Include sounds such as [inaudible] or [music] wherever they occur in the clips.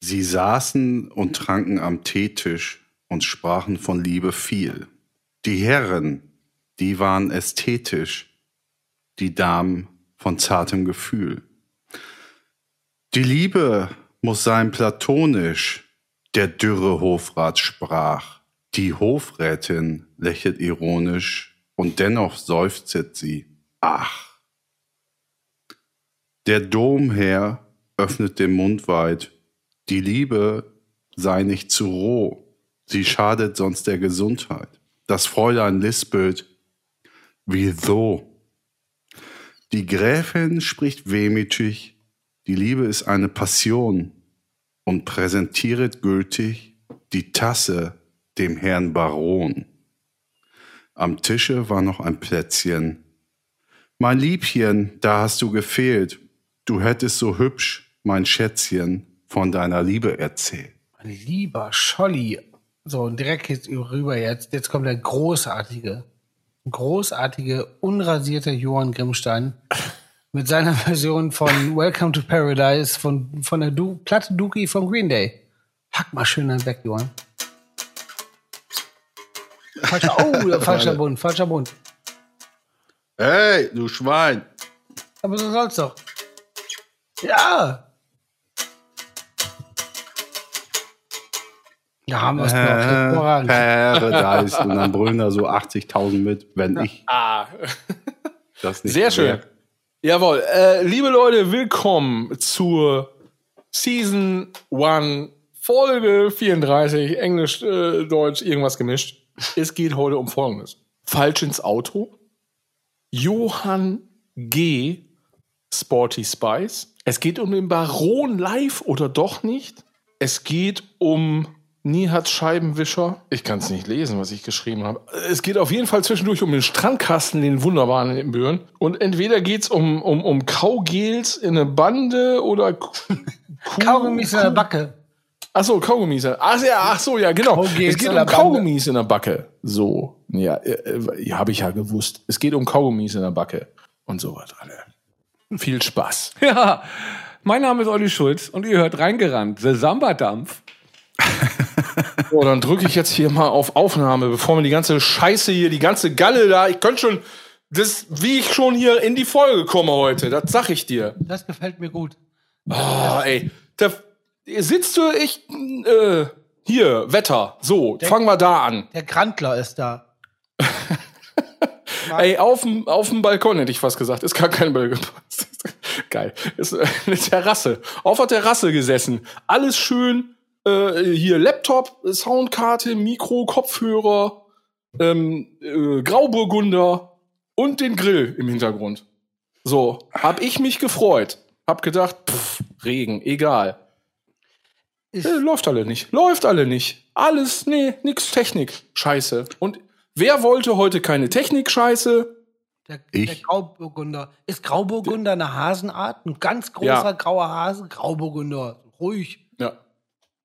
Sie saßen und tranken am Teetisch und sprachen von Liebe viel. Die Herren, die waren ästhetisch, die Damen von zartem Gefühl. Die Liebe muss sein platonisch, der dürre Hofrat sprach. Die Hofrätin lächelt ironisch und dennoch seufzet sie. Ach. Der Domherr öffnet den Mund weit. Die Liebe sei nicht zu roh, sie schadet sonst der Gesundheit. Das Fräulein lispelt. Wieso? Die Gräfin spricht wehmütig. Die Liebe ist eine Passion und präsentiert gültig die Tasse dem Herrn Baron. Am Tische war noch ein Plätzchen. Mein Liebchen, da hast du gefehlt. Du hättest so hübsch, mein Schätzchen, von deiner Liebe erzählt. Mein lieber Scholli. So, und direkt geht's rüber jetzt. Jetzt kommt der großartige, großartige, unrasierte Johann Grimmstein mit seiner Version von [laughs] Welcome to Paradise von, von der du Platte Dookie von Green Day. Hack mal schön dann weg, Johann. Falscher, oh, [laughs] falscher Bund, falscher Bund. Hey, du Schwein! Aber so soll's doch. Ja! Da haben wir es noch. Paradise. und dann brüllen da so 80.000 mit, wenn ich Ah, das nicht sehr schön. Jawohl. Äh, liebe Leute, willkommen zur Season 1, Folge 34, Englisch, äh, Deutsch, irgendwas gemischt. Es geht heute um Folgendes. Falsch ins Auto. Johann G. Sporty Spice. Es geht um den Baron live oder doch nicht. Es geht um Nihat Scheibenwischer. Ich kann es nicht lesen, was ich geschrieben habe. Es geht auf jeden Fall zwischendurch um den Strandkasten, den wunderbaren in Böhren. Und entweder geht es um, um, um Kaugels in eine Bande oder [laughs] Kaugummis in der Backe. Ach so, Kaugummis. Ach ja, ach so, ja, genau. Kaugels es geht um. Kaugummis in der Backe. So, ja, äh, äh, habe ich ja gewusst. Es geht um Kaugummis in der Backe und sowas alle. Viel Spaß. Ja, mein Name ist Olli Schulz und ihr hört reingerannt, The Samba-Dampf. So, dann drücke ich jetzt hier mal auf Aufnahme, bevor mir die ganze Scheiße hier, die ganze Galle da, ich könnte schon, das, wie ich schon hier in die Folge komme heute, das sag ich dir. Das gefällt mir gut. Oh, ey, da sitzt du, ich, äh, hier, Wetter, so, fangen wir da an. Der Grantler ist da. [laughs] Ey, auf dem, Balkon hätte ich fast gesagt. Ist gar kein Balkon. [laughs] Geil. Ist eine Terrasse. Auf der Terrasse gesessen. Alles schön. Äh, hier Laptop, Soundkarte, Mikro, Kopfhörer, ähm, äh, Grauburgunder und den Grill im Hintergrund. So, hab ich mich gefreut. Hab gedacht, pff, Regen, egal. Äh, läuft alle nicht. Läuft alle nicht. Alles, nee, nix Technik. Scheiße. Und wer wollte heute keine Technik? Scheiße. der, Ich? der Grauburgunder. Ist Grauburgunder eine Hasenart? Ein ganz großer Ja. grauer Hase? Grauburgunder. Ruhig.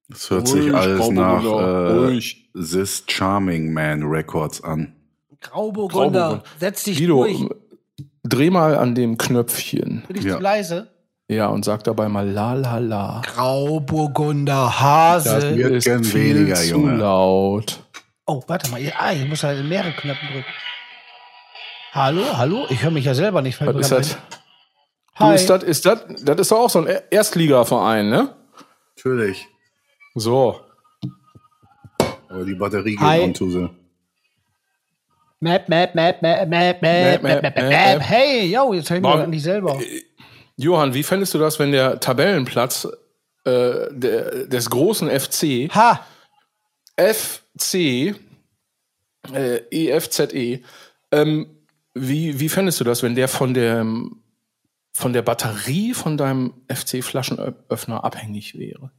Das hört sich Ruhig, alles nach äh, ruhig. This Charming Man Records an. Grauburgunder. Setz dich Guido, durch. dreh mal an dem Knöpfchen. Bin ich Ja. zu leise? Ja, und sag dabei mal la la la. Grauburgunder Hase. Das wird Ist gern viel weniger, zu Junge. laut. Oh, warte mal. Ah, ich muss halt mehrere Knöpfe drücken. Hallo, hallo? Ich höre mich ja selber nicht. Was ist das? Du, Hi. ist das, ist das, das ist doch auch so ein Er- Erstligaverein, ne? Natürlich. So. Aber die Batterie geht onto the. Map, map, map, map, map, map, map, map, map, map. Hey, yo, jetzt höre ich Boah. mich nicht selber. Johann, wie fändest du das, wenn der Tabellenplatz äh, der, des großen FC Ha! FC, äh, EFZE, ähm, wie, wie fändest du das, wenn der von der, von der Batterie von deinem FC-Flaschenöffner abhängig wäre?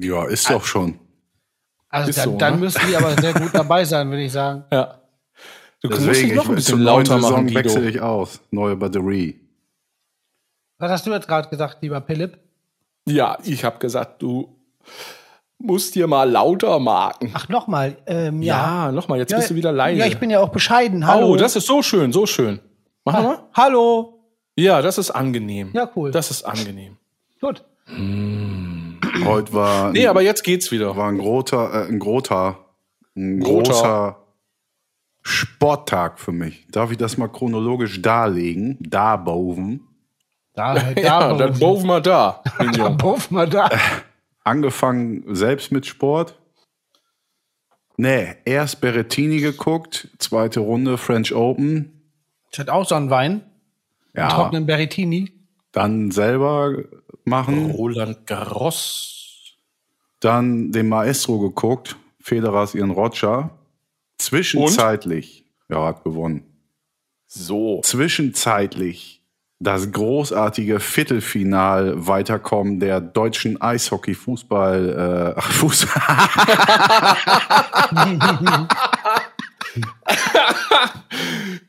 Ja, ist doch schon. Also Ist dann, so, dann ne? müssen die aber sehr gut dabei sein, würde ich sagen. [laughs] Ja. Du musst Deswegen, dich noch ich ein bisschen neuen lauter machen, Saison wechsle ich aus. Neue Batterie. Was hast du jetzt gerade gesagt, lieber Philipp? Ja, ich habe gesagt, du musst dir mal lauter machen. Ach, nochmal. Ähm, ja. Ja, nochmal, jetzt bist du wieder leise. Ja, ich bin ja auch bescheiden. Hallo. Oh, das ist so schön, so schön. Mach mal. ah, Hallo. Ja, das ist angenehm. Ja, cool. Das ist angenehm. Gut. Heute war, Nee, aber jetzt geht's wieder. war ein großer, äh, ein großer, ein Großer. großer Sporttag für mich. Darf ich das mal chronologisch darlegen? Darboven. Da, da, [laughs] Ja, dann boven wir da. [laughs] da, Jungen. boven wir da. Angefangen selbst mit Sport. Nee, erst Berrettini geguckt, zweite Runde French Open. Ich hatte auch so einen Wein, Ja, trockenen Berrettini. dann selber machen. Roland Garros. Dann den Maestro geguckt, Federers ihren Roger. Zwischenzeitlich, ja, hat gewonnen. So. Zwischenzeitlich das großartige Viertelfinal weiterkommen der deutschen Eishockey Fußball äh, [laughs] ach, Fußball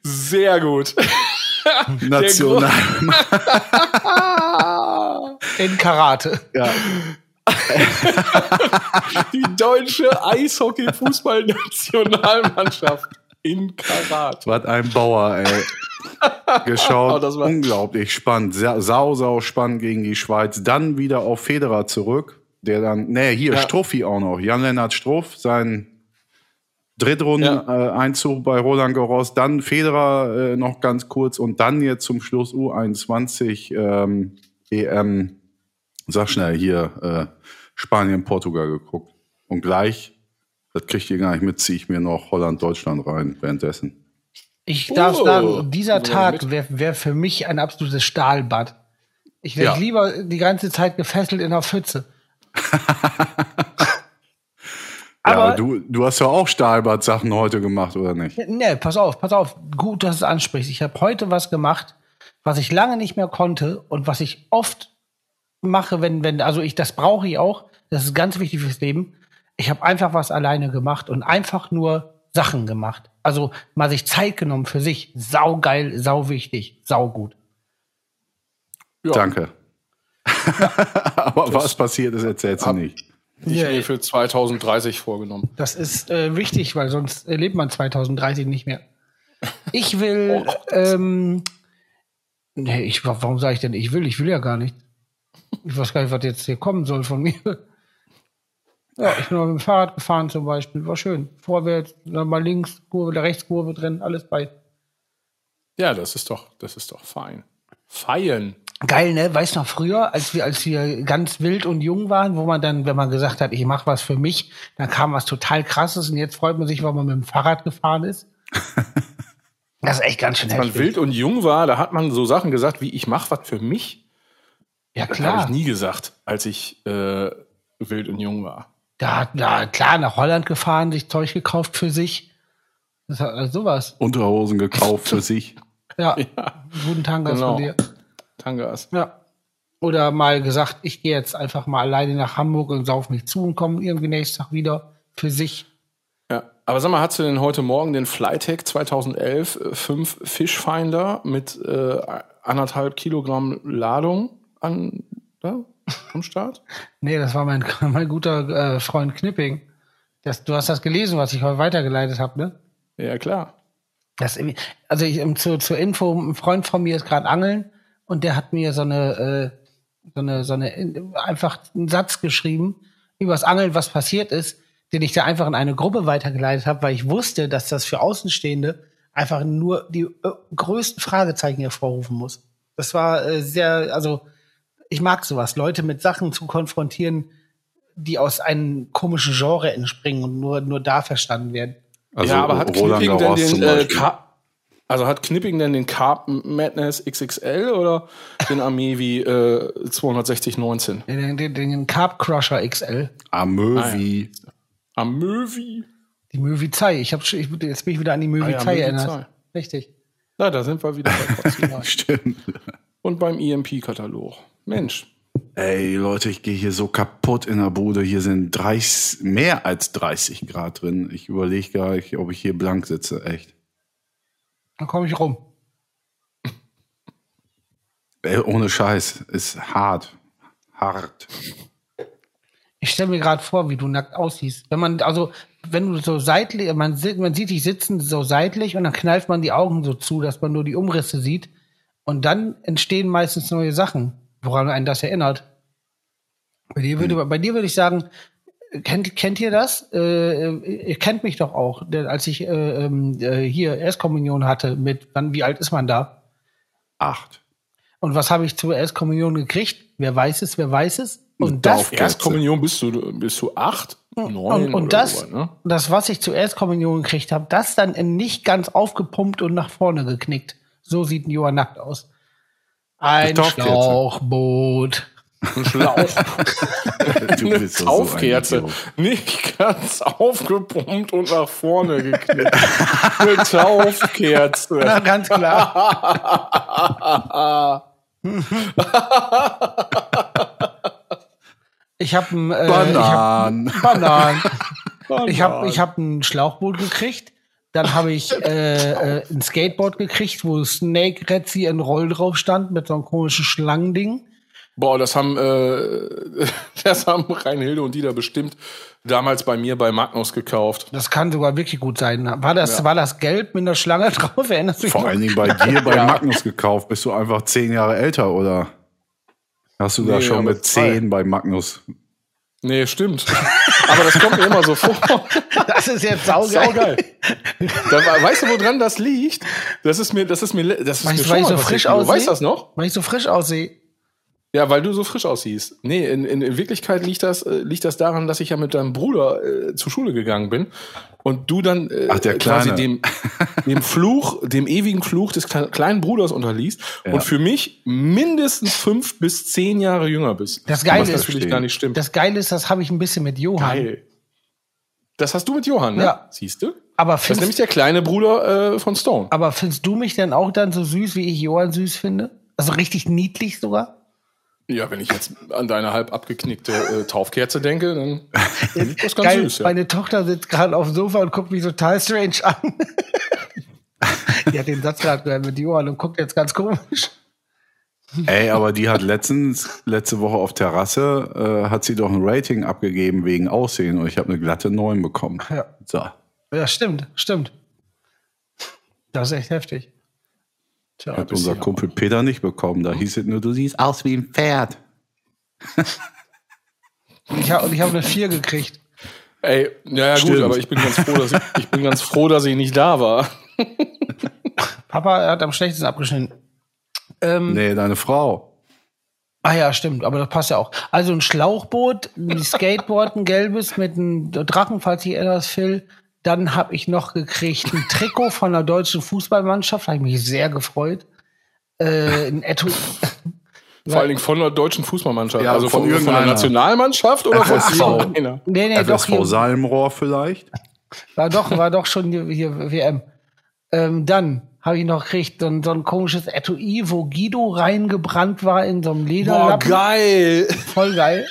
Sehr gut. [laughs] National [laughs] In Karate. ja, [laughs] Die deutsche Eishockey-Fußball-Nationalmannschaft in Karat. was ein Bauer ey. Geschaut. [laughs] Oh, das war- unglaublich spannend. Sa- sau sau spannend gegen die Schweiz. Dann wieder auf Federer zurück der dann nee hier Ja. Struffi auch noch. Jan-Lennart Struff sein Drittrunden äh, Einzug bei Roland Garros, dann Federer äh, noch ganz kurz und dann jetzt zum Schluss U21 ähm, EM, sag schnell hier, äh, Spanien, Portugal geguckt. Und gleich, das kriegt ihr gar nicht mit, ziehe ich mir noch Holland, Deutschland rein währenddessen. Ich darf Oh. sagen, dieser Tag wäre wär für mich ein absolutes Stahlbad. Ich wäre Ja. lieber die ganze Zeit gefesselt in der Pfütze. [laughs] ja, Aber- aber du, du hast ja auch Stahlbad-Sachen heute gemacht, oder nicht? Nee, pass auf, pass auf. Gut, dass du es ansprichst. Ich habe heute was gemacht, was ich lange nicht mehr konnte und was ich oft mache, wenn, wenn, also ich, das brauche ich auch. Das ist ganz wichtig fürs Leben. Ich habe einfach was alleine gemacht und einfach nur Sachen gemacht. Also mal sich Zeit genommen für sich. Saugeil, sau wichtig, sau gut. Ja. Danke. [laughs] aber was passiert ist, erzählst du nicht. Ich Ja, mir für 2030 vorgenommen. Das ist äh, wichtig, weil sonst äh, lebt man 2030 nicht mehr. Ich will, ähm, nee, ich, wa- warum sage ich denn, ich will, ich will ja gar nicht. Ich weiß gar nicht, was jetzt hier kommen soll von mir. Ja, ich bin mal mit dem Fahrrad gefahren zum Beispiel, war schön. Vorwärts, dann mal links, Kurve, der Rechtskurve drin, alles bei. Ja, das ist doch, das ist doch fein. Feien. Geil, ne? Weißt du noch früher, als wir, als wir ganz wild und jung waren, wo man dann, wenn man gesagt hat, ich mache was für mich, dann kam was total krasses und jetzt freut man sich, weil man mit dem Fahrrad gefahren ist. [laughs] Das ist echt ganz schön Als man heftig. wild und jung war, da hat man so Sachen gesagt, wie ich mache was für mich. Ja, Das habe klar. ich nie gesagt, als ich äh, wild und jung war. Da, da, klar, nach Holland gefahren, sich Zeug gekauft für sich. Das hat, also sowas. Unterhosen [laughs] gekauft für sich. Ja. Guten Tag Genau. von dir. Tangas. Ja. Oder mal gesagt, ich gehe jetzt einfach mal alleine nach Hamburg und sauf mich zu und komme irgendwie nächsten Tag wieder für sich. Ja, aber sag mal, hast du denn heute Morgen den Flytech 2011 äh, 5 Fishfinder mit äh, anderthalb Kilogramm Ladung an, da, am Start? [laughs] Nee, das war mein, [laughs] mein guter äh, Freund Knipping. Das, du hast das gelesen, was ich heute weitergeleitet habe, ne? Ja, klar. Das, irgendwie- also ich, ähm, zu, zur Info, ein Freund von mir ist gerade angeln und der hat mir so eine, äh, so eine, so eine, in- einfach einen Satz geschrieben übers Angeln, was passiert ist, den ich da einfach in eine Gruppe weitergeleitet habe, weil ich wusste, dass das für Außenstehende einfach nur die äh, größten Fragezeichen hervorrufen muss. Das war äh, sehr, also ich mag sowas, Leute mit Sachen zu konfrontieren, die aus einem komischen Genre entspringen und nur, nur da verstanden werden. Also ja, aber hat Knipping denn den äh, also hat Knipping denn den Carp Madness XXL oder den Amevi äh, 26019? Den, den, den Carb Crusher XL. Amövi. Amövi? Die Möwizei. Ich hab, ich, jetzt bin ich wieder an die Möwizei Möwizei. erinnert. Richtig. Na, da sind wir wieder bei. [laughs] Stimmt. Und beim EMP-Katalog. Mensch. Ey, Leute, ich gehe hier so kaputt in der Bude. Hier sind 30, mehr als 30 Grad drin. Ich überlege gar nicht, ob ich hier blank sitze. Echt. Dann komme ich rum. Ey, ohne Scheiß. Ist hart. Hart. Ich stelle mir gerade vor, wie du nackt aussiehst. Wenn man, also, wenn du so seitlich, man, man sieht dich sitzen so seitlich und dann kneift man die Augen so zu, dass man nur die Umrisse sieht. Und dann entstehen meistens neue Sachen, woran einen das erinnert. Bei dir würde, bei dir würde ich sagen, kennt, kennt ihr das? Äh, ihr kennt mich doch auch, denn als ich äh, ähm, äh, hier Erstkommunion hatte, mit wann, wie alt ist man da? Acht. Und was habe ich zur Erstkommunion gekriegt? Wer weiß es, wer weiß es? Und Eine das, Dorfkerze. Erstkommunion bist du, bist du acht, neun und, und oder das, so, ne? das, was ich zur Erstkommunion gekriegt habe, das dann in nicht ganz aufgepumpt und nach vorne geknickt. So sieht ein Johann nackt aus. Ein. Schlauchboot. Ein Schlauch. [laughs] Du eine bist doch so ein Taufkerze. Idiot. Nicht ganz aufgepumpt und nach vorne geknickt. eine Taufkerze. Na, ganz klar. Ich habe äh, Bananen. Ich hab, Bananen. Ich habe ich hab ein Schlauchboot gekriegt. Dann habe ich äh, äh, ein Skateboard gekriegt, wo Snake Retzi in Roll drauf stand mit so einem komischen Schlangending. Boah, das haben, äh, [laughs] das haben Reinhilde und Dieter bestimmt damals bei mir bei Magnus gekauft. Das kann sogar wirklich gut sein. War das, war das gelb mit einer Schlange [laughs] drauf? Erinnerst du dich Vor noch? allen Dingen bei [laughs] dir bei Magnus gekauft. Bist du einfach zehn Jahre älter oder hast du da Nee, schon aber mit zehn bei Magnus? Nee, stimmt. Aber das kommt mir immer so vor. Das ist jetzt saugeil. Saugeil. Da, weißt du, woran das liegt? Das ist mir, das ist mir, das ist Weil mir schon weil ich so frisch Du aussehe. weißt das noch? Weil ich so frisch aussehe. Ja, weil du so frisch aussiehst. Nee, in, in, in Wirklichkeit liegt das, äh, liegt das daran, dass ich ja mit deinem Bruder äh, zur Schule gegangen bin und du dann äh, Ach, der quasi dem, dem Fluch, dem ewigen Fluch des kle- kleinen Bruders unterliegst und für mich mindestens fünf bis zehn Jahre jünger bist. Das Geile Was ist- natürlich gar nicht stimmt. Das Geile ist, das habe ich ein bisschen mit Johann. Geil. Das hast du mit Johann, ne? Ja. Siehst du? Aber Das ist nämlich findest, der kleine Bruder äh, von Stone. aber findest du mich denn auch dann so süß, wie ich Johann süß finde? Also richtig niedlich sogar? Ja, wenn ich jetzt an deine halb abgeknickte äh, Taufkerze denke, dann ist das ganz Geil, süß. Ja. meine Tochter sitzt gerade auf dem Sofa und guckt mich total strange an. [laughs] Die hat den Satz gerade gehört mit Johann und guckt jetzt ganz komisch. Ey, aber die hat letztens, letzte Woche auf Terrasse, äh, hat sie doch ein Rating abgegeben wegen Aussehen und ich habe eine glatte 9 bekommen. Ja. So. Ja, stimmt, stimmt. Das ist echt heftig. Tja, Hat unser Kumpel Peter nicht bekommen. Da hieß es nur, du siehst aus wie ein Pferd. ich habe ich hab eine 4 gekriegt. Ey, ja, gut, Stimmt. aber ich bin ganz froh, dass ich, ich bin ganz froh, dass ich nicht da war. [laughs] Papa hat am schlechtesten abgeschnitten. Ähm, Nee, deine Frau. Ah ja, stimmt, aber das passt ja auch. Also ein Schlauchboot, ein [laughs] Skateboard, ein gelbes mit einem Drachen, falls ich etwas Phil. Dann habe ich noch gekriegt ein Trikot von der deutschen Fußballmannschaft, habe ich mich sehr gefreut. Äh, ein Etui Vor allen Dingen von der deutschen Fußballmannschaft. Ja, also von von, irgendeiner. Nationalmannschaft oder von so. irgendeiner? Nee, nee, doch, FSV hier, Salmrohr vielleicht? war doch, war doch schon hier, hier WM. Ähm, dann habe ich noch gekriegt so ein, so ein komisches Etui, wo Guido reingebrannt war in so einem Boah, Lederlappen. geil. Voll geil.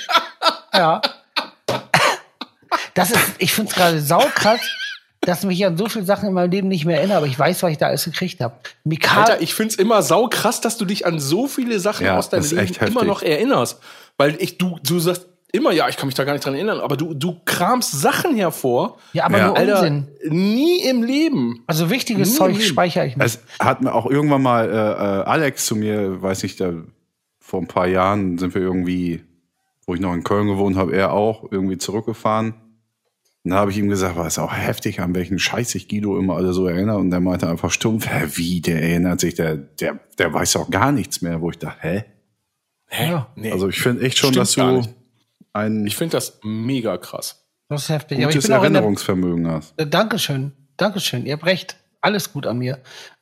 ja. Das ist, ich finde es gerade saukrass, dass mich an so viele Sachen in meinem Leben nicht mehr erinnere, aber ich weiß, was ich da alles gekriegt habe. Mikado, Alter, ich find's immer saukrass, dass du dich an so viele Sachen Ja, aus deinem Leben echt immer noch erinnerst. Weil ich, du, du sagst immer, ja, ich kann mich da gar nicht dran erinnern, aber du, du kramst Sachen hervor. ja, aber Ja. nur Alter, Unsinn. nie im Leben. Also wichtiges Nie Zeug speichere ich nicht. Es hat mir auch irgendwann mal äh, äh, Alex zu mir, weiß nicht, da, vor ein paar Jahren sind wir irgendwie, wo ich noch in Köln gewohnt habe, er auch irgendwie zurückgefahren. Und da habe ich ihm gesagt, war es auch heftig, an welchen Scheiß sich Guido immer alle so erinnert. Und der meinte einfach stumpf, hä, wie, der erinnert sich, der, der, der weiß auch gar nichts mehr, wo ich dachte, hä? Hä? Ja. Nee. Also ich finde echt schon, dass du ein ich finde das mega krass. Das ist heftig. Gutes Erinnerungsvermögen hast. Äh, Dankeschön. Dankeschön. Ihr habt recht. Alles gut an mir.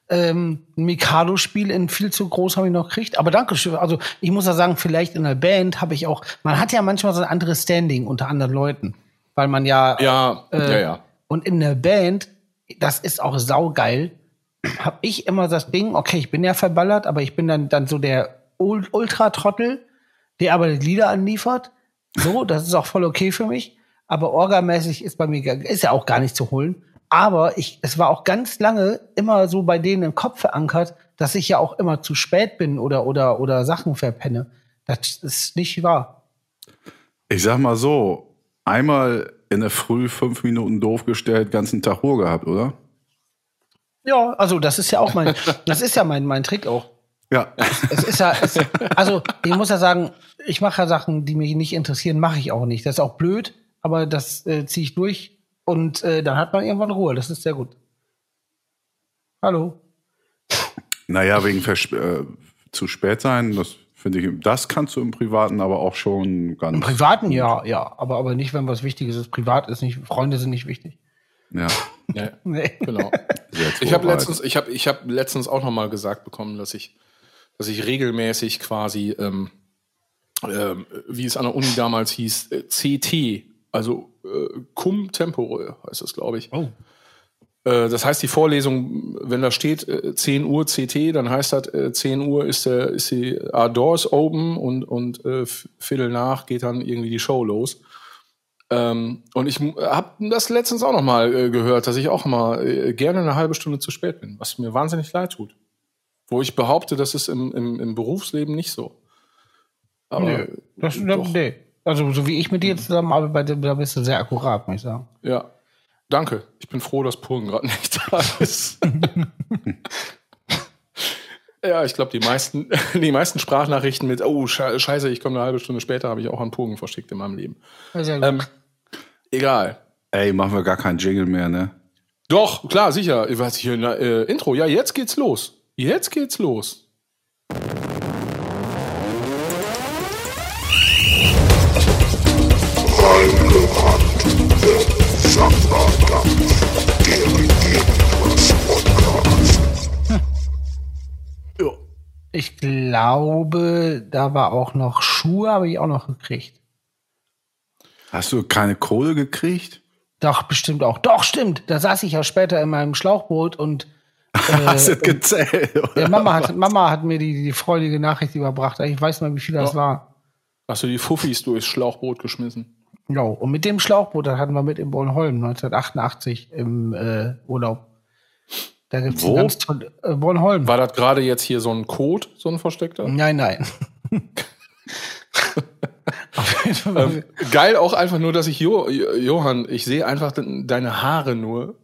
Ähm, ein Mikado-Spiel in viel zu groß habe ich noch gekriegt. Aber Dankeschön. Also ich muss ja sagen, vielleicht in der Band habe ich auch, man hat ja manchmal so ein anderes Standing unter anderen Leuten. Weil man ja, Ja, Äh, ja, ja. Und in der Band, das ist auch saugeil, habe ich immer das Ding, okay, ich bin ja verballert, aber ich bin dann, dann so der Ul- Ultra-Trottel, der aber die Lieder anliefert. So, das ist auch voll okay für mich. Aber orgamäßig ist bei mir, ist ja auch gar nicht zu holen. Aber ich, es war auch ganz lange immer so bei denen im Kopf verankert, dass ich ja auch immer zu spät bin oder, oder, oder Sachen verpenne. Das ist nicht wahr. Ich sag mal so, einmal in der Früh fünf Minuten doof gestellt, ganzen Tag Ruhe gehabt, oder? Ja, also das ist ja auch mein, das ist ja mein, mein Trick auch. Ja. Es ist ja, es, also ich muss ja sagen, ich mache ja Sachen, die mich nicht interessieren, mache ich auch nicht. Das ist auch blöd, aber das äh, ziehe ich durch und äh, dann hat man irgendwann Ruhe. Das ist sehr gut. Hallo. Naja, wegen Versp äh, zu spät sein, das finde ich, das kannst du im Privaten aber auch schon ganz. Im Privaten ja, ja, aber aber nicht, wenn was Wichtiges ist. Privat ist nicht, Freunde sind nicht wichtig. Ja. Ja, [laughs] Nee. genau. sehr Ich habe letztens, ich habe, ich habe letztens auch noch mal gesagt bekommen, dass ich, dass ich regelmäßig quasi, ähm, ähm, wie es an der Uni damals hieß, äh, CT, also äh, Cum Tempore heißt das, glaube ich. Oh. Äh, das heißt, die Vorlesung, wenn da steht äh, 10 Uhr CT, dann heißt das, äh, 10 Uhr ist, der, ist die äh, Doors open und, und äh, Viertel nach geht dann irgendwie die Show los. Ähm, und ich habe das letztens auch noch mal äh, gehört, dass ich auch mal äh, gerne eine halbe Stunde zu spät bin, was mir wahnsinnig leid tut. Wo ich behaupte, das ist im, im, im Berufsleben nicht so. Aber Nee, das, doch, nee. Also so wie ich mit dir zusammenarbeite, da bist du sehr akkurat, muss ich sagen. ja. Danke. Ich bin froh, dass Purgen gerade [laughs] nicht da ist. [laughs] ja, ich glaube, die meisten, [laughs] die meisten Sprachnachrichten mit, oh, Sche- scheiße, ich komme eine halbe Stunde später, habe ich auch an Purgen verschickt in meinem Leben. Sehr gut. Ähm, egal. Ey, machen wir gar keinen Jingle mehr, ne? Doch, klar, sicher. Was hier äh, Intro. Ja, jetzt geht's los. Jetzt geht's los. Ja. Ich glaube, da war auch noch Schuhe, habe ich auch noch gekriegt. Hast du keine Kohle gekriegt? Doch, bestimmt auch. Doch, stimmt. Da saß ich ja später in meinem Schlauchboot und [laughs] Hast du gezählt? Ja, Mama, hat, Mama hat mir die, die freudige Nachricht überbracht. Ich weiß mal, wie viel das Ja. war. Hast du die Fuffis durchs Schlauchboot geschmissen? Ja, und mit dem Schlauchboot, das hatten wir mit in Bornholm 1988 im äh, Urlaub. Da gibt's Wo? ein ganz toll, äh, Bornholm. War das gerade jetzt hier so ein Code, so ein versteckter? Nein, nein. [laughs] Ähm, geil auch einfach nur, dass ich, jo Jo- Johann, ich sehe einfach de deine Haare nur.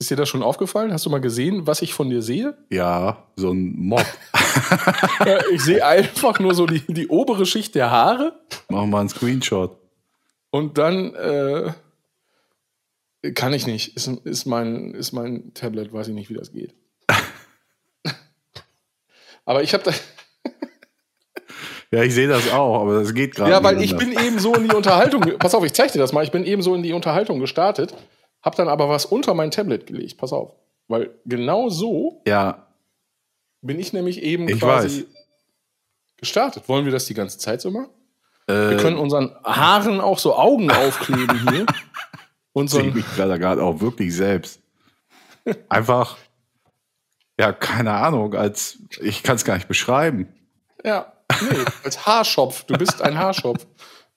Ist dir das schon aufgefallen? Hast du mal gesehen, was ich von dir sehe? Ja, so ein Mob. Ja, [laughs] ich sehe einfach nur so die, die obere Schicht der Haare Machen wir einen Screenshot. Und dann äh, kann ich nicht. Ist, ist, mein, ist mein Tablet, weiß ich nicht, wie das geht. [laughs] Aber ich habe da. Ja, ich sehe das auch, aber das geht gerade Ja, weil ich bin eben so in die Unterhaltung. Pass auf, ich zeig dir das mal. Ich bin eben so in die Unterhaltung gestartet, hab dann aber was unter mein Tablet gelegt. Pass auf. Weil genau so Ja, bin ich nämlich eben Ich quasi weiß. gestartet. Wollen wir das die ganze Zeit so machen? Äh, Wir können unseren Haaren auch so Augen aufkleben [laughs] hier. Und so ich mich gerade gerade auch wirklich selbst. Einfach, ja, keine Ahnung, als ich kann es gar nicht beschreiben. ja, nee, als Haarschopf. Du bist ein Haarschopf.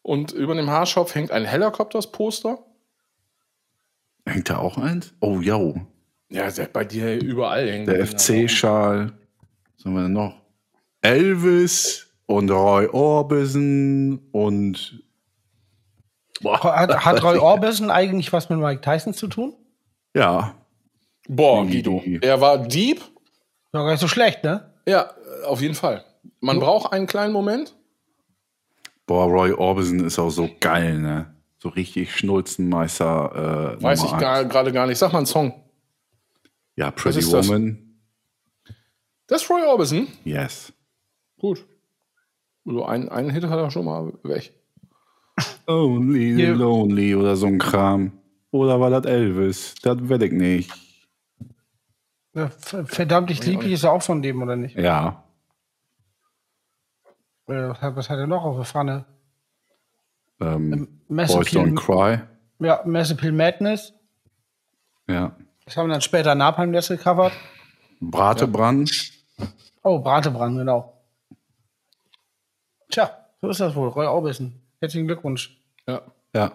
Und über dem Haarschopf hängt ein Helikopters-Poster. Hängt da auch eins? Oh, ja. Ja, bei dir überall hängt. Der FC-Schal. Was haben wir denn noch? Elvis und Roy Orbison und Hat, hat Roy Orbison eigentlich was mit Mike Tyson zu tun? ja, Boah, Guido. Er war Dieb. War gar nicht so schlecht, ne? Ja, auf jeden Fall. Man braucht einen kleinen Moment. boah, Roy Orbison ist auch so geil, ne? So richtig Schnulzenmeister. Äh, Weiß Nummer ich gerade gar nicht. Sag mal einen Song. Ja, Pretty ist das? Woman. Das ist Roy Orbison. Yes. Gut. So einen, einen Hit hat er schon mal weg. Only the Ja. Lonely oder so ein Kram. Oder war das Elvis? Das will ich nicht. Ja, Verdammt, ich lieb dich ist ja auch von dem, oder nicht? Ja. Äh, Was hat, was hat er noch auf der Pfanne? Ähm, Mass Boys Don't Appeal, Cry. ja, Mass Appeal Madness. Ja. Das haben wir dann später Napalm das gecovert. Bratebrand. Oh, Bratebrand, genau. Tja, so ist das wohl. Roy Orbison. Herzlichen Glückwunsch. Ja. Ja.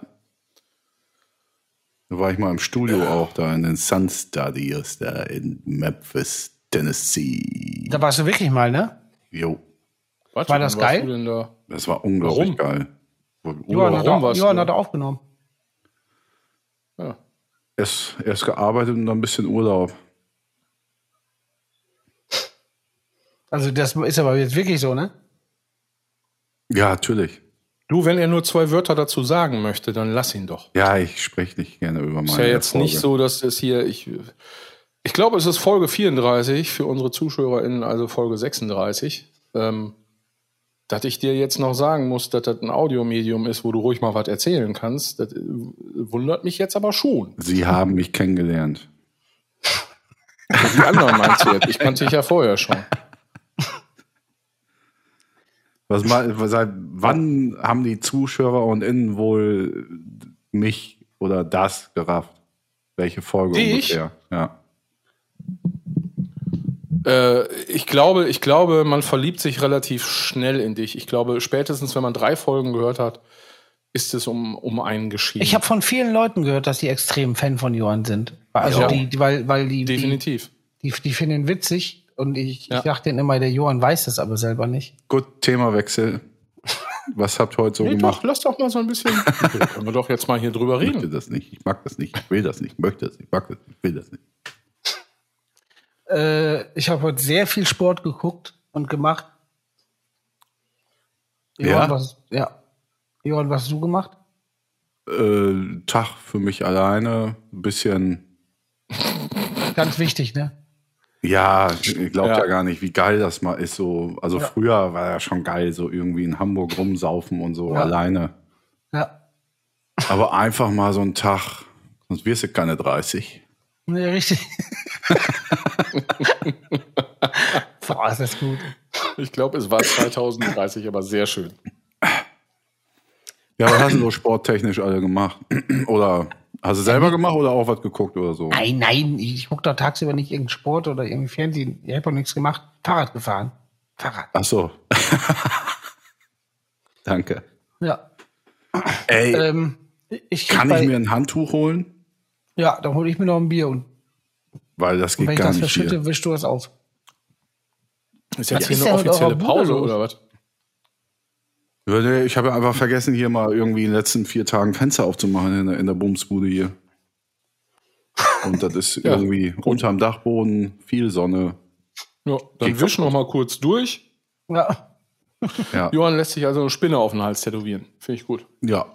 Da war ich mal im Studio auch da in den Sun Studios da in Memphis, Tennessee. Da warst du wirklich mal, ne? Jo. Was, War das geil? Du denn da? Das war unglaublich Warum? geil. Johann, hat, er- du Johann da? hat aufgenommen. Ja. Erst, erst gearbeitet und dann ein bisschen Urlaub. Also das ist aber jetzt wirklich so, ne? Ja, natürlich. Du, wenn er nur zwei Wörter dazu sagen möchte, dann lass ihn doch. Ja, ich spreche nicht gerne über meine Ist ja jetzt Erfolge. nicht so, dass es hier, ich, ich glaube, es ist Folge 34 für unsere ZuschauerInnen, also Folge 36. Ähm, dass ich dir jetzt noch sagen muss, dass das ein Audiomedium ist, wo du ruhig mal was erzählen kannst, das äh, wundert mich jetzt aber schon. Sie haben mich kennengelernt. [laughs] Die anderen meinst du jetzt? Ich kannte dich ja vorher schon. Was mal, seit wann haben die Zuschauer und Innen wohl mich oder das gerafft? Welche Folge Dich? ungefähr? Ja. Äh, ich glaube, ich glaube, man verliebt sich relativ schnell in dich. Ich glaube, spätestens wenn man drei Folgen gehört hat, ist es um, um einen geschehen. Ich habe von vielen Leuten gehört, dass die extrem Fan von Johann sind. Also Ja. die, die, weil, weil die, die, Definitiv. die, die finden ihn witzig und ich, Ja. ich dachte immer, der Johann weiß das aber selber nicht. Gut, Themawechsel. Was habt ihr heute so Nee, gemacht? doch, lass doch mal so ein bisschen. [laughs] Können wir doch jetzt mal hier drüber Ich möchte reden. das nicht. Ich mag das nicht. Ich will das nicht. Ich möchte das nicht. Ich mag das nicht. Ich will das nicht. Äh, ich habe heute sehr viel Sport geguckt und gemacht. Ja? Johann, was, ja. Johann, was hast du gemacht? Äh, Tag für mich alleine. Ein bisschen. Ganz wichtig, ne? Ja, glaubt ja. Ja. gar nicht, wie geil das mal ist. So, also Ja. früher war ja schon geil, so irgendwie in Hamburg rumsaufen und so Ja. alleine. Ja. Aber einfach mal so einen Tag, sonst wirst du keine 30. Nee, richtig. [laughs] Boah, ist das gut. Ich glaube, es war 2030, aber sehr schön. Ja, was hast du so sporttechnisch alle gemacht? [clears throat] Oder hast du selber gemacht oder auch was geguckt oder so? Nein, nein, ich gucke doch tagsüber nicht irgendeinen Sport oder irgendwie Fernsehen. Ich habe doch nichts gemacht. Fahrrad gefahren. Fahrrad. Ach so. [laughs] Danke. Ja. Ey, Ähm, ich kann bei, ich mir ein Handtuch holen? Ja, dann hole ich mir noch ein Bier und Weil das geht wenn ich das nicht verschütte, wischst du das auf. Ist jetzt Was hier eine offizielle Pause los? oder was? Ich habe ja einfach vergessen, hier mal irgendwie in den letzten vier Tagen Fenster aufzumachen in der, in der Bumsbude hier. Und das ist [laughs] Ja, irgendwie unterm Dachboden, viel Sonne. Ja, dann Geht wisch noch mal kurz durch. Ja. Ja. [laughs] Johann lässt sich also eine Spinne auf den Hals tätowieren. Finde ich gut. ja.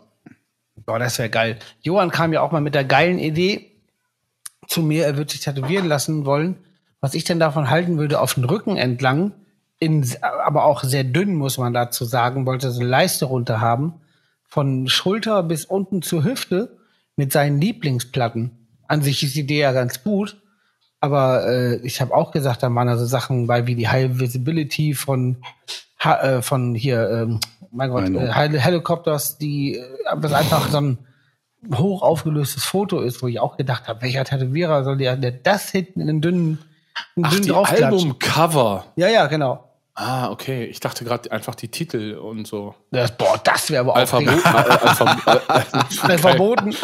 Boah, das wäre geil. Johann kam ja auch mal mit der geilen Idee zu mir, er würde sich tätowieren lassen wollen. Was ich denn davon halten würde, auf den Rücken entlang, in, aber auch sehr dünn, muss man dazu sagen, wollte so eine Leiste runter haben, von Schulter bis unten zur Hüfte mit seinen Lieblingsplatten. An sich ist die Idee ja ganz gut, aber äh, ich habe auch gesagt, da waren also Sachen bei wie die High Visibility von ha äh, von hier, ähm, mein Gott, äh, Hel Helicopters, die äh, was einfach so ein hoch aufgelöstes Foto ist, wo ich auch gedacht habe, welcher Tätowierer soll der, der das hinten in den dünnen, Ach, dünnen die? Albumcover. Ja, ja, genau. Ah, okay. Ich dachte gerade einfach die Titel und so. Das, boah, das wäre aber auch Alphabot, richtig- Alphab Al- [laughs] äh, verboten.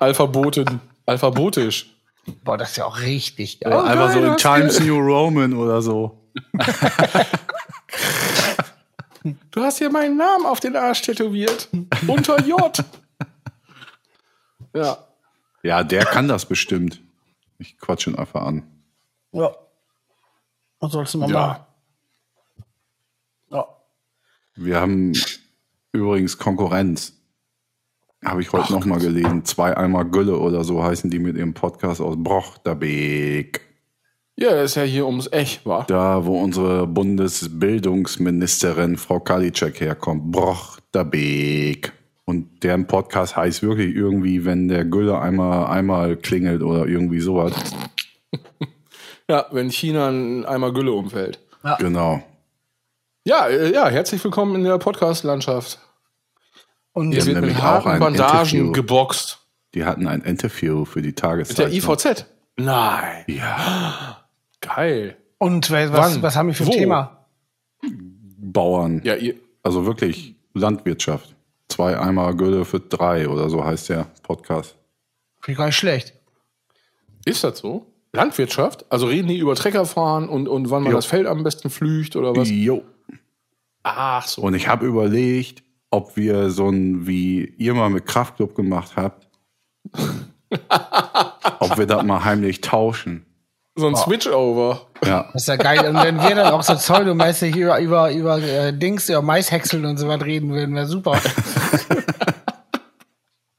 Alphaboten, alphabotisch. Boah, das ist ja auch richtig geil. Oder einfach so geil, in das Times New Roman oder so. [laughs] Du hast hier meinen Namen auf den Arsch tätowiert. Unter J. Ja. Ja, der kann das bestimmt. Ich quatsch ihn einfach an. Ja. Was sollst du mal machen? Ja. Ja. Wir haben übrigens Konkurrenz. Habe ich heute noch mal gelesen. Zwei Eimer Gülle oder so heißen die mit ihrem Podcast aus Brochterbeek. Ja, er ist ja hier ums Ech, war. Da, wo unsere Bundesbildungsministerin Frau Kalitschek herkommt. Brochterbeek. Und deren Podcast heißt wirklich irgendwie, wenn der Gülle einmal, einmal klingelt oder irgendwie sowas. [laughs] Ja, wenn China ein Eimer Gülle umfällt. Genau. Ja, äh, ja, herzlich willkommen in der Podcast-Landschaft. Und haben wird mit harten ein Bandagen Interview. geboxt. Die hatten ein Interview für die Mit der. IVZ. Nein. Ja. Geil. Und was, was, Wann? was haben wir für ein Wo? Thema? Bauern. Ja, ihr, Also wirklich Landwirtschaft. Zwei Eimer Gülle für drei oder so heißt der Podcast. Finde ich gar nicht schlecht. ist das so? Landwirtschaft? Also reden die über Treckerfahren und, und wann man Jo. das Feld am besten flücht oder was? Jo. Ach so. Und ich habe überlegt, ob wir so ein, wie ihr mal mit Kraftclub gemacht habt, [laughs] ob wir das mal heimlich tauschen. So ein Switch-Over. Ja. Das ist ja geil. Und wenn wir dann auch so pseudomäßig über, über, über äh, Dings, über Maishäckseln und so was reden würden, wäre super. [laughs]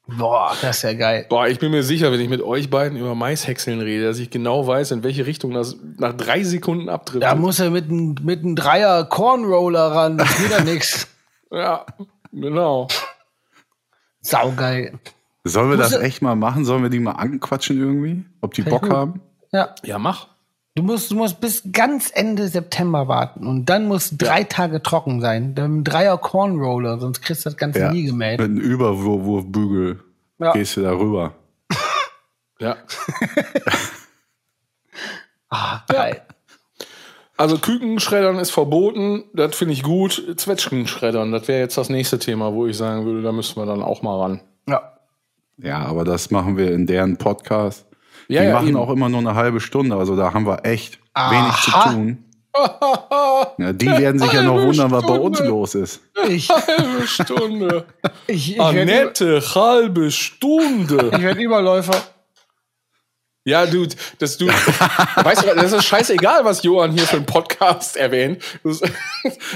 Boah, das ist ja geil. Boah, ich bin mir sicher, wenn ich mit euch beiden über Maishäckseln rede, dass ich genau weiß, in welche Richtung das nach drei Sekunden abtrifft. Da muss er mit einem mit einem Dreier Cornroller ran. Das ist wieder nix. [laughs] Ja, genau. Saugeil. Sollen wir das echt mal machen? Sollen wir die mal anquatschen irgendwie? Ob die Bock haben? Ja. Ja, mach. Du musst, du musst bis ganz Ende September warten und dann muss drei Tage trocken sein. Dann mit einem Dreier Cornroller, sonst kriegst du das Ganze nie gemäht. Mit einem Überwurfbügel Ja. gehst du da rüber. [laughs] Ja. [laughs] Ah, geil. Also Kükenschreddern ist verboten, das finde ich gut. Zwetschgenschreddern, das wäre jetzt das nächste Thema, wo ich sagen würde, da müssen wir dann auch mal ran. Ja. Ja, aber das machen wir in deren Podcast. Ja, die ja, machen eben. auch immer nur eine halbe Stunde, also da haben wir echt wenig zu Aha. tun. [laughs] Ja, die werden sich ja noch wundern, was bei uns los ist. Ich, Halbe Stunde. [laughs] ich, ich werde Annette, halbe Stunde. ich werd Überläufer. Ja, du, das du, weißt du, das ist scheißegal, was Johann hier für einen Podcast erwähnt. Das,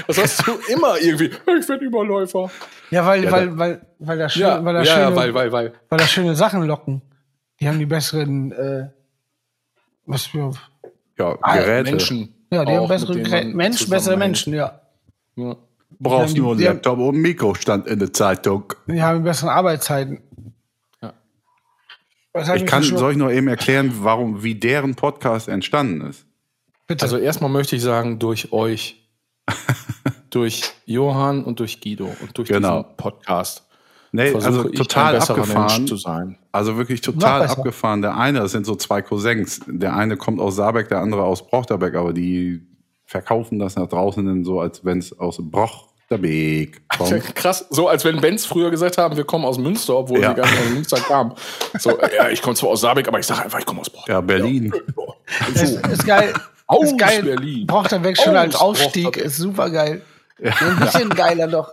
das hast du immer irgendwie. Ich bin Überläufer. Ja, weil, Ja, weil, weil, weil da schön, Ja, weil da ja, schöne, weil, weil, weil. weil da schöne Sachen locken. Die haben die besseren, äh, was für, Ja, Ah, Geräte. Menschen. ja, die auch, haben bessere Geräte. man Menschen, bessere. Menschen, ja. Ja. Brauchst Die nur einen die haben- Laptop und ein Mikro stand in der Zeitung. Die haben bessere Arbeitszeiten. Ja. Ich kann, soll ich nur eben erklären, warum, wie deren Podcast entstanden ist? Bitte. Also erstmal möchte ich sagen, durch euch. [laughs] durch Johann und durch Guido und durch Genau. diesen Podcast. Nee, Versuche also total abgefahren. Mensch zu sein. Also wirklich total abgefahren. Der eine, das sind so zwei Cousins. Der eine kommt aus Saarbeck, der andere aus Brochterbeck, aber die verkaufen das nach draußen dann so, als wenn es aus Brochterbeck [laughs] kommt. Krass, so als wenn Benz früher gesagt haben, wir kommen aus Münster, obwohl Ja. sie gar nicht aus Münster kamen. So, [laughs] ja, ich komme zwar aus Saarbeck, aber ich sage einfach, ich komme aus Brochterbeck. Ja, Berlin. ist, ist geil. Aus ist geil. Berlin. Braucht er weg schon Aus als Aufstieg. Brochterbeck. Ist super geil. Ein bisschen geiler doch.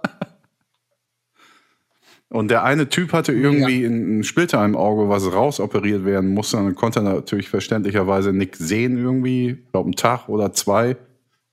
Und der eine Typ hatte irgendwie einen Splitter im Auge, was rausoperiert werden musste. Und dann konnte er natürlich verständlicherweise nichts sehen irgendwie, ich glaube einen Tag oder zwei.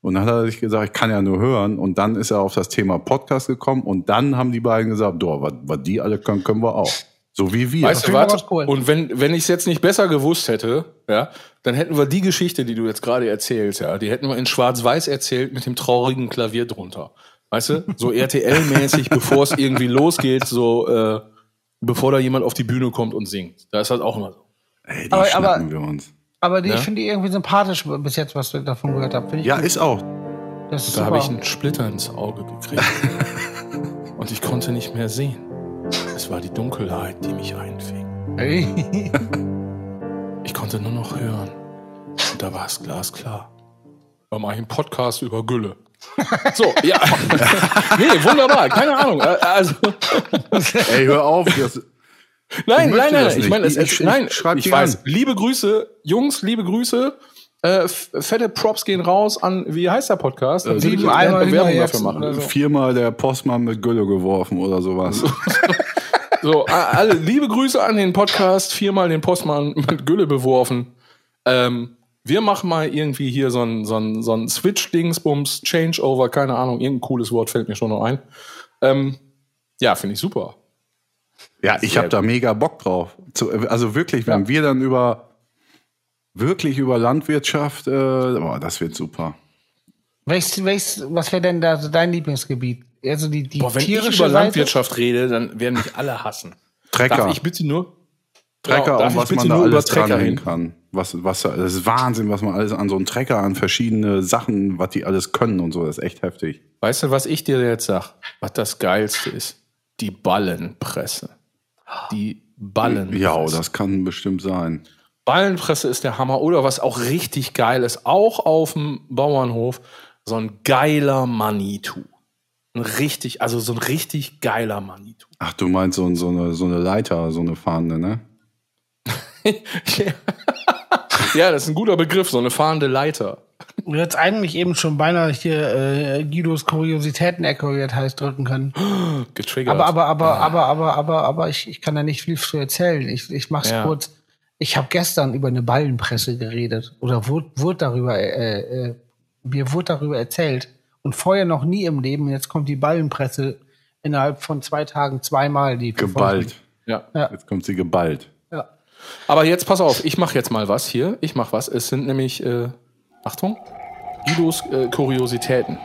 Und dann hat er sich gesagt, ich kann ja nur hören. Und dann ist er auf das Thema Podcast gekommen. Und dann haben die beiden gesagt, doch, was, was die alle können, können wir auch. So wie wir. Weißt du cool. Und wenn, wenn ich es jetzt nicht besser gewusst hätte, ja, dann hätten wir die Geschichte, die du jetzt gerade erzählst, ja, die hätten wir in Schwarz-Weiß erzählt mit dem traurigen Klavier drunter. Weißt du? So RTL-mäßig, bevor es irgendwie losgeht, so, äh, bevor da jemand auf die Bühne kommt und singt. Da ist halt auch immer so. Ey, die Aber- aber- wir uns. Aber die, Ja? ich finde die irgendwie sympathisch bis jetzt, was ich davon gehört ich Ja, gut. ist auch. das ist Da habe ich einen Splitter ins Auge gekriegt. [laughs] und ich konnte nicht mehr sehen. Es war die Dunkelheit, die mich einfing. Ey. Ich konnte nur noch hören. Und da war es glasklar. Mal ein Podcast über Gülle. So, ja. [laughs] nee, wunderbar, keine Ahnung. Äh, Also, [laughs] Ey, hör auf. Das, nein, nein, nein, ich meine, es, es, nein, ich schreib ich die weiß. an. Liebe Grüße, Jungs, liebe Grüße. Äh, fette Props gehen raus an, wie heißt der Podcast? Ich gerne Eimer Werbung dafür machen. so. viermal der Postmann mit Gülle geworfen oder sowas. So, alle liebe Grüße an den Podcast, viermal den Postmann mit Gülle beworfen. Ähm, wir machen mal irgendwie hier so ein, so ein, so ein Switch-Dingsbums, Changeover, keine Ahnung, irgendein cooles Wort fällt mir schon noch ein. Ähm, ja, finde ich super. Ja, ich habe da mega Bock drauf. Zu, also wirklich, wenn wir dann über wirklich über Landwirtschaft, äh, boah, das wird super. Welches, welches, was wäre denn da so dein Lieblingsgebiet? Also die, die Boah, wenn ich über Seite? Landwirtschaft rede, dann werden mich alle hassen. Trecker, Darf ich bitte nur? Trecker darf und was man da alles dranhängen kann. Was, was, das ist Wahnsinn, was man alles an so einen Trecker, an verschiedene Sachen, was die alles können und so, das ist echt heftig. Weißt du, was ich dir jetzt sag? Was das Geilste ist? Die Ballenpresse. Die Ballenpresse. Ja, das kann bestimmt sein. Ballenpresse ist der Hammer. Oder was auch richtig geil ist, auch auf dem Bauernhof, so ein geiler Manitou. Ein richtig, also so ein richtig geiler Manitou. Ach, du meinst so, so, eine, so eine Leiter, so eine fahrende, ne? [laughs] ja, das ist ein guter Begriff, so eine fahrende Leiter. Du hättest eigentlich eben schon beinahe hier äh, Guidos Kuriositäten-Ecke, wie das heißt, drücken können. [gasps] Getriggert. Aber, aber, aber, aber, aber, aber, aber ich, ich kann da nicht viel zu erzählen. Ich, ich mach's Ja. kurz. Ich habe gestern über eine Ballenpresse geredet oder wurde, wurde darüber, äh, äh, mir wurde darüber erzählt und vorher noch nie im Leben. Jetzt kommt die Ballenpresse innerhalb von zwei Tagen zweimal. Die Geballt. Ja. Ja. Jetzt kommt sie geballt. Aber jetzt pass auf, ich mache jetzt mal was hier. Ich mache was. Es sind nämlich, äh, Achtung, Guidos äh, Kuriositäten.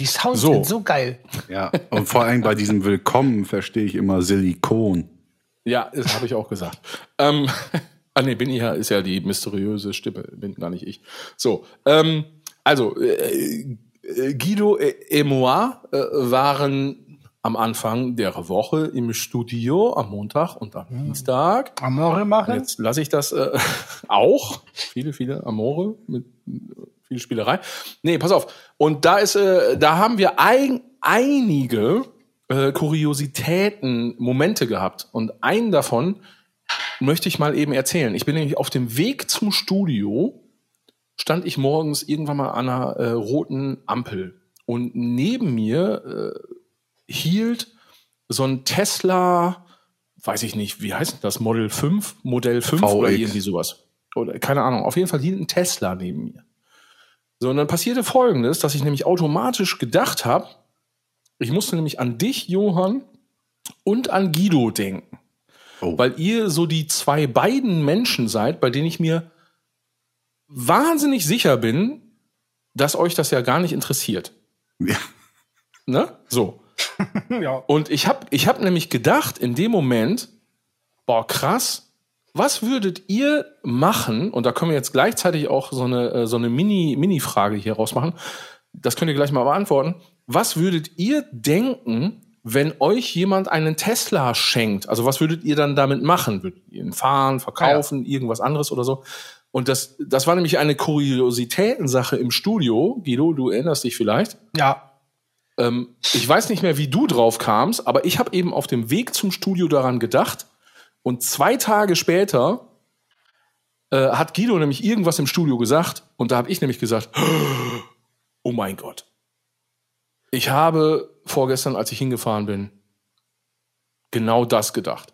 Die Sounds So. sind so geil. Ja. Und vor allem bei diesem Willkommen verstehe ich immer Silikon. Ja, das habe ich auch gesagt. Ähm, [laughs] ah nee, bin ich ja, ist ja die mysteriöse Stimme, bin gar nicht ich. So, ähm, also äh, äh, Guido et moi äh, waren am Anfang der Woche im Studio am Montag und am Dienstag. Amore machen? Jetzt lasse ich das äh, [laughs] auch. Viele, viele Amore mit viel Spielerei. Nee, pass auf. Und da ist, äh, da haben wir ein, einige äh, Kuriositäten, Momente gehabt. Und einen davon möchte ich mal eben erzählen. Ich bin nämlich auf dem Weg zum Studio, stand ich morgens irgendwann mal an einer äh, roten Ampel. Und neben mir äh, hielt so ein Tesla, weiß ich nicht, wie heißt das? Model 5, Modell 5 oder VX. irgendwie sowas. Oder keine Ahnung. Auf jeden Fall hielt ein Tesla neben mir. So, und dann passierte folgendes, dass ich nämlich automatisch gedacht habe, ich musste nämlich an dich, Johann, und an Guido denken. Oh. Weil ihr so die zwei beiden Menschen seid, bei denen ich mir wahnsinnig sicher bin, dass euch das ja gar nicht interessiert. Ja. Ne? So. [laughs] Ja. Und ich habe ich hab nämlich gedacht, in dem Moment, boah, krass, was würdet ihr machen? Und da können wir jetzt gleichzeitig auch so eine, äh, so eine Mini- Mini-Frage hier rausmachen. Das könnt ihr gleich mal beantworten. Was würdet ihr denken, wenn euch jemand einen Tesla schenkt? Also was würdet ihr dann damit machen? Würdet ihr ihn fahren, verkaufen, irgendwas anderes oder so? Und das, das war nämlich eine Kuriositätensache im Studio. Guido, du erinnerst dich vielleicht. Ja. Ähm, ich weiß nicht mehr, wie du drauf kamst, aber ich habe eben auf dem Weg zum Studio daran gedacht. Und zwei Tage später äh, hat Guido nämlich irgendwas im Studio gesagt. Und da habe ich nämlich gesagt, [gasps] oh mein Gott. Ich habe vorgestern, als ich hingefahren bin, genau das gedacht.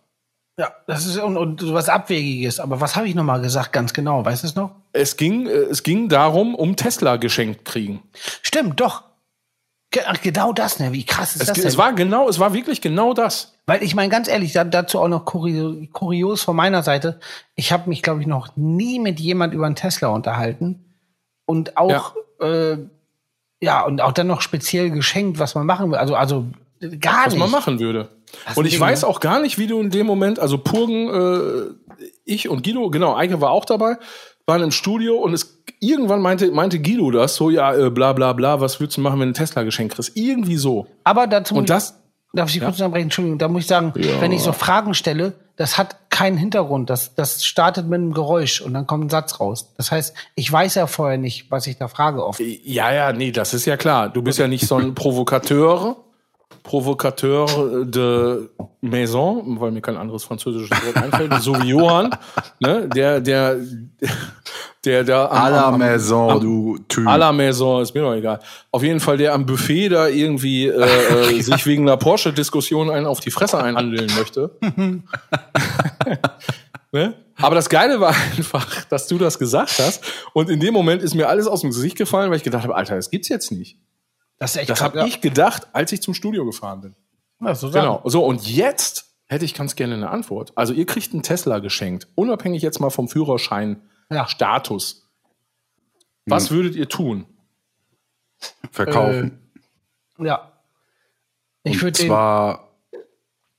Ja, das ist und, und was Abwegiges. Aber was habe ich noch mal gesagt, ganz genau? Weißt du es noch? Es ging, äh, es ging darum, um Tesla geschenkt kriegen. Stimmt, doch. Genau das, ne? Wie krass ist Es, das denn? es war genau, es war wirklich genau das. Weil ich meine, ganz ehrlich, da, dazu auch noch kurios, kurios von meiner Seite. Ich habe mich, glaube ich, noch nie mit jemand über einen Tesla unterhalten. Und auch, ja. Äh, ja, und auch dann noch speziell geschenkt, was man machen will. Also, also gar was nicht. man machen würde. Das und ich weiß auch gar nicht, wie du in dem Moment, also Purgen, äh, ich und Guido, genau, Eike war auch dabei, waren im Studio und es irgendwann meinte, meinte Guido das, so, ja, äh, bla bla bla, was würdest du machen, wenn du einen Tesla geschenkt kriegst? Irgendwie so. Aber dazu Und das, darf ich kurz unterbrechen? Entschuldigung, da muss ich sagen, wenn ich so Fragen stelle, das hat keinen Hintergrund. Das, das startet mit einem Geräusch und dann kommt ein Satz raus. Das heißt, ich weiß ja vorher nicht, was ich da frage oft. ja, ja, nee, das ist ja klar. Du bist ja nicht so ein [laughs] Provokateur, Provokateur de Maison, weil mir kein anderes französisches Wort einfällt, so wie Johann, ne, der, der, der da À la am- Maison, am- du Typ. À la Maison, ist mir doch egal. Auf jeden Fall, der am Buffet da irgendwie äh, [laughs] äh, sich wegen einer Porsche-Diskussion einen auf die Fresse einhandeln möchte. [laughs] ne? Aber das Geile war einfach, dass du das gesagt hast. Und in dem Moment ist mir alles aus dem Gesicht gefallen, weil ich gedacht habe, Alter, das gibt's jetzt nicht. Das ist echt Das habe ja. ich gedacht, als ich zum Studio gefahren bin. Ja, so. Genau. So, und jetzt hätte ich ganz gerne eine Antwort. Also, ihr kriegt einen Tesla geschenkt, unabhängig jetzt mal vom Führerschein-Status. Ja. Was würdet ihr tun? Verkaufen. Ja. Ich Und würde den. zwar,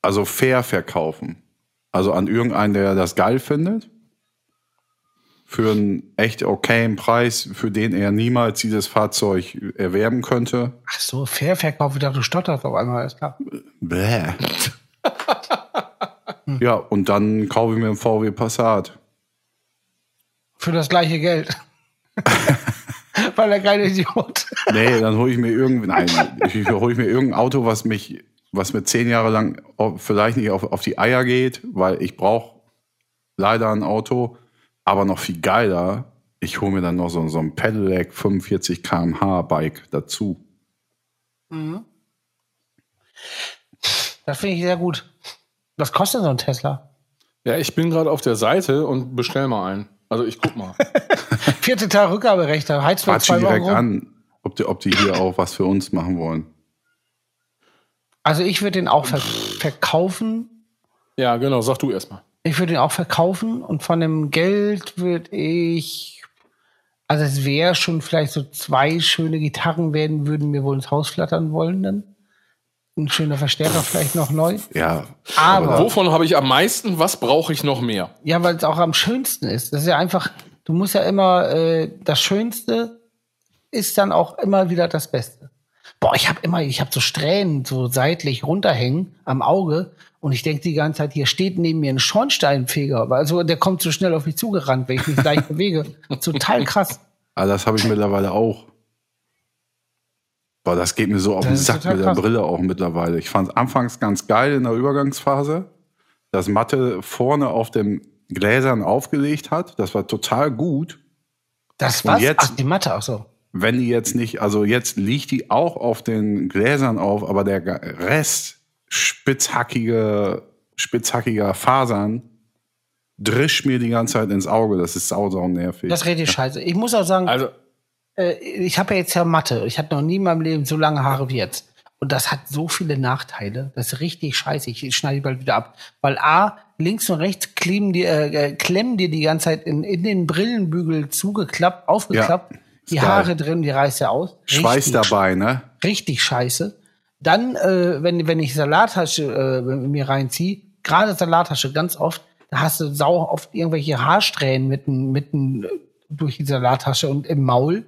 also fair verkaufen. Also an irgendeinen, der das geil findet. Für einen echt okayen Preis, für den er niemals dieses Fahrzeug erwerben könnte. Ach so, Fairverkauf, ich dachte, du stotterst auf einmal, ist klar. Bäh. [laughs] ja, und dann kaufe ich mir einen VW Passat. Für das gleiche Geld. [laughs] weil er kein Idiot. Nee, dann hole ich mir irgendwie, nein, ich hole ich mir irgendein Auto, was mich, was mir zehn Jahre lang vielleicht nicht auf, auf die Eier geht, weil ich brauche leider ein Auto, aber noch viel geiler, ich hole mir dann noch so, so ein Pedelec 45 km/h Bike dazu. Das finde ich sehr gut. Was kostet so ein Tesla? Ja, ich bin gerade auf der Seite und bestell mal einen. Also ich guck mal. [laughs] Vierte Teil Rückgaberecht, da heizt Quatsch zwei Wochen direkt rum. an, ob die, ob die hier auch was für uns machen wollen. Also ich würde den auch ver verkaufen. Ja, genau, sag du erstmal. Ich würde den auch verkaufen und von dem Geld würde ich, also es wäre schon vielleicht so zwei schöne Gitarren werden, würden mir wohl ins Haus flattern wollen dann. Ein schöner Verstärker vielleicht noch neu. Ja, Aber, Wovon habe ich am meisten? Was brauche ich noch mehr? ja, weil es auch am schönsten ist. Das ist ja einfach, du musst ja immer, äh, das Schönste ist dann auch immer wieder das Beste. Boah, ich habe immer, ich habe so Strähnen so seitlich runterhängen am Auge und ich denke die ganze Zeit, hier steht neben mir ein Schornsteinfeger. Also der kommt so schnell auf mich zugerannt, wenn ich mich leicht [laughs] bewege. Total krass. aber das habe ich mittlerweile auch. Boah, das geht mir so auf den Sack mit der krass. Brille auch mittlerweile. Ich fand es anfangs ganz geil in der Übergangsphase, dass Mathe vorne auf den Gläsern aufgelegt hat. Das war total gut. Das was? jetzt- Ach, die Matte, ach so. Wenn die jetzt nicht, also jetzt liegt die auch auf den Gläsern auf, aber der Rest spitzhackige, spitzhackiger Fasern drischt mir die ganze Zeit ins Auge. Das ist sau, sau nervig. Das rede ich scheiße. Ich muss auch sagen, Also, äh, ich habe ja jetzt ja Mathe. Ich hatte noch nie in meinem Leben so lange Haare wie jetzt. Und das hat so viele Nachteile. Das ist richtig scheiße. Ich schneide die bald wieder ab. Weil A, links und rechts klemmen dir, äh, klemmen dir die ganze Zeit in, in den Brillenbügel zugeklappt, aufgeklappt. Ja, ist die geil. Haare drin, die reißt ja aus. Schweiß Richtig dabei, ne? richtig scheiße. Dann, äh, wenn, wenn ich Salattasche äh, mir reinziehe, gerade Salattasche ganz oft, da hast du sau oft irgendwelche Haarsträhnen mitten, mitten durch die Salattasche und im Maul.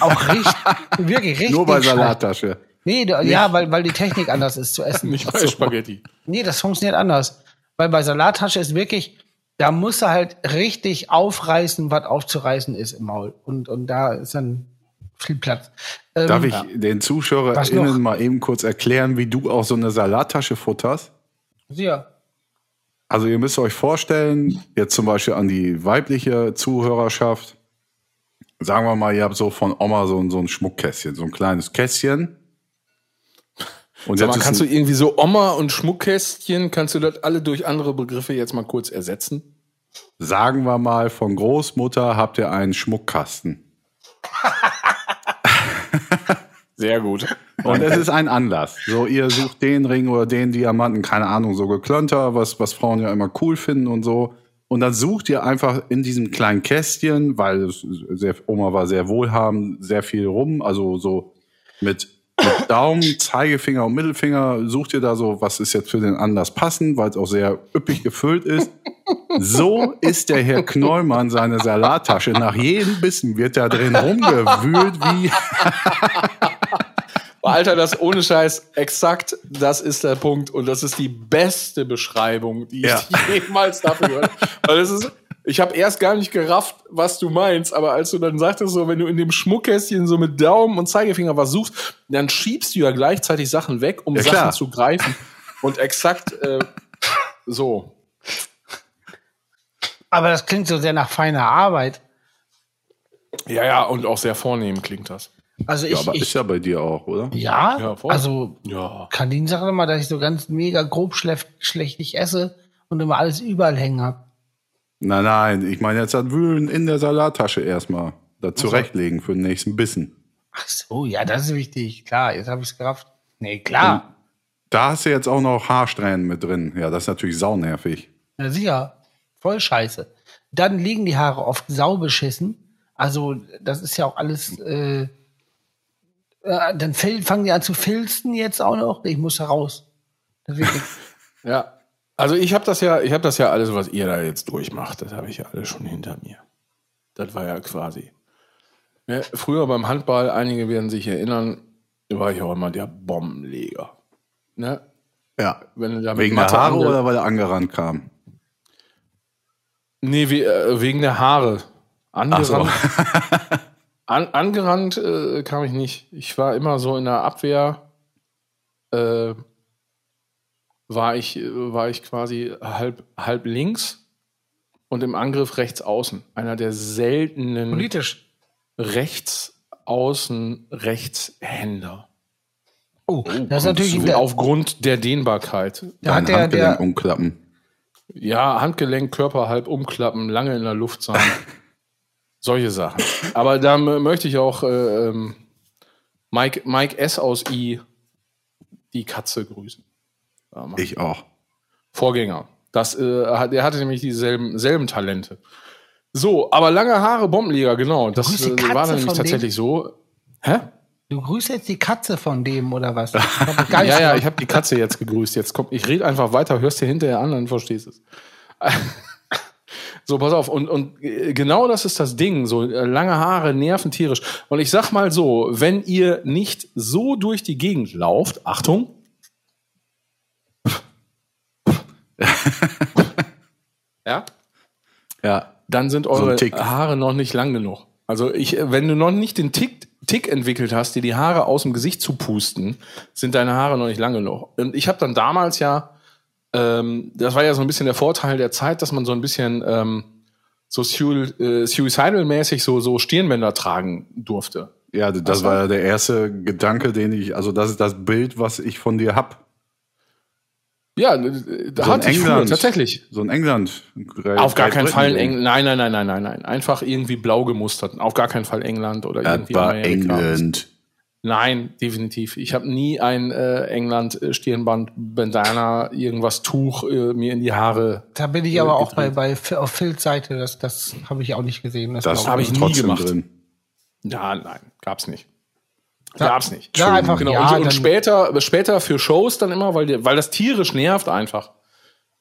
Auch richtig, [laughs] wirklich richtig. Nur bei scheiße. Salattasche. Nee, da, ja, weil, weil die Technik anders ist zu [laughs] essen. nicht bei Spaghetti. Nee, das funktioniert anders. Weil bei Salattasche ist wirklich, da musst du halt richtig aufreißen, was aufzureißen ist im Maul. Und, und da ist dann viel Platz. Ähm, Darf ich den? ZuschauerInnen mal eben kurz erklären, wie du auch so eine Salattasche futterst? Ja. Also ihr müsst euch vorstellen, jetzt zum Beispiel an die weibliche Zuhörerschaft, sagen wir mal, ihr habt so von Oma so, so ein Schmuckkästchen, so ein kleines Kästchen. Und Sag mal, kannst du irgendwie so Oma und Schmuckkästchen, kannst du das alle durch andere Begriffe jetzt mal kurz ersetzen? sagen wir mal, von Großmutter habt ihr einen Schmuckkasten. Sehr gut. Und es ist ein Anlass. So, ihr sucht den Ring oder den Diamanten, keine Ahnung, so geklönter, was, was Frauen ja immer cool finden und so. Und dann sucht ihr einfach in diesem kleinen Kästchen, weil sehr, Oma war sehr wohlhabend, sehr viel rum, also so mit, mit Daumen, Zeigefinger und Mittelfinger sucht ihr da so, was ist jetzt für den Anlass passend, weil es auch sehr üppig gefüllt ist. So ist der Herr Knollmann seine Salattasche. Nach jedem Bissen wird da drin rumgewühlt wie [laughs] Alter, das ohne Scheiß, exakt, das ist der Punkt. Und das ist die beste Beschreibung, die Ja. ich jemals dafür gehört habe. Weil es ist, ich habe erst gar nicht gerafft, was du meinst, aber als du dann sagtest, so, wenn du in dem Schmuckkästchen so mit Daumen und Zeigefinger was suchst, dann schiebst du ja gleichzeitig Sachen weg, um Ja, Sachen klar. zu greifen. Und exakt äh, so. Aber das klingt so sehr nach feiner Arbeit. Ja, ja, und auch sehr vornehm klingt das. Also Ja, ich, aber ist ich ja bei dir auch, oder? ja, Ja, also Ja. Kadin sagt immer, dass ich so ganz mega grob schlecht, schlechtig esse und immer alles überall hängen hab. Nein, nein, ich meine jetzt das Wühlen in der Salattasche erstmal. Da zurechtlegen für den nächsten Bissen. Ach so, ja, das ist wichtig. Klar, jetzt habe ich es gerafft. Nee, klar. Da hast du jetzt auch noch Haarsträhnen mit drin. Ja, das ist natürlich saunervig. Ja, sicher. Voll scheiße. Dann liegen die Haare oft saubeschissen. Also, das ist ja auch alles. Äh, äh, dann fangen die an zu filzen jetzt auch noch. Ich muss da raus. Das. [laughs] Ja. Also ich habe das ja, ich habe das ja alles, was ihr da jetzt durchmacht, das habe ich ja alles schon hinter mir. Das war ja quasi. Ne, früher beim Handball, einige werden sich erinnern, war ich auch immer der Bombenleger. Ne? Ja. Wegen der Haare ange- oder weil er angerannt kam? Nee, we äh, wegen der Haare. Ach so. Angerannt. [laughs] An, angerannt äh, kam ich nicht. Ich war immer so in der Abwehr. Äh, war ich, äh, war ich quasi halb, halb links und im Angriff rechts außen. Einer der seltenen Politisch. rechts außen Rechtshänder. Oh, das ist natürlich. Der, Aufgrund der Dehnbarkeit. da hat der, Handgelenk der, umklappen. Ja, Handgelenk, Körper halb umklappen, lange in der Luft sein. [laughs] Solche Sachen. Aber da möchte ich auch äh, ähm, Mike, Mike S. aus I, die Katze, grüßen. Ja, Mann. Ich auch. Vorgänger. Das, äh, der hatte nämlich dieselben selben Talente. So, aber lange Haare, Bombenleger, genau. Das äh, war nämlich von dem? tatsächlich so. Hä? du grüßt jetzt die Katze von dem oder was? [laughs] Ja, ja, ich habe die Katze jetzt gegrüßt. Jetzt kommt, ich rede einfach weiter, hörst dir hinterher an, dann verstehst es. [laughs] So, pass auf. Und, und äh, genau das ist das Ding. So äh, lange Haare nerven tierisch. Und ich sag mal so, wenn ihr nicht so durch die Gegend lauft, Achtung. Ja, Ja. dann sind eure Tick. Haare noch nicht lang genug. Also ich, wenn du noch nicht den Tick, Tick entwickelt hast, dir die Haare aus dem Gesicht zu pusten, sind deine Haare noch nicht lang genug. Und ich habe dann damals ja, ähm, das war ja so ein bisschen der Vorteil der Zeit, dass man so ein bisschen ähm, so äh, suicidal-mäßig so, so Stirnbänder tragen durfte. Ja, das war ja der erste Gedanke, den ich, also das ist das Bild, was ich von dir hab. Ja, äh, da So hatte ich früher, England. tatsächlich. So in England. Auf gar keinen Fall in England. Nein, nein, nein, nein, nein, nein. Einfach irgendwie blau gemustert. Auf gar keinen Fall England oder irgendwie war Amerika. England. Nein, definitiv. Ich habe nie ein äh, England äh, Stirnband, Bandana, irgendwas Tuch äh, mir in die Haare. Da bin ich aber auch bei, bei auf Phils Seite. Das, das habe ich auch nicht gesehen. Das, Das glaub hab ich. nie trotzdem gemacht. drin. Ja, nein, gab's nicht. Ja, Gab's nicht. ja, einfach, genau. ja, und, und dann- später, später für Shows dann immer, weil, weil das tierisch nervt einfach.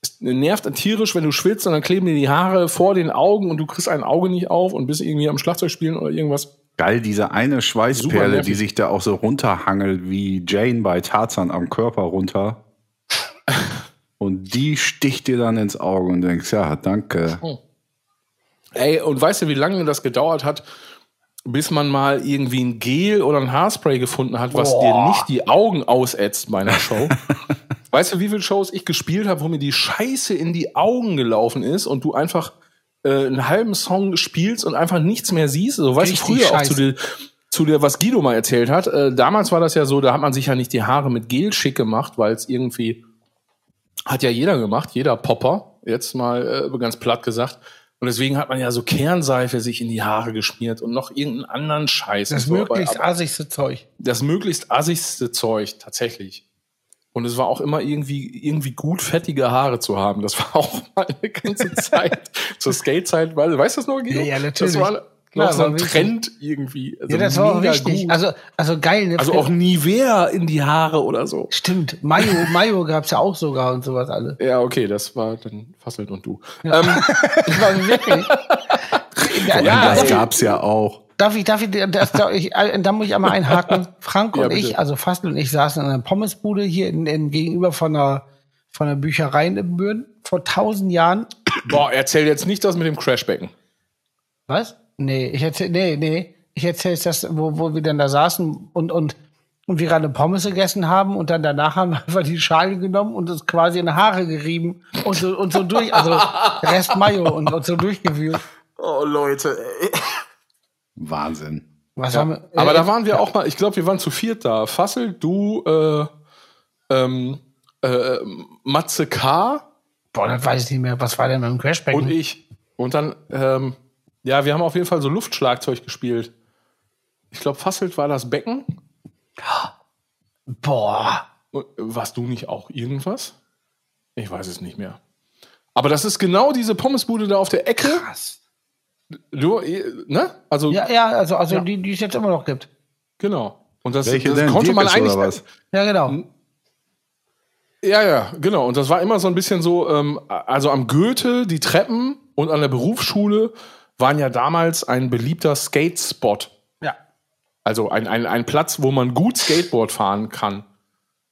Es nervt tierisch, wenn du schwitzt und dann kleben dir die Haare vor den Augen und du kriegst ein Auge nicht auf und bist irgendwie am Schlagzeug spielen oder irgendwas. Geil, diese eine Schweißperle, die sich da auch so runterhangelt wie Jane bei Tarzan am Körper runter. Und die sticht dir dann ins Auge und denkst, ja, danke. Ey, und weißt du, wie lange das gedauert hat, bis man mal irgendwie ein Gel oder ein Haarspray gefunden hat, was dir nicht die Augen ausätzt bei einer Show? [laughs] weißt du, wie viele Shows ich gespielt habe, wo mir die Scheiße in die Augen gelaufen ist und du einfach äh, einen halben Song spielst und einfach nichts mehr siehst? So, weißt du, früher auch zu dir, zu dir, was Guido mal erzählt hat. Äh, damals war das ja so, da hat man sich ja nicht die Haare mit Gel schick gemacht, weil es irgendwie hat ja jeder gemacht, jeder Popper, jetzt mal äh, ganz platt gesagt. Und deswegen hat man ja so Kernseife sich in die Haare geschmiert und noch irgendeinen anderen Scheiß. Das so. Möglichst aber assigste Zeug. das möglichst assigste Zeug, tatsächlich. Und es war auch immer irgendwie, irgendwie gut fettige Haare zu haben. Das war auch [laughs] mal eine ganze [laughs] Zeit. Zur Skate-Zeit, weißt du das noch, Guido? Ja, ja, natürlich. Das war Klar, noch so ein wichtig. Trend irgendwie. Also Ja, das war auch wichtig. gut. Also, also geil. Ne? also auch Nivea in die Haare oder so. Stimmt. Mayo, Mayo gab's ja auch sogar und sowas alle. Ja, okay, das war dann Fasselt und du. Ähm, [laughs] Das war wirklich. [laughs] ja, ja, das gab's ja auch. Darf ich, darf ich, das, darf ich, äh, da muss ich einmal einhaken. [laughs] Frank Ja, und bitte. ich, also Fastel und ich saßen in einer Pommesbude hier in, in, gegenüber von einer, von einer Bücherei in Ibbenbüren vor tausend Jahren. boah, erzähl jetzt nicht das mit dem Crashbecken. Was? Nee, ich erzähl, nee, nee. Ich erzähle das, wo, wo wir dann da saßen und, und, und wir gerade Pommes gegessen haben und dann danach haben wir einfach die Schale genommen und uns quasi in die Haare gerieben und so, und so durch, also [laughs] Rest Mayo und, und so durchgewühlt. Oh, Leute, ey. Wahnsinn. Was haben wir? Aber äh, da waren wir auch mal, ich glaube, wir waren zu viert da. Fassel, du, äh, ähm, äh, Matze K. Boah, das weiß ich nicht mehr. Was war denn mit dem Crashback? und ich. Und dann, ähm, ja, wir haben auf jeden Fall so Luftschlagzeug gespielt. Ich glaube, Fasselt war das Becken. Boah. Äh, Warst du nicht auch irgendwas? Ich weiß es nicht mehr. Aber das ist genau diese Pommesbude da auf der Ecke. Krass. Du, äh, ne? Also, Ja, ja, also, also Die, die es jetzt immer noch gibt. genau. Und das, Welche das denn? konnte man eigentlich. oder was? Ja, genau. Ja, ja, genau. Und das war immer so ein bisschen so, ähm, also am Goethe, die Treppen und an der Berufsschule waren ja damals ein beliebter Skate-Spot. Ja. Also ein, ein, ein Platz, wo man gut Skateboard fahren kann.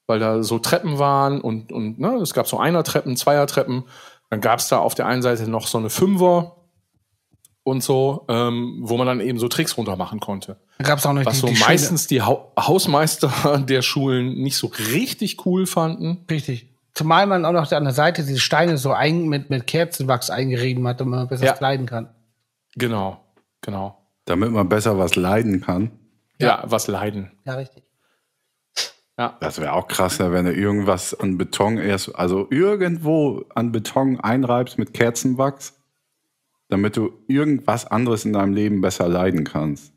Weil da so Treppen waren und, und ne, es gab so Einer-Treppen, Zweier-Treppen. Dann gab es da auf der einen Seite noch so eine Fünfer. und so, ähm, wo man dann eben so Tricks runter machen konnte. Da gab es auch noch Was die, so die meistens die Hau Hausmeister [laughs] der Schulen nicht so richtig cool fanden. Richtig. Zumal man auch noch an der Seite diese Steine so ein, mit, mit Kerzenwachs eingerieben hat, damit man besser Ja. sliden kann. Genau, genau. Damit man besser was leiden kann. Ja, was leiden. Ja, richtig. Ja. Das wäre auch krass, ne, wenn du irgendwas an Beton erst, also irgendwo an Beton einreibst mit Kerzenwachs, damit du irgendwas anderes in deinem Leben besser leiden kannst.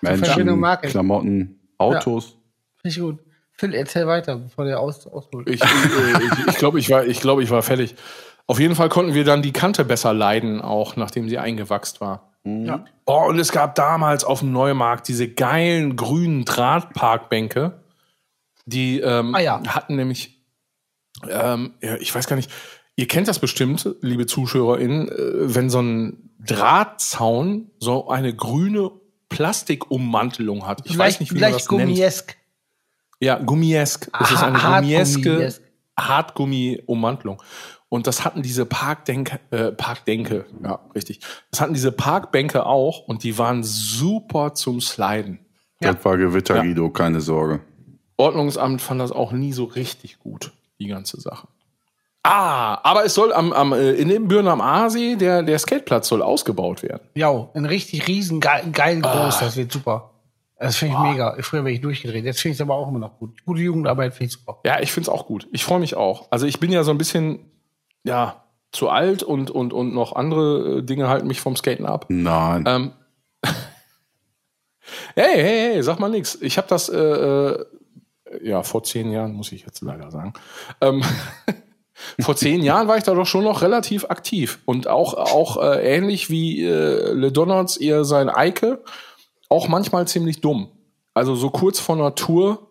Menschen. Klamotten, Autos. Finde ich gut. Phil, erzähl weiter, bevor der aus, ausholt. Ich, äh, ich, ich glaube, ich war, ich glaube, ich war fertig. Auf jeden Fall konnten wir dann die Kante besser leiden, auch nachdem sie eingewachst war. Ja. Oh, und es gab damals auf dem Neumarkt diese geilen grünen Drahtparkbänke. Die ähm, Ah, ja. hatten nämlich, ähm, ja, ich weiß gar nicht, ihr kennt das bestimmt, liebe ZuschauerInnen, äh, wenn so ein Drahtzaun so eine grüne Plastikummantelung hat. Ich weiß nicht, wie man das nennt. gummiesk. Ja, gummiesk. Es ist eine Hart- gummieske. Hartgummi-Ummantelung. Und das hatten diese Parkdenke, äh, Parkdenke, ja, richtig. Das hatten diese Parkbänke auch und die waren super zum Sliden. Das war Gewitter, Guido, keine Sorge. Ordnungsamt fand das auch nie so richtig gut, die ganze Sache. Ah, aber es soll am, am äh, in dem Büren am Aasee, der, der Skateplatz soll ausgebaut werden. Ja, ein richtig riesen, geil, geil Ah. groß, das wird super. Das finde ich mega. Früher wäre ich durchgedreht. Jetzt finde ich es aber auch immer noch gut. Gute Jugendarbeit finde ich super. Ja, ich find's auch gut. Ich freue mich auch. Also ich bin ja so ein bisschen, ja, zu alt und, und, und noch andere äh, Dinge halten mich vom Skaten ab. Nein. Ähm, [laughs] hey, hey, hey, sag mal nix. Ich habe das, äh, äh, ja, vor zehn Jahren, muss ich jetzt leider sagen. Ähm, [laughs] vor zehn Jahren war ich da doch schon noch relativ aktiv. Und auch, auch äh, ähnlich wie äh, Le Donalds ihr sein Eike, auch manchmal ziemlich dumm. Also so kurz vor einer Tour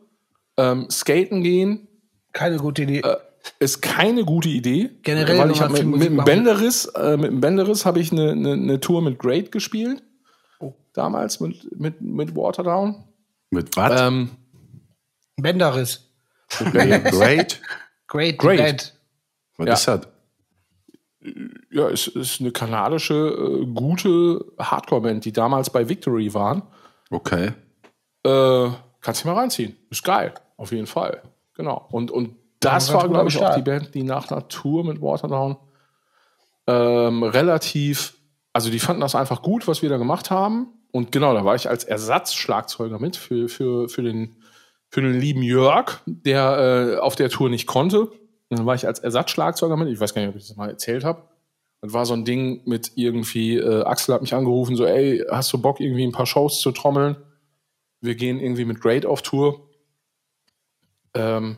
ähm, skaten gehen, Keine gute Idee. Äh, ist keine gute Idee. Generell, weil ich hab mit, dem Bänderriss, äh, mit dem Bänderriss habe ich eine, eine, eine Tour mit Great gespielt. Oh. Damals mit, mit, mit Waterdown. Mit was? Ähm, Bänderriss. [laughs] Great. Great. Great. Great. Great. Was Ja. ist das? ja, es ist eine kanadische, äh, gute Hardcore-Band, die damals bei Victory waren. Okay. Äh, kannst du mal reinziehen. Ist geil, auf jeden Fall. Genau. Und, und das war, glaube ich, auch die. Band, die nach einer Tour mit Waterdown ähm, relativ, also die fanden das einfach gut, was wir da gemacht haben. Und genau, da war ich als Ersatzschlagzeuger mit für, für, für, den, für den lieben Jörg, der äh, auf der Tour nicht konnte. Und dann war ich als Ersatzschlagzeuger mit. Ich weiß gar nicht, ob ich das mal erzählt habe. Das war so ein Ding mit irgendwie, äh, Axel hat mich angerufen, so, ey, hast du Bock, irgendwie ein paar Shows zu trommeln? Wir gehen irgendwie mit Great auf Tour. Ähm,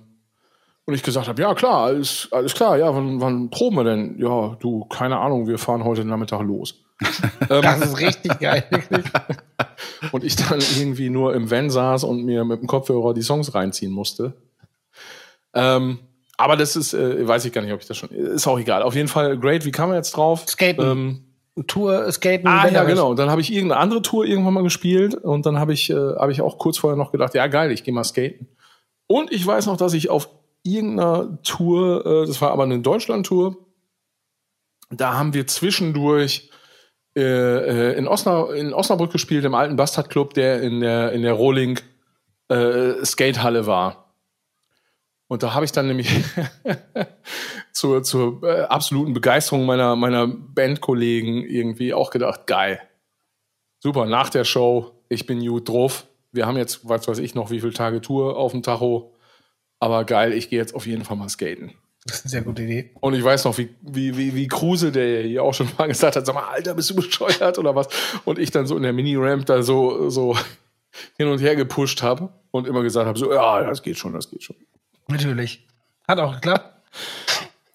und ich gesagt habe, ja klar, alles, alles klar, ja, wann, wann proben wir denn? Ja, du, keine Ahnung, wir fahren heute Nachmittag los. [laughs] Das ist richtig geil. [laughs] Und ich dann irgendwie nur im Van saß und mir mit dem Kopfhörer die Songs reinziehen musste. Ähm, aber das ist, äh, weiß ich gar nicht, ob ich das schon, ist auch egal. Auf jeden Fall, great, wie kam er jetzt drauf? Skaten. Ähm, Tour, Skaten, Ah, ja, genau. Und dann habe ich irgendeine andere Tour irgendwann mal gespielt und dann habe ich, äh, habe ich auch kurz vorher noch gedacht, ja geil, ich gehe mal skaten. Und ich weiß noch, dass ich auf irgendeiner Tour, äh, das war aber eine Deutschland-Tour, da haben wir zwischendurch äh, äh, in, Osna, in Osnabrück gespielt, im alten Bastard Club, der in der, in der Rolling äh, Skatehalle war. Und da habe ich dann nämlich [laughs] zur, zur absoluten Begeisterung meiner, meiner Bandkollegen irgendwie auch gedacht, geil. Super, nach der Show, ich bin gut drauf. Wir haben jetzt, was weiß ich noch, wie viele Tage Tour auf dem Tacho. Aber geil, ich gehe jetzt auf jeden Fall mal skaten. Das ist eine sehr gute Idee. Und ich weiß noch, wie, wie, wie, wie Kruse, der hier auch schon mal gesagt hat, sag mal, Alter, bist du bescheuert oder was? Und ich dann so in der Mini-Ramp da so, so [laughs] hin und her gepusht habe und immer gesagt habe, so, ja, das geht schon, das geht schon. Natürlich. Hat auch geklappt.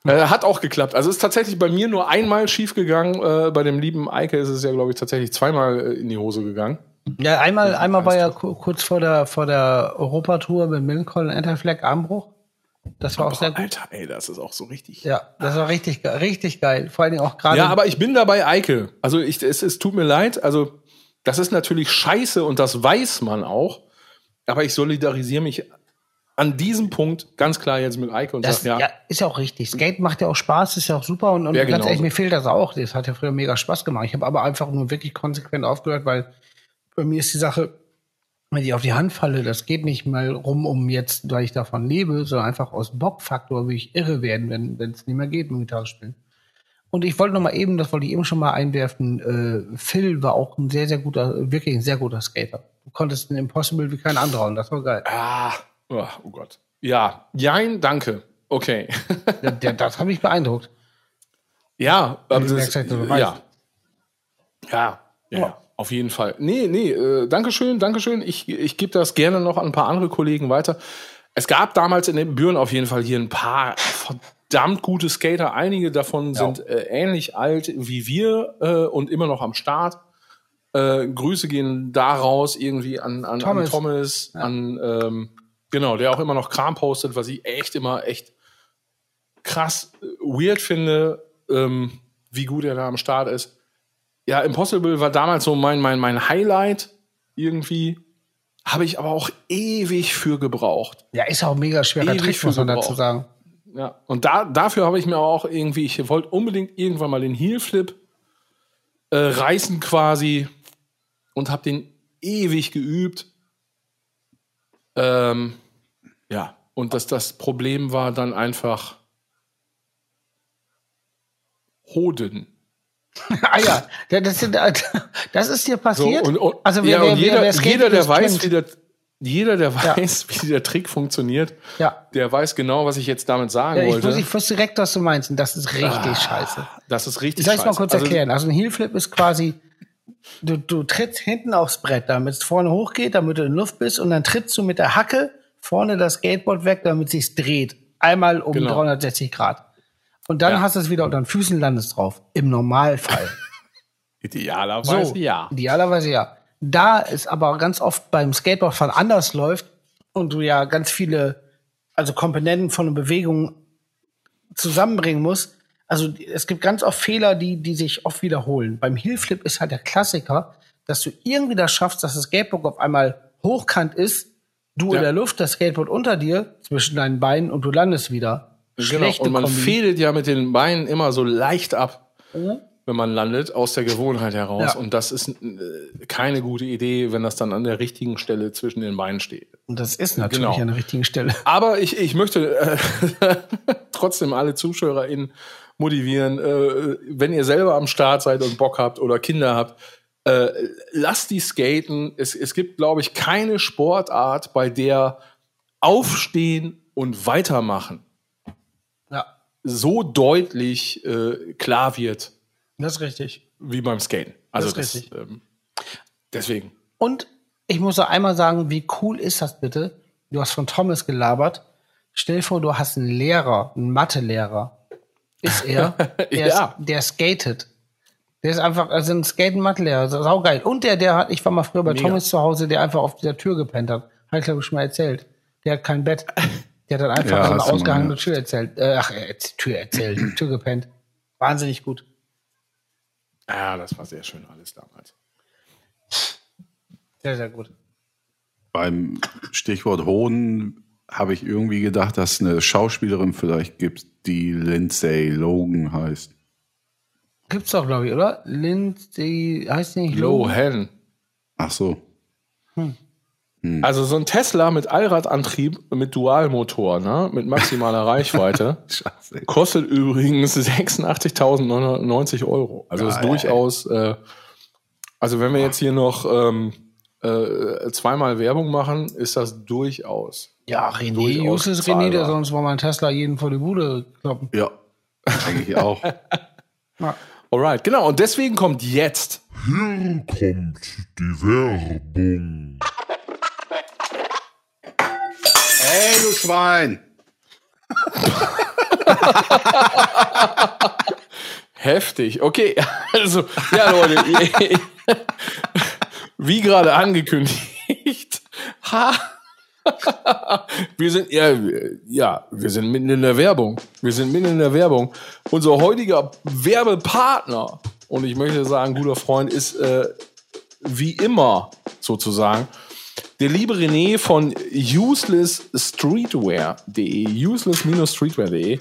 Äh, hat auch geklappt. Also ist tatsächlich bei mir nur einmal schief gegangen. Äh, bei dem lieben Eike ist es ja, glaube ich, tatsächlich zweimal äh, in die Hose gegangen. Ja, einmal, einmal war ja ku- kurz vor der, vor der Europatour mit Milcol und Enterfleck Armbruch. Das war auch sehr gut. Alter, ey, das ist auch so richtig. Ja, das war richtig, richtig geil. Vor allen Dingen auch gerade. Ja, aber ich bin dabei Eike. Also ich, es, es tut mir leid. Also das ist natürlich scheiße und das weiß man auch. Aber ich solidarisiere mich an diesem Punkt ganz klar jetzt mit Eike und Das sage, ja, ja. ist ja auch richtig. Skate macht ja auch Spaß, ist ja auch super. Und, und Ja, ganz genau ehrlich, so. mir fehlt das auch. Das hat ja früher mega Spaß gemacht. Ich habe aber einfach nur wirklich konsequent aufgehört, weil bei mir ist die Sache, wenn ich auf die Hand falle, das geht nicht mal rum, um jetzt, weil ich davon lebe, sondern einfach aus Bockfaktor will ich irre werden, wenn es nicht mehr geht mit Gitarre spielen. Und ich wollte noch mal eben, das wollte ich eben schon mal einwerfen, äh, Phil war auch ein sehr, sehr guter, wirklich ein sehr guter Skater. Du konntest ein Impossible wie kein anderer und das war geil. ah, oh, oh Gott. Ja, jein, danke. Okay. Der, der, [laughs] das hat mich beeindruckt. ja, aber das, ja. Ja, ja, ja, auf jeden Fall. Nee, nee, äh, Dankeschön, Dankeschön. Ich, ich gebe das gerne noch an ein paar andere Kollegen weiter. Es gab damals in den Büren auf jeden Fall hier ein paar verdammt gute Skater. Einige davon sind äh, ähnlich alt wie wir äh, und immer noch am Start. Äh, Grüße gehen da raus irgendwie an, an Thomas. An, Thomas an ähm, genau, der auch immer noch Kram postet, was ich echt immer echt krass äh, weird finde, ähm, wie gut er da am Start ist. Ja, Impossible war damals so mein, mein, mein Highlight irgendwie. Habe ich aber auch ewig für gebraucht. Ja, ist auch mega schwerer Ewig Trick, für muss man dazu sagen. Ja, und da, dafür habe ich mir auch irgendwie, ich wollte unbedingt irgendwann mal den Heelflip äh, reißen quasi und habe den ewig geübt. Ähm, ja, und das, das Problem war dann einfach Hoden. [laughs] ah ja, ja, das, sind, das ist dir So, passiert? und, und, also ja, und jeder, Skate jeder, der weiß, kennt. wie der, jeder, der Ja. weiß, [laughs] wie der Trick funktioniert, Ja. der weiß genau, was ich jetzt damit sagen Ja, ich, wollte. wusste, ich wusste direkt, was du meinst. Und das ist richtig Ah, scheiße. das ist richtig Ich soll es mal scheiße. kurz Also, erklären. Also ein Heelflip ist quasi, du, du trittst hinten aufs Brett, damit es vorne hochgeht, damit du in Luft bist. Und dann trittst du mit der Hacke vorne das Skateboard weg, damit es sich dreht. Einmal um Genau. 360 Grad. Und dann Ja. hast du es wieder unter den Füßen, landest drauf. Im Normalfall. [laughs] Idealerweise So, ja. Idealerweise ja. Da es aber ganz oft beim Skateboardfahren anders läuft und du ja ganz viele, also Komponenten von einer Bewegung zusammenbringen musst. Also es gibt ganz oft Fehler, die, die sich oft wiederholen. Beim Heelflip ist halt der Klassiker, dass du irgendwie das schaffst, dass das Skateboard auf einmal hochkant ist, du Ja. in der Luft, das Skateboard unter dir, zwischen deinen Beinen und du landest wieder. Genau. Schlechte Und man Kombi. fädelt ja mit den Beinen immer so leicht ab, wenn man landet, aus der Gewohnheit heraus. Ja. Und das ist äh, keine gute Idee, wenn das dann an der richtigen Stelle zwischen den Beinen steht. Und das ist natürlich Genau. an der richtigen Stelle. [laughs] Aber ich, ich möchte äh, [laughs] trotzdem alle ZuschauerInnen motivieren, äh, wenn ihr selber am Start seid und Bock habt oder Kinder habt, äh, lasst die skaten. Es, es gibt, glaube ich, keine Sportart, bei der Aufstehen und Weitermachen so deutlich äh, klar wird das ist richtig. wie beim Skaten. Also Das ist richtig. ähm, deswegen. Und ich muss noch einmal sagen, wie cool ist das bitte? Du hast von Thomas gelabert. Stell dir vor, du hast einen Lehrer, einen Mathelehrer. Ist er? [laughs] Der, Ja. ist, der skatet. Der ist einfach, also ein Skaten-Mathelehrer. Sau geil. Und der, der hat, ich war mal früher bei Mega. Thomas zu Hause, der einfach auf dieser Tür gepennt hat. Hat ich glaube ich schon mal erzählt. Der hat kein Bett. [laughs] Der hat dann einfach Ja, so eine ausgehangene. Tür erzählt. Äh, ach, äh, Tür erzählt, [clears throat] Tür gepennt. Wahnsinnig gut. Ja, das war sehr schön alles damals. Sehr, sehr gut. Beim Stichwort Hoden habe ich irgendwie gedacht, dass es eine Schauspielerin vielleicht gibt, die Lindsay Logan heißt. Gibt's doch, glaube ich, oder? Lindsay, heißt die nicht Logan? Lohan. Ach so. Also so ein Tesla mit Allradantrieb, mit Dualmotor, ne? mit maximaler [laughs] Reichweite, Scheiße. kostet übrigens 86.990 Euro. Also ist Geil. durchaus, äh, also wenn wir jetzt hier noch ähm, äh, zweimal Werbung machen, ist das durchaus. Ja, René, Durchaus Justus René, der sonst mal mein Tesla jeden vor die Bude kloppen. Ja, eigentlich auch. [laughs] Ja. Alright, genau. Und deswegen kommt jetzt Hier kommt die Werbung. Ey, du Schwein! Heftig. Okay, [laughs] also, ja, Leute, [laughs] wie gerade angekündigt, [laughs] ha, wir sind, ja, ja, wir sind mitten in der Werbung. Wir sind mitten in der Werbung. Unser heutiger Werbepartner, und ich möchte sagen, guter Freund, ist äh, wie immer sozusagen der liebe René von uselessstreetwear.de, useless-streetwear.de.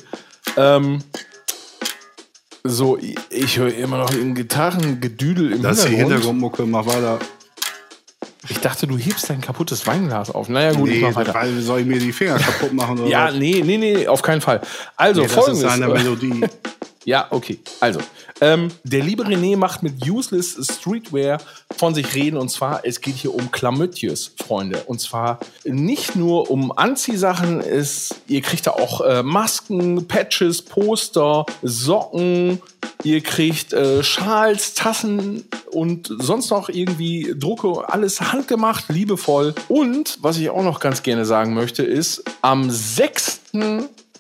Ähm, so, ich- ich höre immer noch ein Gitarrengedüdel im Das ist die Hintergrund. Hintergrundmucke, mach weiter. Ich dachte, du hebst dein kaputtes Weinglas auf. Naja, gut, ich Nee, mach weiter. weil soll ich mir die Finger kaputt machen oder Ja, was? nee, nee, nee, auf keinen Fall. Also, Nee, das folgendes. ist eine Melodie. [laughs] Ja, okay. Also, ähm, der liebe René macht mit Useless Streetwear von sich reden. Und zwar, es geht hier um Klamötjes, Freunde. Und zwar nicht nur um Anziehsachen. Es, ihr kriegt da auch äh, Masken, Patches, Poster, Socken. Ihr kriegt äh, Schals, Tassen und sonst noch irgendwie Drucke. Alles handgemacht, liebevoll. Und, was ich auch noch ganz gerne sagen möchte, ist, am 6.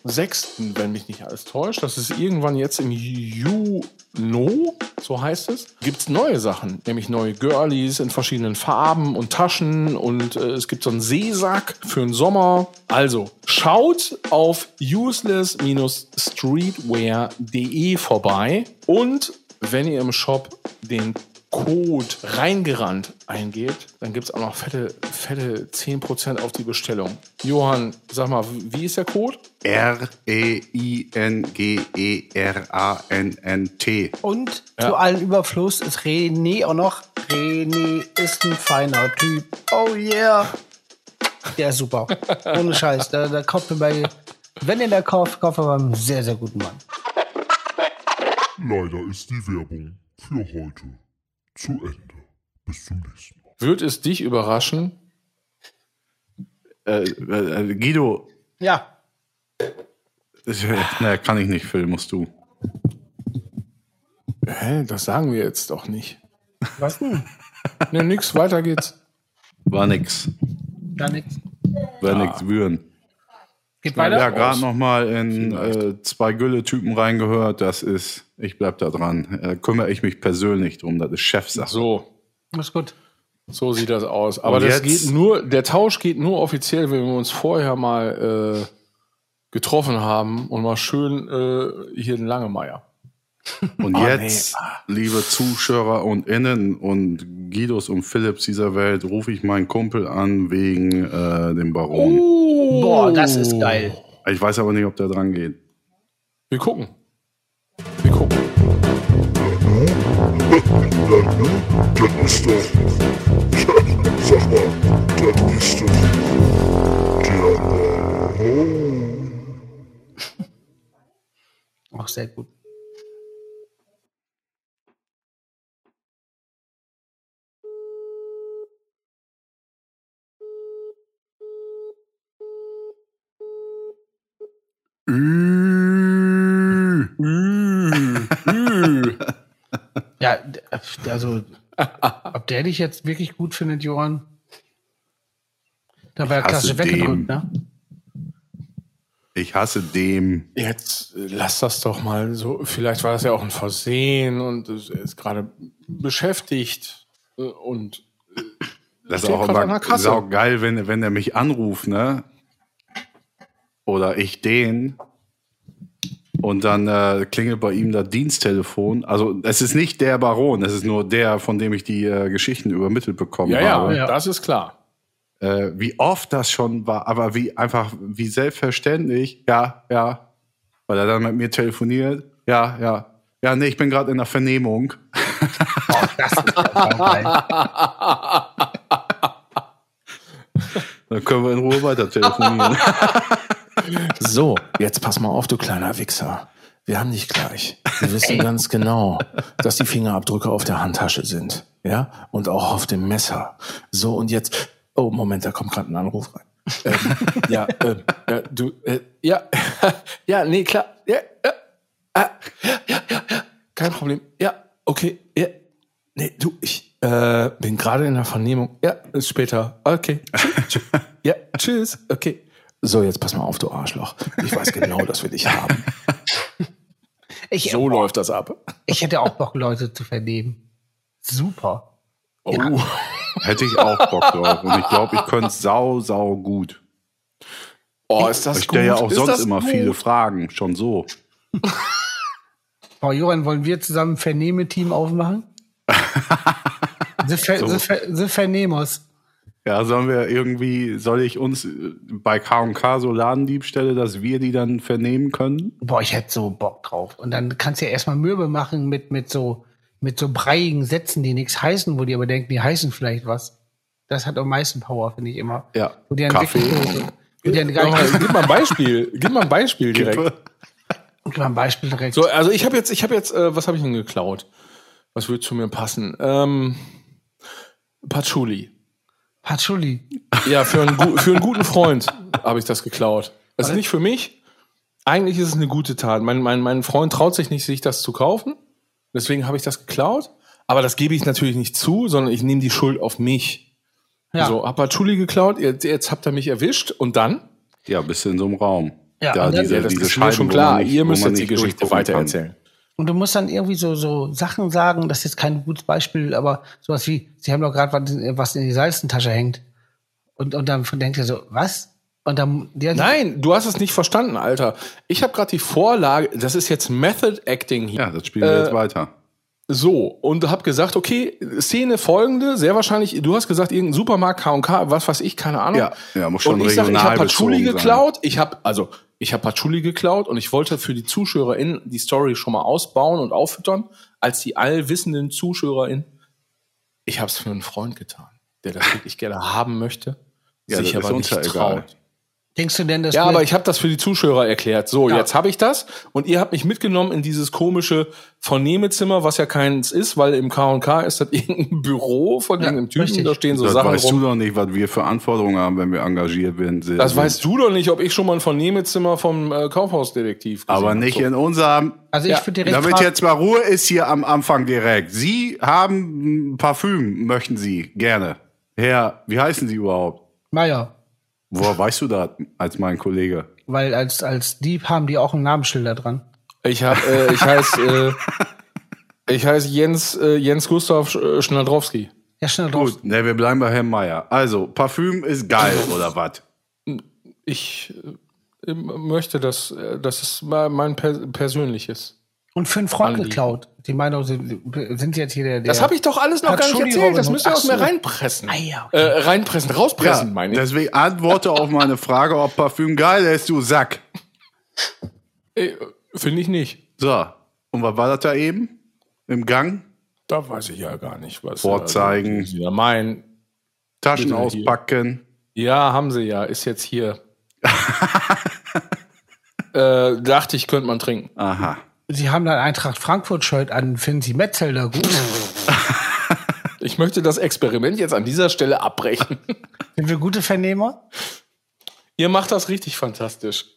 6., wenn mich nicht alles täuscht, das ist irgendwann jetzt im Juno, so heißt es, gibt's neue Sachen, nämlich neue Girlies in verschiedenen Farben und Taschen und äh, es gibt so einen Seesack für den Sommer. Also schaut auf useless-streetwear.de vorbei und wenn ihr im Shop den Code reingerannt eingebt, dann gibt's auch noch fette, fette 10% auf die Bestellung. Johann, sag mal, wie ist der Code? E R-E-I-N-G-E-R-A-N-N-T. Und zu allen Überfluss ist René auch noch. René ist ein feiner Typ. Oh yeah. Der ist super. [laughs] Ohne Scheiß. Da, da kauft ihr bei, wenn ihr da kauft, kauft ihr beim sehr, sehr guten Mann. Leider ist die Werbung für heute zu Ende. Bis zum nächsten Mal. Wird es dich überraschen? Äh, äh, Guido, Ja. ne, kann ich nicht, Phil, musst du. Hä, das sagen wir jetzt doch nicht. Was denn? Ne, nix, weiter geht's. War nix. Gar nichts. War nix würden. Geht Ja, weiter? gerade noch mal in äh, zwei Gülle-Typen reingehört. Das ist, ich bleib da dran. Äh, kümmere ich mich persönlich drum. Das ist Chefsache. So, Ist gut. so sieht das aus. Aber Und das geht nur, der Tausch geht nur offiziell, wenn wir uns vorher mal äh, getroffen haben und mal schön äh, hier den Langemeier. Und Ah, jetzt, liebe Zuschauer und Innen und Guidos und Philips dieser Welt, rufe ich meinen Kumpel an wegen äh, dem Baron. Boah, das ist geil. Ich weiß aber nicht, ob der dran geht. Wir gucken. Wir gucken. Das ist doch. Sag mal, das ist doch. Der Baron. Auch sehr gut. Ja, also, ob der dich jetzt wirklich gut findet, Johann? Da war er hasse klassisch weggedrückt, den. ne? Ich hasse dem. Jetzt äh, lass das doch mal so. Vielleicht war das ja auch ein Versehen und es ist gerade beschäftigt äh, und Das ist auch immer ist auch geil, wenn, wenn er mich anruft, ne? Oder ich den. Und dann äh, klingelt bei ihm das Diensttelefon. Also es ist nicht der Baron, es ist nur der, von dem ich die äh, Geschichten übermittelt bekommen ja, ja, habe. Ja. das ist klar. Äh, wie oft das schon war, aber wie einfach, wie selbstverständlich, ja, ja. Weil er dann mit mir telefoniert, ja, ja. Ja, nee, ich bin gerade in der Vernehmung. [laughs] Dann können wir in Ruhe weiter telefonieren. [laughs] So, jetzt pass mal auf, du kleiner Wichser. Wir haben dich gleich. Wir wissen ganz genau, dass die Fingerabdrücke auf der Handtasche sind. Ja? Und auch auf dem Messer. So, und jetzt. Oh, Moment, da kommt gerade ein Anruf rein. ähm, ja, ähm, ja, du, äh, ja, [laughs] ja, nee, klar. Ja, ja, ah, ja, ja, ja, kein Problem. Ja, okay, ja. Nee, du, ich äh, bin gerade in der Vernehmung. Ja, ist später. Okay. Ja, tschüss. Okay. So, jetzt pass mal auf, du Arschloch. Ich weiß genau, dass wir dich haben. Ich, So läuft das ab. ich hätte auch Bock, Leute zu vernehmen. Super. Oh. Hätte ich auch Bock drauf. Und ich glaube, ich könnte sau, sau gut. oh, ist das Ich stelle ja auch Ist sonst immer gut? viele Fragen, schon so. Frau Johann, wollen wir zusammen ein Vernehmeteam aufmachen? [laughs] The, Ver, the, Ver, the Vernehmers. Ja, sollen wir irgendwie, soll ich uns äh, bei K&K so Ladendiebstähle, dass wir die dann vernehmen können? Boah, ich hätte so Bock drauf. Und dann kannst du ja erstmal Mürbe machen mit, mit so, mit so breiigen Sätzen, die nichts heißen, wo die aber denken, die heißen vielleicht was. Das hat am meisten Power, finde ich immer. Ja. Wo die Kaffee. wo die dann gar nicht, gib mal ein Beispiel. Gib mal ein Beispiel direkt. gib mal ein Beispiel direkt. So, also ich habe jetzt, ich habe jetzt, äh, was habe ich denn geklaut? Was würde zu mir passen? Ähm, Patchouli. Patchouli. Ja, für einen, für einen guten Freund habe ich das geklaut. Also nicht für mich. Eigentlich ist es eine gute Tat. Mein, mein, mein Freund traut sich nicht, sich das zu kaufen. Deswegen habe ich das geklaut. Aber das gebe ich natürlich nicht zu, sondern ich nehme die Schuld auf mich. Ja. So, hab Patchouli geklaut, jetzt, jetzt habt ihr mich erwischt und dann? Ja, bist du in so einem Raum. Ja, dann- diese, Ja, das diese ist mir schon klar. nicht- Ihr müsst jetzt die Geschichte durchgucken kann. Und du musst dann irgendwie so, so Sachen sagen, das ist jetzt kein gutes Beispiel, aber sowas wie, sie haben doch gerade was, was in die Salzentasche hängt. Und, und dann denkt ihr so, was? Und dann, der, Nein, du hast es nicht verstanden, Alter. Ich habe gerade die Vorlage, das ist jetzt Method Acting hier. Ja, das spielen wir Äh, jetzt weiter. So, und hab gesagt, okay, Szene folgende, sehr wahrscheinlich, du hast gesagt, irgendein Supermarkt, K&K, was weiß ich, keine Ahnung. Ja, ja, muss schon und ich sag, ich habe Patchouli geklaut, ich habe also, ich habe Patchouli geklaut und ich wollte für die ZuschauerInnen die Story schon mal ausbauen und auffüttern, als die allwissenden ZuschauerInnen. Ich habe es für einen Freund getan, der das wirklich gerne haben möchte, Ja, sich aber nicht ja egal. Denkst du denn, dass Ja, aber ich habe das für die Zuschauer erklärt. So, Ja. jetzt habe ich das und ihr habt mich mitgenommen in dieses komische Vernehmezimmer, was ja keins ist, weil im K&K ist das [laughs] irgendein Büro von Ja, irgendeinem Typen, richtig. da stehen so das Sachen weißt rum. du doch nicht, was wir für Anforderungen haben, wenn wir engagiert werden. sind. Das weißt du doch nicht, ob ich schon mal ein Vernehmezimmer vom äh, Kaufhausdetektiv gesehen Aber nicht so. in unserem. also ich Ja, würde direkt Damit jetzt mal Ruhe ist hier am Anfang direkt. Sie haben ein Parfüm, möchten Sie gerne. Herr, wie heißen Sie überhaupt? Meier, Woher weißt du das als mein Kollege? weil als, als Dieb haben die auch einen Namensschilder dran. Ich hab, äh, ich heiß, äh, [laughs] ich heiß Jens, äh, Jens Gustav äh, Schnadrowski. Ja, drauf. Gut, ne, wir bleiben bei Herrn Meier. Also, Parfüm ist geil, [laughs] oder was? Ich äh, möchte, dass, äh, das ist mal mein per persönliches. Und für einen Freund Anliegen. geklaut. Die Meinung sind, sind jetzt hier der, der Das habe ich doch alles noch gar nicht erzählt. Das müsst ihr Hood. aus mir Ach so. reinpressen. Ah ja, okay. äh, reinpressen, rauspressen, meine ich. deswegen antworte auf meine Frage, ob Parfüm geil ist, du Sack. Äh, Finde ich nicht. So, und was war das da eben? Im Gang? Da weiß ich ja gar nicht, was Vorzeigen. äh, Sie da meinen. Taschen Bitte hier. auspacken. Ja, haben sie ja. Ist jetzt hier. [laughs] äh, dachte ich, könnte man trinken. Aha. Sie haben dann Eintracht Frankfurt-Shirt an, finden Sie Metzelder gut? [laughs] Ich möchte das Experiment jetzt an dieser Stelle abbrechen. [laughs] sind wir gute Vernehmer? Ihr macht das richtig fantastisch.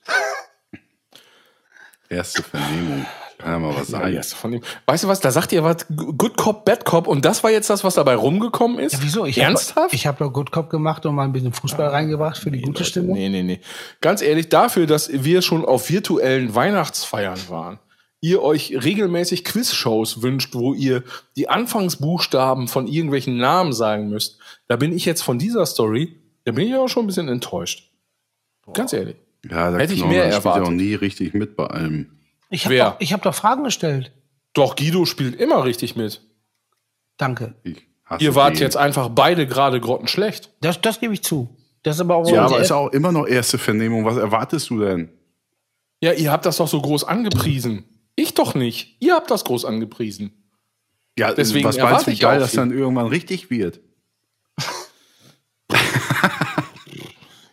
Erste Vernehmung. Kann ja mal was Ja, von dem. Weißt du was? Da sagt ihr was Good Cop, Bad Cop und das war jetzt das, was dabei rumgekommen ist? Ja, wieso? Ich Ernsthaft? Hab, ich habe doch Good Cop gemacht und mal ein bisschen Fußball reingebracht für die gute Stimmung. Nee, nee, nee. Ganz ehrlich, dafür, dass wir schon auf virtuellen Weihnachtsfeiern waren, ihr euch regelmäßig Quizshows wünscht, wo ihr die Anfangsbuchstaben von irgendwelchen Namen sagen müsst, da bin ich jetzt von dieser Story, da bin ich auch schon ein bisschen enttäuscht. Ganz ehrlich. Ja, der Hätte ich mehr spielt erwartet. auch nie richtig mit bei allem. Ich habe Wer? doch, ich hab doch Fragen gestellt. Doch, Guido spielt immer richtig mit. Danke. Ich Ihr wart den. jetzt einfach beide gerade grottenschlecht. Das, das gebe ich zu. Das ist aber auch Ja, aber ist auch immer noch erste Vernehmung. Was erwartest du denn? Ja, ihr habt das doch so groß angepriesen. Ich doch nicht. Ihr habt das groß angepriesen. Ja, Deswegen was erwarte meinst du, wie ich geil auch das dann irgendwann richtig wird? [laughs]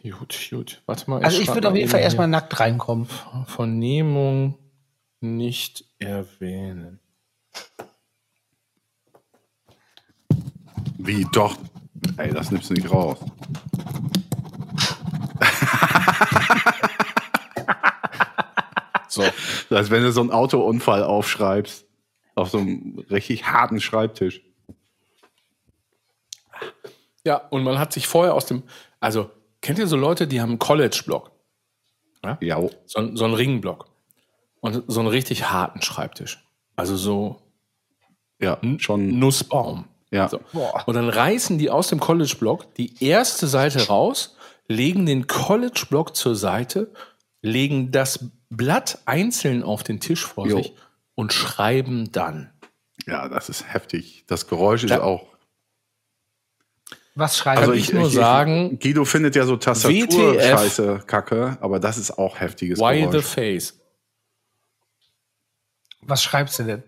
Gut, gut. Warte mal. Also ich würde auf jeden Fall erstmal nackt reinkommen. Vernehmung nicht erwähnen. Wie doch? Ey, das nimmst du nicht raus. [laughs] So. Heißt, wenn du so einen Autounfall aufschreibst, auf so einem richtig harten Schreibtisch. Ja, und man hat sich vorher aus dem. Also, kennt ihr so Leute, die haben einen College-Block? Ja, So, ein- so einen Ringblock. Und so einen richtig harten Schreibtisch. Also so ja, schon. Nussbaum. Ja. So. Und dann reißen die aus dem College-Block die erste Seite raus, legen den College-Block zur Seite, legen das Blatt einzeln auf den Tisch vor Jo. sich und schreiben dann. ja, das ist heftig. Das Geräusch ist Ja. auch. Was schreibt Also er? ich nur sagen- Guido findet ja so. Tastatur-Scheiße, Kacke, aber das ist auch heftiges Why the Geräusch. face? Was schreibst du denn?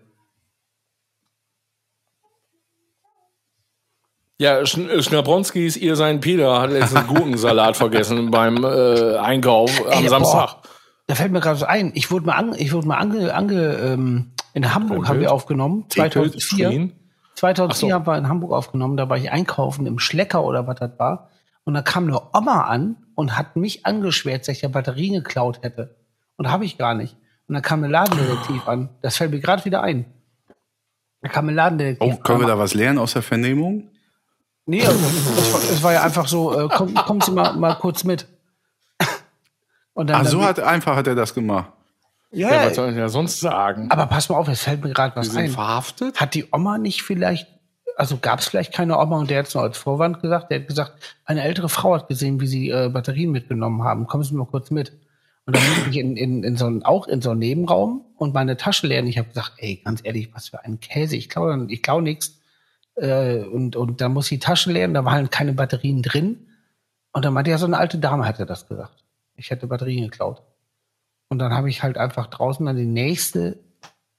Ja, Sch äh, Schnabronskis, ihr sein Peter hat letztens Gurkensalat [laughs] vergessen beim äh, Einkauf am Ey, Samstag. boah, Da fällt mir gerade so ein. Ich wurde mal, ange, ich wurde mal ange, ange ähm, in Hamburg haben wir aufgenommen, 2004. Screen. 2004 Ach so. haben wir in Hamburg aufgenommen, da war ich einkaufen im Schlecker oder was das war. Und da kam eine Oma an und hat mich angeschwärzt, dass ich ja Batterien geklaut hätte. Und habe ich gar nicht. Und dann kam ein Ladendetektiv an. Das fällt mir gerade wieder ein. Da kam ein Ladendetektiv Oh, können wir an. da was lernen aus der Vernehmung? Nee, also, es, war, es war ja einfach so, äh, komm, [laughs] kommen Sie mal, mal kurz mit. Und dann, Ach, so hat, einfach hat er das gemacht. ja, Ja, was soll ich ja sonst sagen? aber pass mal auf, es fällt mir gerade Wir was sind ein. verhaftet? Hat die Oma nicht vielleicht, also gab es vielleicht keine Oma und der hat es nur als Vorwand gesagt, der hat gesagt, eine ältere Frau hat gesehen, wie sie äh, Batterien mitgenommen haben. Kommen Sie mal kurz mit. Und dann bin ich in, in, in so einen, auch in so einen Nebenraum und meine Tasche leer. Und ich habe gesagt, ey, ganz ehrlich, was für ein Käse. Ich klaue ich klau nichts. Äh, und, und dann muss die Tasche leeren, da waren keine Batterien drin. Und dann meinte ja, so eine alte Dame hatte das gesagt. Ich hätte Batterien geklaut. Und dann habe ich halt einfach draußen dann die nächste,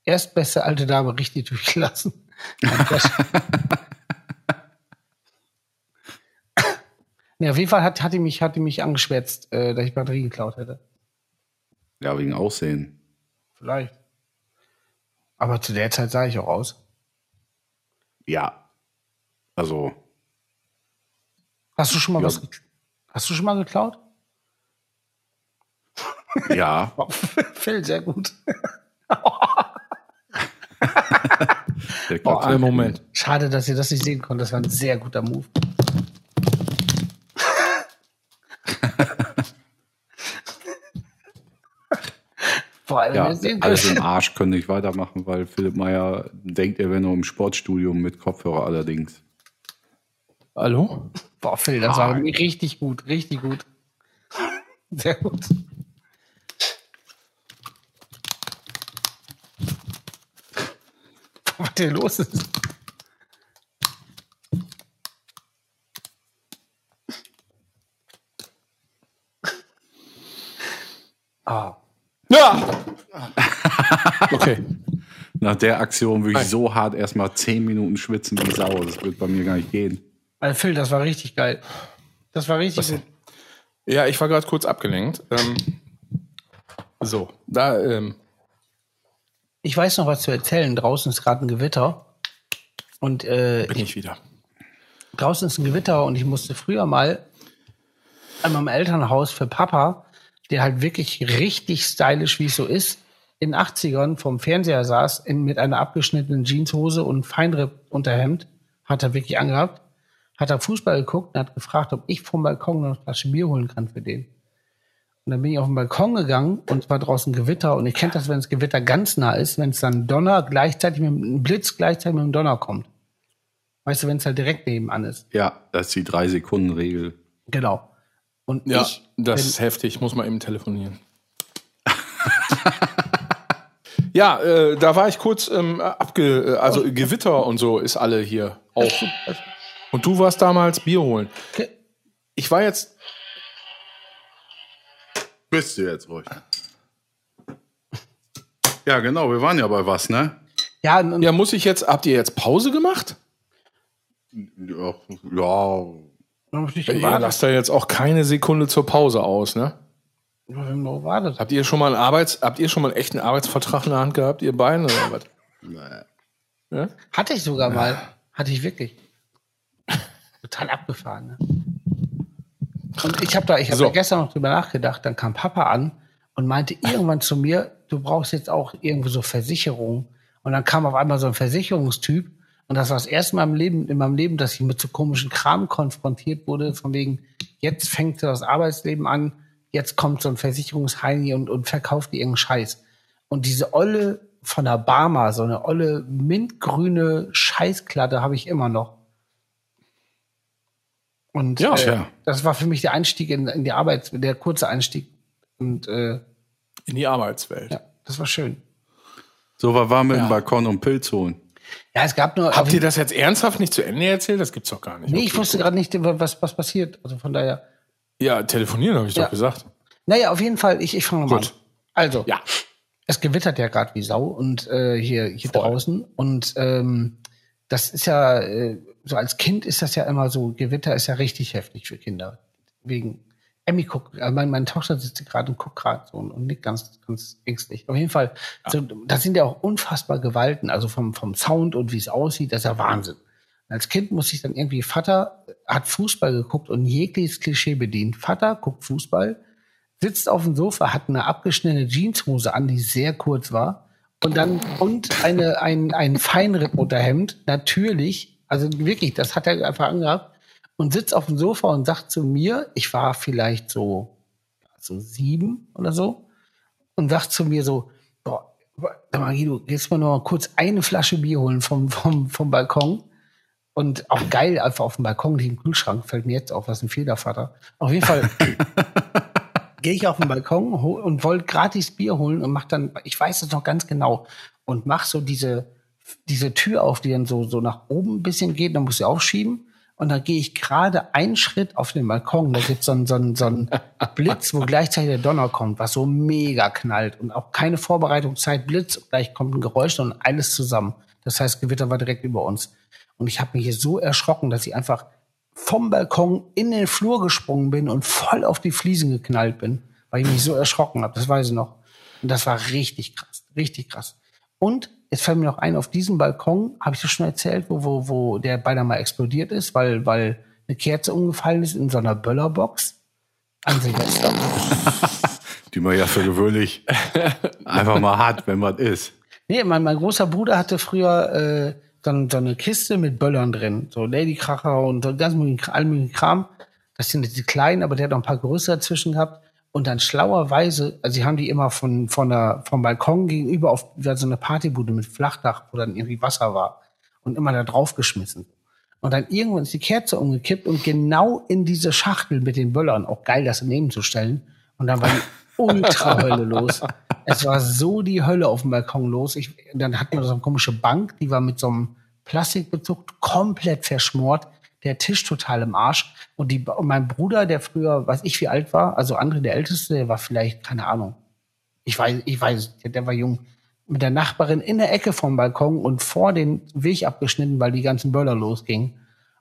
erstbeste alte Dame richtig [laughs] durchgelassen. [laughs] Nee, auf jeden Fall hat, hat, die mich, hat die mich angeschwärzt, äh, dass ich Batterien geklaut hätte. Ja, wegen Aussehen. Vielleicht. Aber zu der Zeit sah ich auch aus. Ja. Also, Hast du schon mal Ja. was Hast du schon mal geklaut? Ja. [laughs] Phil, sehr gut. Oh, einen Moment. Schade, dass ihr das nicht sehen konntet. Das war ein sehr guter Move. Boah, wenn Ja, ihr sehen alles im. Arsch können nicht weitermachen, weil Philipp Meyer denkt, er wäre nur im Sportstudio mit Kopfhörer allerdings. Hallo? Boah, Phil, das war richtig gut, richtig gut. Sehr gut. [laughs] Was denn los ist? Ah, Ja! [laughs] Okay. Nach der Aktion würde ich so hart erstmal 10 Minuten schwitzen wie Sau. Das wird bei mir gar nicht gehen. also Phil, das war richtig geil. Das war richtig gut. Ja, ich war gerade kurz abgelenkt. Ähm, so, da, ähm, Ich weiß noch was zu erzählen. Draußen ist gerade ein Gewitter. Und äh, bin ich wieder. draußen ist ein Gewitter und ich musste früher mal an meinem Elternhaus für Papa, der halt wirklich richtig stylisch, wie es so ist, in den 80ern vom Fernseher saß, in, mit einer abgeschnittenen Jeanshose und Feinripp-Unterhemd, hat er wirklich angehabt, hat er Fußball geguckt und hat gefragt, ob ich vom Balkon noch eine Flasche Bier holen kann für den. Und dann bin ich auf den Balkon gegangen und es war draußen Gewitter und ich kenne das, wenn das Gewitter ganz nah ist, wenn es dann Donner gleichzeitig mit einem Blitz gleichzeitig mit dem Donner kommt. Weißt du, wenn es halt direkt nebenan ist. Ja, das ist die 3-Sekunden-Regel. Genau. Und Ja, ich, das ist heftig. Muss mal eben telefonieren. [laughs] ja, äh, da war ich kurz ähm, abge... äh, Also Gewitter und so ist alle hier auch. [laughs] Und du warst damals Bier holen. Ich war jetzt... Bist du jetzt ruhig. Ja, genau, wir waren ja bei was, ne? ja, Ja, muss ich jetzt... Habt ihr jetzt Pause gemacht? Ja, ja Ihr lasst da jetzt auch keine Sekunde zur Pause aus, ne? Haben noch gewartet. Habt ihr schon mal einen Arbeits... Habt ihr schon mal einen echten Arbeitsvertrag in der Hand gehabt, ihr beiden oder was? Ja? Hatte ich sogar mal. Hatte ich wirklich. Total abgefahren. Ne? Und ich habe da, ich habe So. gestern noch drüber nachgedacht. Dann kam Papa an und meinte irgendwann zu mir, du brauchst jetzt auch irgendwo so Versicherung. Und dann kam auf einmal so ein Versicherungstyp. Und das war das erste Mal im Leben, in meinem Leben, dass ich mit so komischen Kram konfrontiert wurde, von wegen, jetzt fängt das Arbeitsleben an, jetzt kommt so ein Versicherungsheini und, und verkauft dir irgendeinen Scheiß. Und diese Olle von der Barmer, so eine olle mintgrüne Scheißklatte habe ich immer noch. Und Ja. äh, das war für mich der Einstieg in, in die Arbeit, der kurze Einstieg. Und äh, In die Arbeitswelt. ja, das war schön. So, war mit Ja. dem Balkon und Pilz holen? Ja, es gab nur. Habt ihr das jetzt ernsthaft nicht zu Ende erzählt? Das gibt's doch gar nicht. Nee, ich wusste gerade nicht, was, was passiert. Also von daher. Ja, telefonieren habe ich Ja. doch gesagt. Naja, auf jeden Fall, ich, ich fange mal an. Gut. Also, Ja. es gewittert ja gerade wie Sau und äh, hier, hier Voll. draußen. Und ähm, das ist ja, äh, so als Kind ist das ja immer so, Gewitter ist ja richtig heftig für Kinder. Wegen, Emmy guckt, also meine, meine Tochter sitzt gerade und guckt gerade so und, und nickt ganz, ganz ängstlich. Auf jeden Fall, so, das sind ja auch unfassbar Gewalten, also vom, vom Sound und wie es aussieht, das ist ja Wahnsinn. Als Kind muss ich dann irgendwie, Vater hat Fußball geguckt und jegliches Klischee bedient. Vater guckt Fußball, sitzt auf dem Sofa, hat eine abgeschnittene Jeanshose an, die sehr kurz war. Und dann, und eine, ein, ein Feinripp-Unterhemd, natürlich, also wirklich, das hat er einfach angehabt, und sitzt auf dem Sofa und sagt zu mir, ich war vielleicht so, so sieben oder so, und sagt zu mir so, boah, sag mal, Guido, gehst mal noch mal kurz eine Flasche Bier holen vom, vom, vom Balkon. Und auch geil, einfach auf dem Balkon, nicht im Kühlschrank, fällt mir jetzt auf, was ein Federvater. Auf jeden Fall [laughs] gehe ich auf den Balkon und wollte gratis Bier holen und mach dann, ich weiß es noch ganz genau, und mach so diese, diese Tür auf, die dann so, so nach oben ein bisschen geht, dann muss ich aufschieben. Und dann gehe ich gerade einen Schritt auf den Balkon, da gibt's so einen, so einen, so einen [laughs] Blitz, wo gleichzeitig der Donner kommt, was so mega knallt und auch keine Vorbereitungszeit, Blitz, gleich kommt ein Geräusch und alles zusammen. Das heißt, Gewitter war direkt über uns. Und ich habe mich hier so erschrocken, dass ich einfach vom Balkon in den Flur gesprungen bin und voll auf die Fliesen geknallt bin, weil ich mich so erschrocken habe. Das weiß ich noch. Und das war richtig krass, richtig krass. Und jetzt fällt mir noch ein, auf diesem Balkon, habe ich das schon erzählt, wo, wo, wo der beinahe mal explodiert ist, weil, weil eine Kerze umgefallen ist in so einer Böllerbox an Silvester. [laughs] Die man ja für gewöhnlich einfach mal hat, wenn man ist. Nee, mein, mein großer Bruder hatte früher äh, so, ein- so eine Kiste mit Böllern drin. So Ladykracher und so ganz möglichen, Kra- allen möglichen Kram. Das sind die kleinen, aber der hat noch ein paar größere dazwischen gehabt. Und dann schlauerweise, also sie haben die immer von, von der, vom Balkon gegenüber auf so eine Partybude mit Flachdach, wo dann irgendwie Wasser war. Und immer da drauf geschmissen. Und dann irgendwann ist die Kerze umgekippt und genau in diese Schachtel mit den Böllern, auch geil, das daneben zu stellen. Und dann war die [laughs] Ultra-Hölle los. Es war so die Hölle auf dem Balkon los. Ich, dann hatten wir so eine komische Bank, die war mit so einem Plastikbezug komplett verschmort. Der Tisch total im Arsch. Und, die, und mein Bruder, der früher, weiß ich wie alt war, also André, der Älteste, der war vielleicht, keine Ahnung. Ich weiß, ich weiß, der, der war jung. Mit der Nachbarin in der Ecke vom Balkon und vor den Weg abgeschnitten, weil die ganzen Böller losgingen.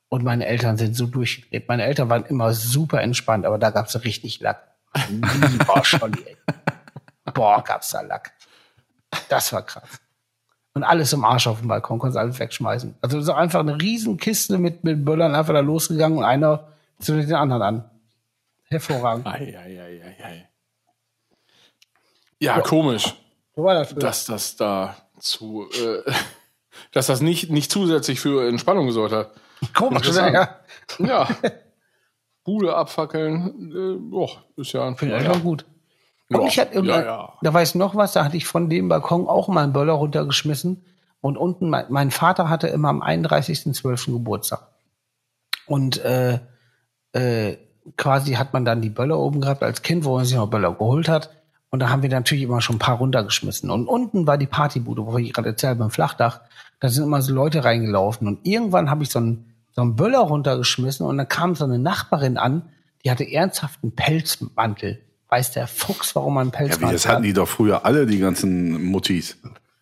Und meine Eltern sind so durchgedreht. Meine Eltern waren immer super entspannt, aber da gab's richtig Lack. Lieber Scholli, ey. Boah, gab's da Lack. Das war krass. Und alles im Arsch auf dem Balkon, konntest alles wegschmeißen. Also so einfach eine riesen Kiste mit, mit Böllern einfach da losgegangen und einer zündet den anderen an. Hervorragend. Ei, ei, ei, ei, ei. Ja, komisch, So war das früher. dass das da zu, äh, [laughs] dass das nicht, nicht zusätzlich für Entspannung gesorgt hat. Komisch, ja. Ja. Bude abfackeln, äh, boah, ist ja ein Finde ich schon gut. Und Ja, ich hatte ja, ja. da weiß ich noch was, da hatte ich von dem Balkon auch mal einen Böller runtergeschmissen. Und unten, mein, mein Vater hatte immer am 31.12. Geburtstag. Und äh, äh, quasi hat man dann die Böller oben gehabt als Kind, wo man sich noch Böller geholt hat. Und da haben wir natürlich immer schon ein paar runtergeschmissen. Und unten war die Partybude, wo ich gerade erzählt beim Flachdach. Da sind immer so Leute reingelaufen. Und irgendwann habe ich so einen, so einen Böller runtergeschmissen und dann kam so eine Nachbarin an, die hatte ernsthaft einen Pelzmantel. Weiß der Fuchs, warum man einen Ja, wie, Pelzmantel das hatten hat? die doch früher alle, die ganzen Muttis.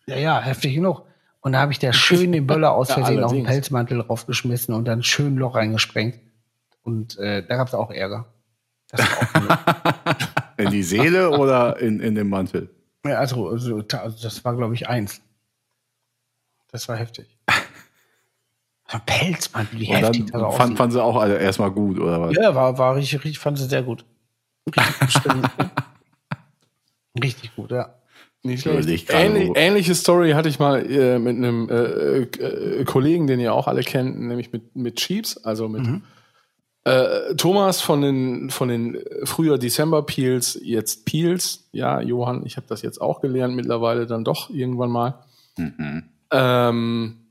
Ja, ja, heftig genug. Und da habe ich der [laughs] schön den Böller aus Ja, Versehen auf den. Pelzmantel draufgeschmissen und dann schön Loch reingesprengt. Und äh, da gab es auch Ärger. Auch. [laughs] In die Seele oder in, in den Mantel? ja, also, also, also das war, glaube ich, eins. Das war heftig. [laughs] Ein Pelzmantel, wie Und heftig dann das fand, aussieht. fanden sie auch alle erstmal gut, oder was? Ja, war, war richtig, richtig, fand sie sehr gut. Richtig. [laughs] Richtig gut, ja. Nicht schlecht. Ähnlich, ähnliche Story hatte ich mal äh, mit einem äh, äh, Kollegen, den ihr auch alle kennt, nämlich mit, mit Cheeps, also mit äh, Thomas von den, von den äh, früher December Peels, jetzt Peels. Ja, Johann, ich habe das jetzt auch gelernt, mittlerweile dann doch irgendwann mal. Ähm,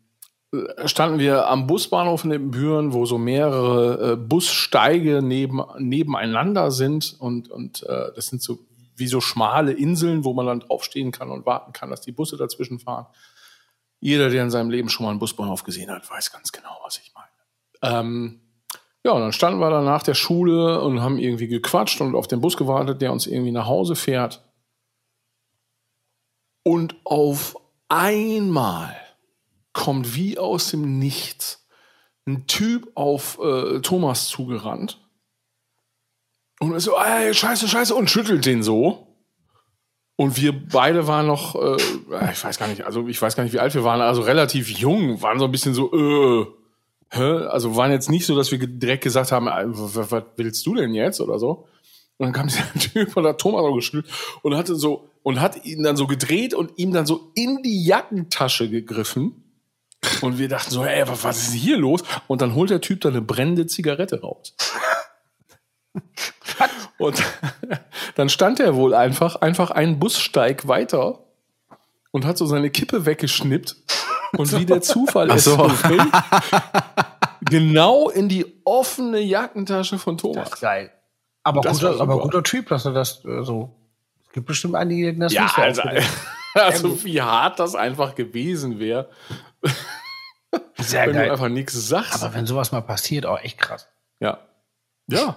standen wir am Busbahnhof in Büren, wo so mehrere äh, Bussteige neben, nebeneinander sind und, und äh, das sind so wie so schmale Inseln, wo man dann draufstehen kann und warten kann, dass die Busse dazwischen fahren. Jeder, der in seinem Leben schon mal einen Busbahnhof gesehen hat, weiß ganz genau, was ich meine. Ähm, ja, und dann standen wir da nach der Schule und haben irgendwie gequatscht und auf den Bus gewartet, der uns irgendwie nach Hause fährt. Und auf einmal kommt wie aus dem Nichts ein Typ auf äh, Thomas zugerannt und ist so, ey, scheiße, scheiße, und schüttelt den so. Und wir beide waren noch, äh, ich weiß gar nicht, also ich weiß gar nicht, wie alt wir waren, also relativ jung, waren so ein bisschen so, äh, hä? Also waren jetzt nicht so, dass wir direkt gesagt haben, äh, was, was willst du denn jetzt oder so? Und dann kam [laughs] dieser Typ und hat Thomas auch geschüttelt und hatte so, und hat ihn dann so gedreht und ihm dann so in die Jackentasche gegriffen. Und wir dachten so, ey, was, ist hier los? Und dann holt der Typ da eine brennende Zigarette raus. Und dann stand er wohl einfach, einfach einen Bussteig weiter und hat so seine Kippe weggeschnippt. Und wie der Zufall es so. will, genau in die offene Jackentasche von Das Thomas. ist geil. Aber, Das guter, aber guter Typ, dass er das äh, so. Es gibt bestimmt einige, die das Ja, nicht so also, [laughs] also wie hart das einfach gewesen wäre. Sehr wenn du geil. einfach nichts sagst. Aber wenn sowas mal passiert, auch echt krass. ja. Ja.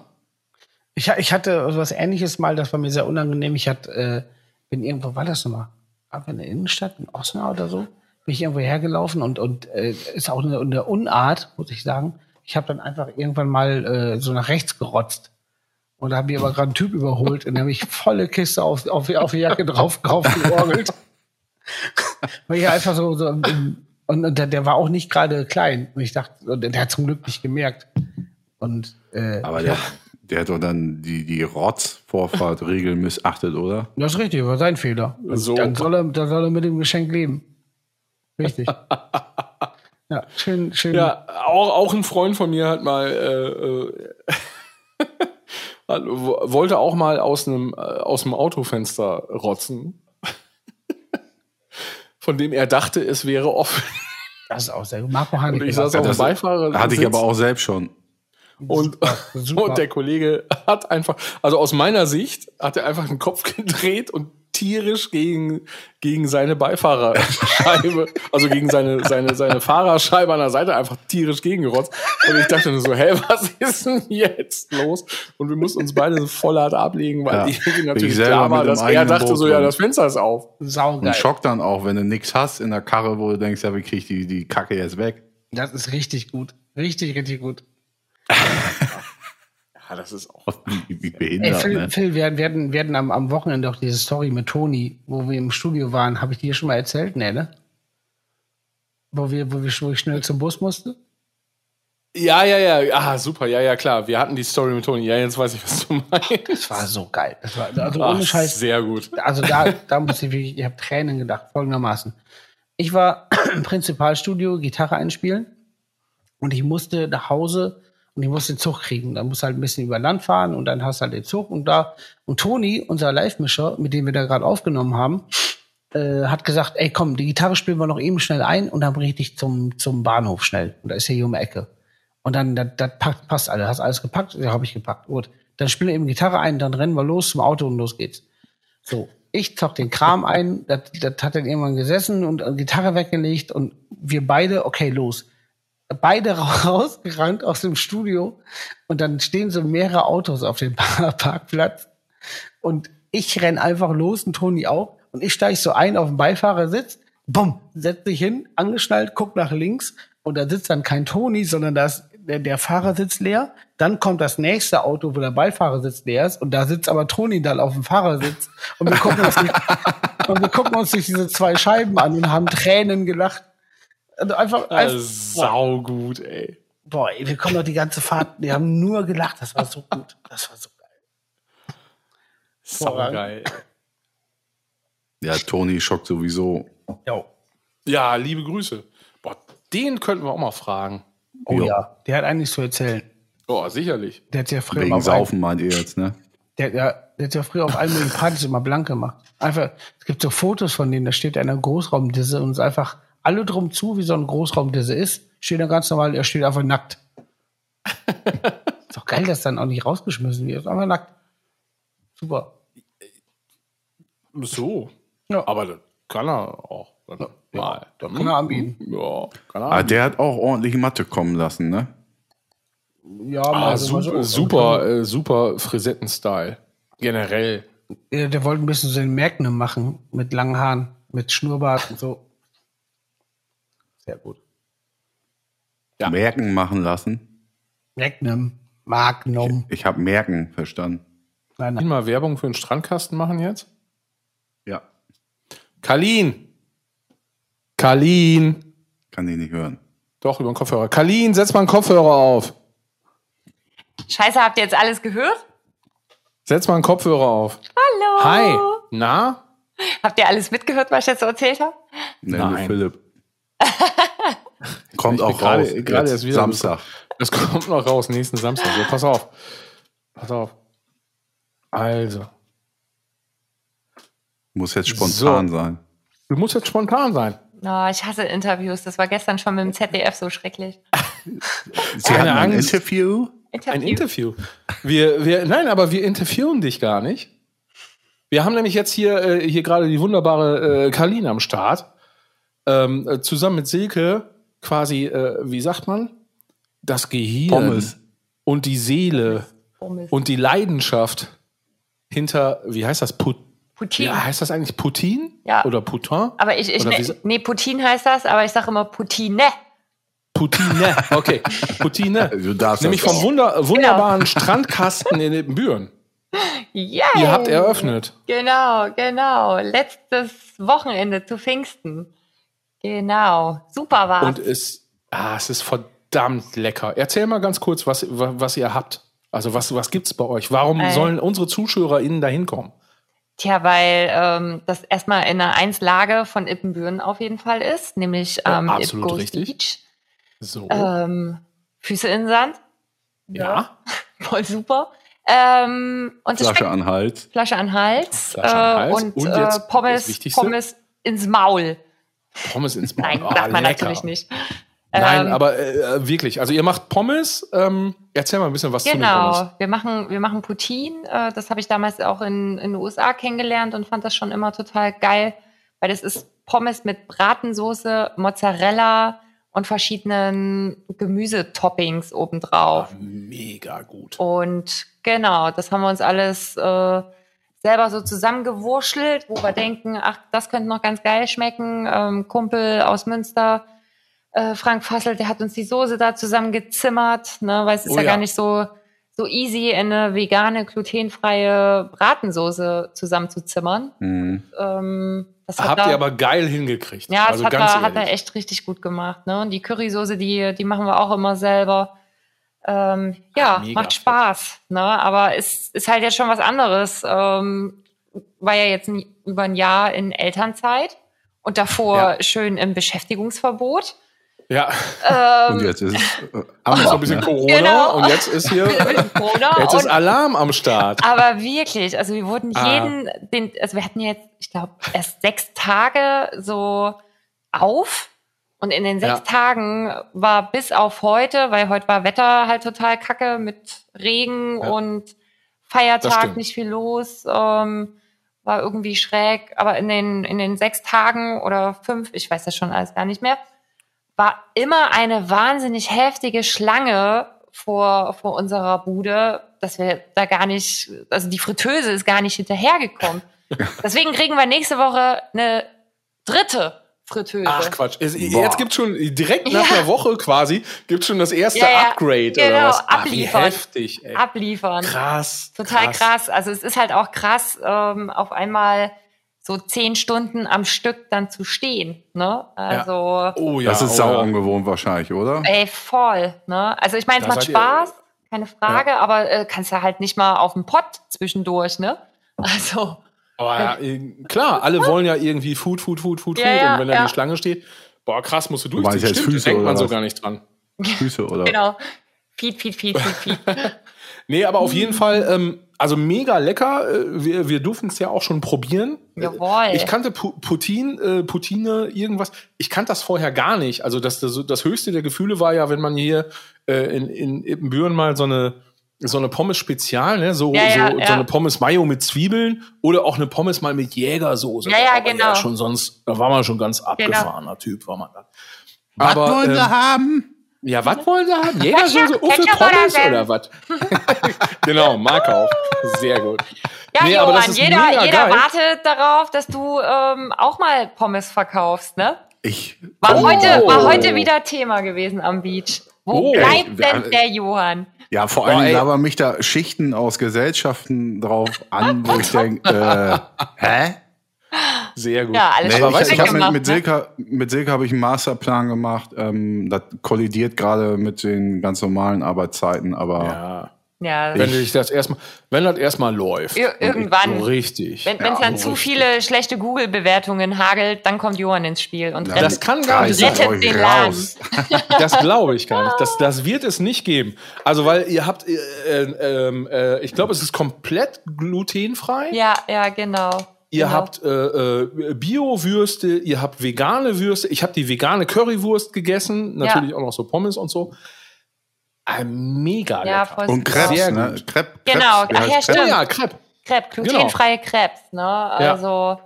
Ich, ich hatte was ähnliches mal, das war mir sehr unangenehm. Ich hatte, äh, bin irgendwo, war das nochmal? Aber in der Innenstadt, in Osnabrück oder so, bin ich irgendwo hergelaufen und, und äh, ist auch eine, eine Unart, muss ich sagen. Ich habe dann einfach irgendwann mal äh, so nach rechts gerotzt. Und da habe ich aber gerade einen Typ überholt und da habe ich volle Kiste auf, auf, auf die Jacke drauf, drauf georgelt. [laughs] Weil ich einfach so, so im- und, und der, der war auch nicht gerade klein. Und ich dachte, und der hat zum Glück nicht gemerkt. Und äh, Aber der, der hat doch dann die, die Rotzvorfahrtregel [laughs] missachtet, oder? Das ist richtig, war sein Fehler. So. Dann, soll er, dann soll er mit dem Geschenk leben. Richtig. [laughs] ja, schön, schön. Ja, auch, auch ein Freund von mir hat mal äh, äh, [laughs] wollte auch mal aus einem äh, aus dem Autofenster rotzen, von dem er dachte, es wäre offen. Das ist auch sehr gut. Marco Hanig. Und ich saß auf dem Beifahrer. Hatte ich aber auch selbst schon. Und, super. [laughs] und der Kollege hat einfach, also aus meiner Sicht, hat er einfach den Kopf gedreht und tierisch gegen, gegen seine Beifahrerscheibe, also gegen seine, seine, seine Fahrerscheibe an der Seite einfach tierisch gegengerotzt. Und ich dachte nur so, hä, was ist denn jetzt los? Und wir mussten uns beide so voll hart ablegen, weil Ja. ich natürlich klar war, dass er dachte Boot so, ja, das Fenster ist auf. Saugeil. Und Schock dann auch, wenn du nichts hast in der Karre, wo du denkst, ja, wie krieg ich die, die Kacke jetzt weg? Das ist richtig gut. Richtig, richtig gut. [laughs] Ja, das ist auch. Wie, wie [laughs] Ey, behindert, Phil, ne? Phil wir hatten- wir hatten, wir hatten am, am Wochenende auch diese Story mit Toni, wo wir im Studio waren. Habe ich dir schon mal erzählt? Nee, ne? Wo, wir, wo, wir, wo ich schnell zum Bus musste? Ja, ja, ja, ah, super, ja, ja, klar. Wir hatten die Story mit Toni. Ja, jetzt weiß ich, was du meinst. Das war so geil. Das war, also Ach, ohne Scheiß. Sehr gut. also da, da muss ich wirklich, ich habe Tränen gedacht, folgendermaßen. Ich war im [clears throat] Prinzipalstudio Gitarre einspielen und ich musste nach Hause und ich musste den Zug kriegen. Da musst du halt ein bisschen über Land fahren und dann hast du halt den Zug und da, und Toni, unser Live-Mischer, mit dem wir da gerade aufgenommen haben, äh, hat gesagt, ey komm, die Gitarre spielen wir noch eben schnell ein und dann bring ich dich zum, zum Bahnhof schnell. Und da ist ja hier um die Ecke. Und dann, das, das passt, passt alles. Hast alles gepackt? Ja, habe ich gepackt. Gut. Dann spielen wir eben Gitarre ein, dann rennen wir los zum Auto und los geht's. So, ich zock den Kram ein, das, das hat dann irgendwann gesessen und äh, Gitarre weggelegt und wir beide, okay, los. Beide ra- [laughs] rausgerannt aus dem Studio und dann stehen so mehrere Autos auf dem [laughs] Parkplatz. Und ich renn einfach los und Toni auch. Und ich steige so ein auf den Beifahrersitz, bumm, setz dich hin, angeschnallt, guck nach links. Und da sitzt dann kein Toni, sondern da ist der, der Fahrersitz leer. Dann kommt das nächste Auto, wo der Beifahrersitz leer ist. Und da sitzt aber Toni dann auf dem Fahrersitz. Und wir gucken uns, [laughs] und wir gucken uns durch diese zwei Scheiben an und haben Tränen gelacht. Also einfach, einfach sau gut, ey. boah, ey, wir kommen doch die ganze Fahrt, wir haben nur gelacht, das war so [laughs] gut, das war so geil. Sau geil. Ja, Toni schockt sowieso. Jo. Ja, liebe Grüße. Boah, den könnten wir auch mal fragen. Oh Jo. ja, der hat einiges zu erzählen. Boah, sicherlich. Der hat ja früher Wegen auf Saufen meint ihr jetzt, ne? Der, der, der hat ja früher auf allen möglichen Partys immer blank gemacht. Einfach, es gibt so Fotos von denen, da steht er in einer Großraumdisse und ist einfach alle drum zu, wie so ein Großraumdisse ist. Steht er ganz normal, er steht einfach nackt. [laughs] ist doch geil, dass dann auch nicht rausgeschmissen wird. Ist einfach nackt. Super. So. Ja. Aber das kann er auch. Dann mal. Dann, Kann er anbieten. Ja, kann er Ah, anbieten. der hat auch ordentlich Matte kommen lassen, ne? Ja, Ah, mal so, mal super, so. super, äh, super Frisetten-Style. Generell. Ja, der wollte ein bisschen so den Magnum machen. Mit langen Haaren, mit Schnurrbart und so. Sehr gut. Ja. Merken machen lassen. Magnum. Magnum. Ich habe Merken verstanden. Nein, Kann ich nein. mal Werbung für den Strandkasten machen jetzt? Ja. Kalin! Kalin! Kann ich nicht hören. Doch, über den Kopfhörer. Kalin, setz mal einen Kopfhörer auf. Scheiße, habt ihr jetzt alles gehört? Setz mal einen Kopfhörer auf. Hallo. Hi! Na? Habt ihr alles mitgehört, was ich jetzt so erzählt habe? Nein. Philipp. [laughs] Kommt auch gerade- raus. gerade Jetzt erst wieder Samstag. Das kommt noch raus, nächsten Samstag. So, pass auf. Pass auf. Also, Muss jetzt spontan sein. du musst jetzt spontan sein. Oh, ich hasse Interviews. Das war gestern schon mit dem ZDF so schrecklich. [laughs] Sie Keine hatten ein Angst. Interview? Ein Interview. Wir, wir, nein, aber wir interviewen dich gar nicht. Wir haben nämlich jetzt hier, äh, hier gerade die wunderbare äh, Karlin am Start. Ähm, äh, zusammen mit Silke quasi, äh, wie sagt man? Das Gehirn Pommes. und die Seele Pommes. und die Leidenschaft hinter, wie heißt das? Put Putin. ja, heißt das eigentlich Putin? Ja. Oder Putin? aber ich, ich ne, nee, Putin heißt das, aber ich sage immer Putine. Putine. Okay, [laughs] Putine. Du darfst Nämlich vom. Wunder, wunderbaren Strandkasten in Ibbenbüren. Yay. Ihr habt eröffnet. Genau, genau. Letztes Wochenende zu Pfingsten. Genau. Super war's. Und es, ah, es ist verdammt lecker. Erzähl mal ganz kurz, was, wa- was ihr habt. Also was, was gibt's bei euch? Warum Äh. sollen unsere ZuschauerInnen da hinkommen? Tja, weil ähm, das erstmal in einer Einslage von Ippenbüren auf jeden Fall ist, nämlich Ja, ähm, absolut Ipghost richtig. Beach. So. Ähm, Füße in den Sand, ja. [laughs] voll super. Ähm, und Flasche schmeckt an Hals. Flasche an Hals, Flasche an äh, Hals. und, Und äh, Pommes? Pommes ins Maul. Pommes ins Maul. Nein, Ah, sagt man lecker. natürlich nicht. Nein, Ähm, aber äh, wirklich. Also ihr macht Pommes. Ähm, erzähl mal ein bisschen was zu den Genau, Pommes. wir machen, wir machen Poutine. Äh, das habe ich damals auch in, in den USA kennengelernt und fand das schon immer total geil, weil das ist Pommes mit Bratensoße, Mozzarella und verschiedenen Gemüsetoppings obendrauf. Ah, mega gut. Und genau, das haben wir uns alles äh, selber so zusammengewurschtelt, wo wir denken, ach, das könnte noch ganz geil schmecken. Ähm, Kumpel aus Münster, äh, Frank Fassel, der hat uns die Soße da zusammengezimmert, ne, weil es ist Oh ja, ja. gar nicht so so easy, eine vegane, glutenfreie Bratensoße zusammenzuzimmern. Mhm. Ähm, das Habt da- ihr aber geil hingekriegt. ja, das also hat, ganz er, hat er echt richtig gut gemacht. Ne? Und die Currysoße, die, die machen wir auch immer selber. Ähm, ja, Mega macht. Spaß. Ne? Aber es ist halt jetzt schon was anderes. Ähm, war ja jetzt nie, über ein Jahr in Elternzeit und davor Ja. schön im Beschäftigungsverbot. Ja, Und Ähm, jetzt ist es äh, so ein bisschen ne? Corona Genau. und jetzt ist hier, [laughs] Corona jetzt ist und- Alarm am Start. Aber wirklich, also wir wurden Ah. jeden, den, also wir hatten jetzt, ich glaube, erst sechs Tage so auf. Und in den sechs Ja. Tagen war bis auf heute, weil heute war Wetter halt total kacke mit Regen Ja. und Feiertag nicht viel los, ähm, war irgendwie schräg. Aber in den, in den sechs Tagen oder fünf, ich weiß das schon alles gar nicht mehr, war immer eine wahnsinnig heftige Schlange vor, vor unserer Bude, dass wir da gar nicht, also die Fritteuse ist gar nicht hinterhergekommen. [laughs] Deswegen kriegen wir nächste Woche eine dritte Fritteuse. Ach Quatsch. Es, Boah. jetzt gibt schon direkt nach Ja. einer Woche quasi gibt schon das erste Ja, ja. Upgrade Genau, oder was? Ach, wie abliefern. heftig, ey. Abliefern. Krass. Total krass. Also es ist halt auch krass, ähm, auf einmal so zehn Stunden am Stück dann zu stehen. Ne? Also, Oh ja. Das ist oh, sau ja. ungewohnt wahrscheinlich, oder? ey, voll. Ne? Also ich meine, es macht Spaß, keine Frage, aber äh, kannst ja halt nicht mal auf den Pott zwischendurch, ne? Also, Aber ja, äh, klar, alle wollen ja irgendwie Food, Food, Food, Food, Ja, Food. ja, und wenn da ja. die Schlange steht, boah, krass, musst du durchziehen. jetzt Stimmt, Füße denkt man oder so was? gar nicht dran. Füße oder? genau. Feed, feed, feed, feed, feed. [laughs] Nee, aber auf jeden Fall, ähm, also mega lecker. Äh, Wir, wir durften es ja auch schon probieren. Jawohl. Ich kannte Pu Putin, äh, Putine, irgendwas. Ich kannte das vorher gar nicht. Also das, das, das höchste der Gefühle war ja, wenn man hier äh, in, in Ippenbüren mal so eine so eine Pommes Spezial, ne? So, Ja, ja, so, ja. so eine Pommes Mayo mit Zwiebeln oder auch eine Pommes mal mit Jägersoße. Ja, ja, Da war man genau. schon sonst, da war man schon ganz abgefahrener Typ, war man dann. Was Aber, wollen sie ähm, haben? Ja, was wollen sie haben? Jägersoße, Uffe Ketchup Pommes oder oder was? [laughs] genau, Marke auch. Sehr gut. Ja, Nee, aber Johann, das ist jeder, mega jeder geil. wartet darauf, dass du ähm, auch mal Pommes verkaufst, ne? Ich. War, Oh. heute, war heute wieder Thema gewesen am Beach. Wo Oh. bleibt Ey, denn der Johann? Ja, vor allem labern mich da Schichten aus Gesellschaften drauf an, wo ich denke, äh, [laughs] hä? Sehr gut. Ja, alles Nee, schon ich ich habe mit, gemacht, mit ne? Silke, mit Silke habe ich einen Masterplan gemacht. Ähm, das kollidiert gerade mit den ganz normalen Arbeitszeiten, aber Ja. Ja, Wenn dich das erstmal, wenn das erstmal läuft. Ir- irgendwann. So richtig. wenn es dann zu viele schlechte Google-Bewertungen hagelt, dann kommt Johann ins Spiel und rennt. Das kann gar nicht sein. Rettet den. Das glaube ich gar nicht. [laughs] Das, das wird es nicht geben. Also, weil ihr habt, äh, äh, ähm, äh, ich glaube, es ist komplett glutenfrei. Ja, ja, genau. Ihr genau. habt äh, äh, Bio-Würste, ihr habt vegane Würste. Ich habe die vegane Currywurst gegessen, natürlich auch noch so Pommes und so. Mega ja, voll Und. Krebs, Sehr ne? Crepe, Genau, Krebs, ach ja, Krebs? Oh stimmt. ja, Crepe. Crepe, glutenfreie Krebs, ne? Also,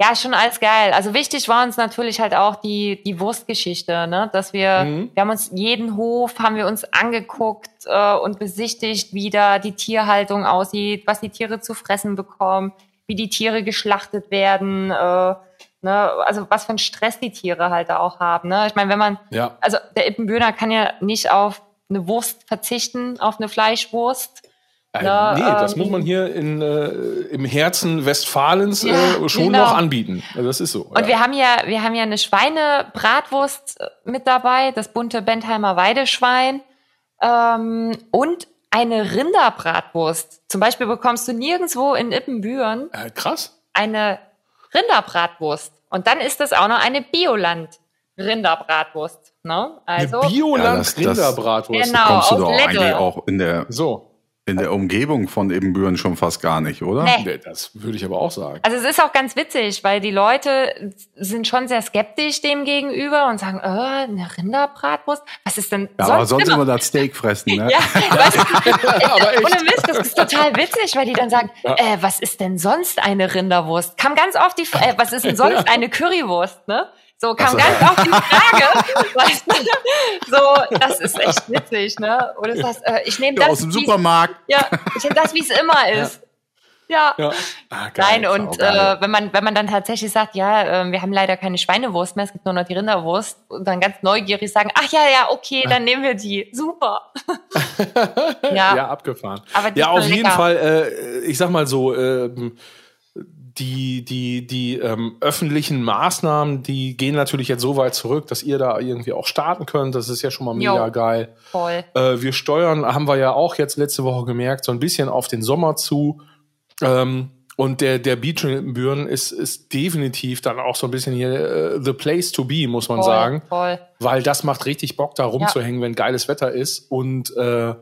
ja. schon alles geil. Also wichtig war uns natürlich halt auch die, die Wurstgeschichte, ne? Dass wir, Mhm. wir haben uns jeden Hof, haben wir uns angeguckt äh, und besichtigt, wie da die Tierhaltung aussieht, was die Tiere zu fressen bekommen, wie die Tiere geschlachtet werden, äh, ne? Also was für einen Stress die Tiere halt da auch haben, ne? Ich meine, wenn man, Ja. also der Ippenbühner kann ja nicht auf eine Wurst verzichten, auf eine Fleischwurst. Äh, Ja, nee, das ähm, muss man hier in, äh, im Herzen Westfalens Ja, äh, schon genau. noch anbieten. Also das ist so. Und wir haben ja, wir haben ja eine Schweinebratwurst äh, mit dabei, das bunte Bentheimer Weideschwein ähm, und eine Rinderbratwurst. Zum Beispiel bekommst du nirgendwo in Ippenbüren äh, krass. eine Rinderbratwurst. Und dann ist das auch noch eine Bioland-Rinderbratwurst. Ne? Also, Eine Bioland das- Rinderbratwurst. Genau. Kommst du doch Lette. eigentlich auch in der, So. in der Umgebung von Ebenbüren schon fast gar nicht, oder? Nee. Das würde ich aber auch sagen. Also es ist auch ganz witzig, weil die Leute sind schon sehr skeptisch dem gegenüber und sagen, äh, eine Rinderbratwurst? Was ist denn Ja, sonst aber sonst immer? immer das Steak fressen, ne? [laughs] Ja, du, [laughs] Aber echt. ohne Mist, das ist total witzig, weil die dann sagen, äh, was ist denn sonst eine Rinderwurst? Kam ganz oft die Frage, äh, was ist denn [laughs] sonst eine Currywurst, ne? So kam so. ganz oft die Frage, [laughs] weißt du? So, das ist echt witzig, ne? Oder das heißt, äh, ich nehme Ja, das, aus dem Supermarkt. ja, ich nehme das, wie es immer ist. Ja. Ja. Ah, geil. Nein, und äh, wenn man wenn man dann tatsächlich sagt, ja, äh, wir haben leider keine Schweinewurst mehr, es gibt nur noch die Rinderwurst und dann ganz neugierig sagen, ach ja, ja, okay, dann nehmen wir die, super. [laughs] ja, ja, abgefahren. Aber die ja, ist auf jeden lecker. Fall, äh, ich sag mal so, ähm, die, die, die ähm, öffentlichen Maßnahmen, die gehen natürlich jetzt so weit zurück, dass ihr da irgendwie auch starten könnt. Das ist ja schon mal mega Jo. geil. voll. Äh, wir steuern, haben wir ja auch jetzt letzte Woche gemerkt, so ein bisschen auf den Sommer zu. Ähm, und der, der Beach in Büren ist, ist definitiv dann auch so ein bisschen hier äh, the place to be, muss man Voll, sagen. voll. Weil das macht richtig Bock, da rumzuhängen, wenn geiles Wetter ist. Und äh,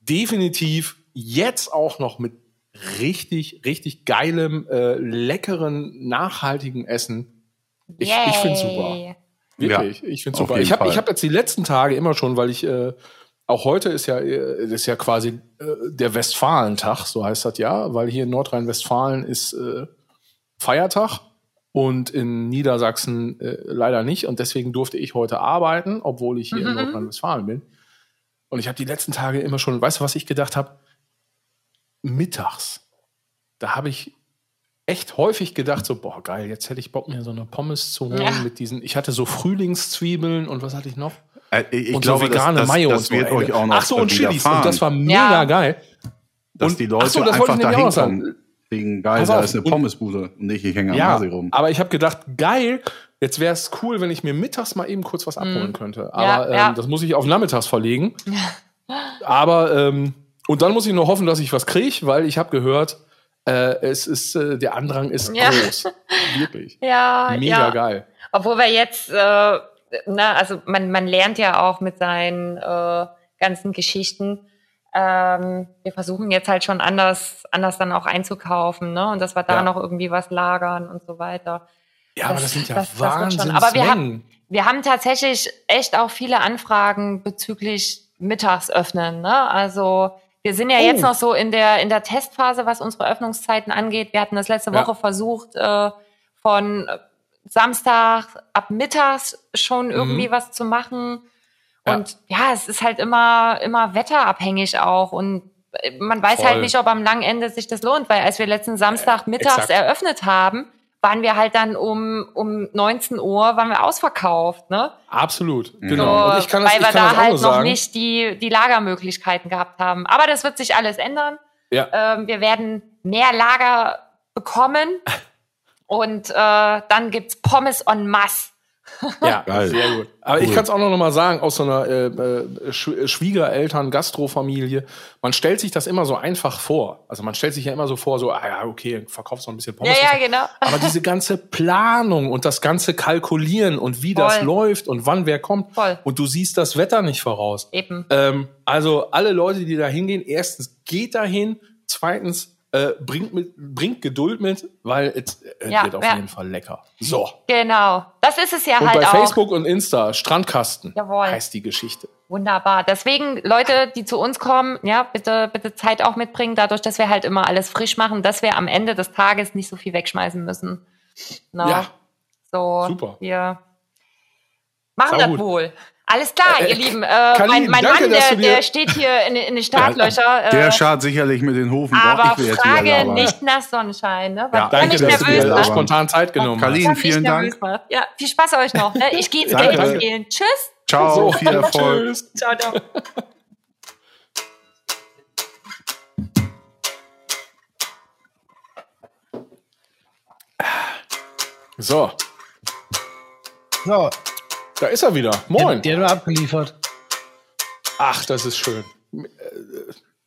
definitiv jetzt auch noch mit richtig, richtig geilem, äh, leckeren, nachhaltigen Essen. Ich, ich finde super. Wirklich, ich finde super. Ich habe ich hab jetzt die letzten Tage immer schon, weil ich äh, auch heute ist ja äh, ist ja quasi äh, der Westfalentag, so heißt das ja, weil hier in Nordrhein-Westfalen ist äh, Feiertag und in Niedersachsen äh, leider nicht und deswegen durfte ich heute arbeiten, obwohl ich hier in Nordrhein-Westfalen bin. Und ich habe die letzten Tage immer schon, weißt du, was ich gedacht habe? Mittags. Da habe ich echt häufig gedacht, so, boah, geil, jetzt hätte ich Bock, mir so eine Pommes zu holen Ja. mit diesen, ich hatte so Frühlingszwiebeln und was hatte ich noch? Äh, ich und glaube, so vegane das, Mayo das, und so. wird ey. euch auch noch Ach so, und Chilis. Und das war mega Ja. geil. dass und- die Leute so, das wollte einfach ich nämlich dahin auch sagen. kommen. Wegen geil, da ist eine Pommesbude und nicht, ich hänge am Ja, Hasi rum. aber ich habe gedacht, geil, jetzt wäre es cool, wenn ich mir mittags mal eben kurz was abholen könnte. Aber Ja, ähm, ja. das muss ich auf nachmittags verlegen. [laughs] Aber ähm, und dann muss ich nur hoffen, dass ich was kriege, weil ich habe gehört, äh, es ist äh, der Andrang ist Ja. groß, [laughs] wirklich Ja, mega ja. geil. Obwohl wir jetzt, äh, na, also man, man lernt ja auch mit seinen äh, ganzen Geschichten. Ähm, wir versuchen jetzt halt schon anders, anders dann auch einzukaufen, ne? Und dass wir da Ja. noch irgendwie was lagern und so weiter. Ja, aber das sind ja das- das Wahnsinnsmengen. schon. Aber wir haben, wir haben tatsächlich echt auch viele Anfragen bezüglich mittags öffnen. Ne? Also wir sind ja Oh. jetzt noch so in der, in der Testphase, was unsere Öffnungszeiten angeht. Wir hatten das letzte Ja. Woche versucht, äh, von Samstag ab mittags schon Mhm. irgendwie was zu machen. Und ja. es ist halt immer, immer wetterabhängig auch. Und äh, man weiß Voll. halt nicht, ob am langen Ende sich das lohnt, weil als wir letzten Samstag mittags exakt. eröffnet haben, waren wir halt dann um, um 19 Uhr waren wir ausverkauft, ne? Absolut. So, Genau. Und ich kann das, weil ich wir da halt noch sagen. nicht die, die Lagermöglichkeiten gehabt haben. Aber das wird sich alles ändern. Ja. Ähm, wir werden mehr Lager bekommen [laughs] und äh, dann gibt's Pommes en masse. Ja, [laughs] Geil. sehr gut. Aber ich Cool. kann es auch noch mal sagen, aus so einer äh, äh, Sch Schwiegereltern, Gastrofamilie, man stellt sich das immer so einfach vor. Also man stellt sich ja immer so vor, so, ah ja, okay, verkaufst noch ein bisschen Pommes. Ja, ja, genau. [laughs] Aber diese ganze Planung und das ganze Kalkulieren und wie das Voll. läuft und wann wer kommt. Voll. Und du siehst das Wetter nicht voraus. Eben. Ähm, also alle Leute, die da hingehen, erstens geht dahin, zweitens äh, bringt, mit, bringt Geduld mit, weil es äh, Ja, wird auf ja. jeden Fall lecker. So. Genau. Das ist es ja Und halt bei auch. Facebook und Insta, Strandkasten Jawohl. heißt die Geschichte. Wunderbar. Deswegen, Leute, die zu uns kommen, ja, bitte, bitte Zeit auch mitbringen, dadurch, dass wir halt immer alles frisch machen, dass wir am Ende des Tages nicht so viel wegschmeißen müssen. No. Ja. So, Super. wir machen Sau das gut. wohl. Alles klar, Äh, ihr Lieben. Äh, Kalin, mein mein danke, Mann, der, der steht hier in, in den Startlöcher. Der äh, schadet sicherlich mit den Hufen. Doch, aber ich will jetzt wieder Frage nicht nach Sonnenschein. Ne? Ja, Danke, dass du dir auch macht. spontan Zeit genommen Kalin, hast. Mich vielen Dank. Ja, viel Spaß euch noch. Ne? Ich gehe jetzt Danke. Geld spielen. Tschüss. Ciao, So, viel [laughs] Erfolg. Tschüss. Ciao, ciao. So, So, da ist er wieder. der, Moin. der hat nur abgeliefert. Ach, das ist schön.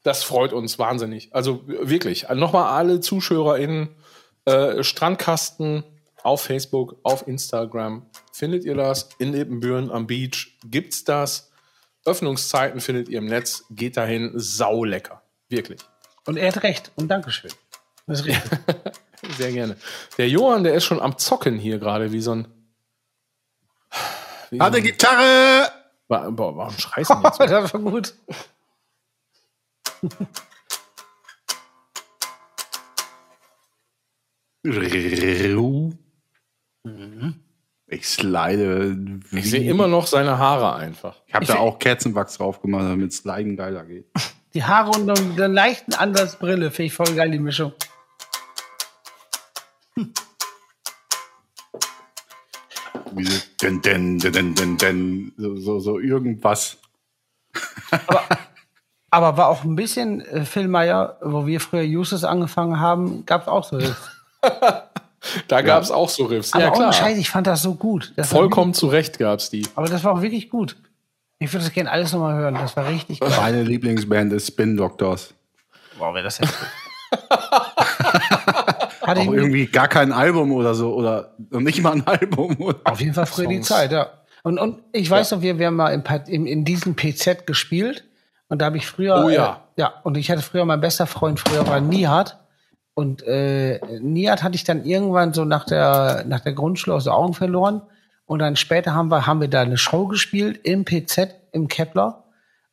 Das freut uns wahnsinnig. Also wirklich. Nochmal alle ZuschauerInnen, äh, Strandkasten auf Facebook, auf Instagram. Findet ihr das? In Ebenbüren am Beach gibt's das. Öffnungszeiten findet ihr im Netz. Geht dahin. Saulecker. Wirklich. Und er hat recht. Und Dankeschön. Das ist richtig. [laughs] Sehr gerne. Der Johann, der ist schon am Zocken hier gerade, wie so ein. Wie so Hat eine ein Gitarre! Wa- warum schreist du denn jetzt? [laughs] das war gut. Ich slide. Ich sehe immer noch seine Haare einfach. Ich habe da auch Kerzenwachs drauf gemacht, damit Sliden geiler geht. Die Haare und dann den leichten Ansatz Brille. Finde ich voll geil, die Mischung. Wie so, den, den, den, den, den, den, so, so, so irgendwas. Aber war auch ein bisschen äh, Phil Meyer, wo wir früher Justus angefangen haben, gab es auch so. Riffs. [laughs] Da gab's auch so Riffs. Aber ja, klar. Scheiß, ich fand das so gut. Das Vollkommen zu Recht gab's die. wirklich, aber das war auch wirklich gut. Ich würde das gerne alles nochmal hören. Das war richtig geil. Meine Lieblingsband ist Spin Doctors. Wow, wäre das heftig. [laughs] [laughs] Hatte Auch irgendwie gar kein Album oder so. Oder nicht mal ein [laughs] Album. Oder? auf jeden Fall früher die. Zeit, ja. Und, und ich weiß noch, wir, wir haben mal Pa- in, in diesem PZ gespielt. Und da habe ich früher. Oh ja. Äh, ja, und ich hatte früher, mein bester Freund früher war Nihat. Und äh, Nihat hatte ich dann irgendwann so nach der, nach der Grundschule aus den Augen verloren. Und dann später haben wir, haben wir da eine Show gespielt im PZ im Kepler.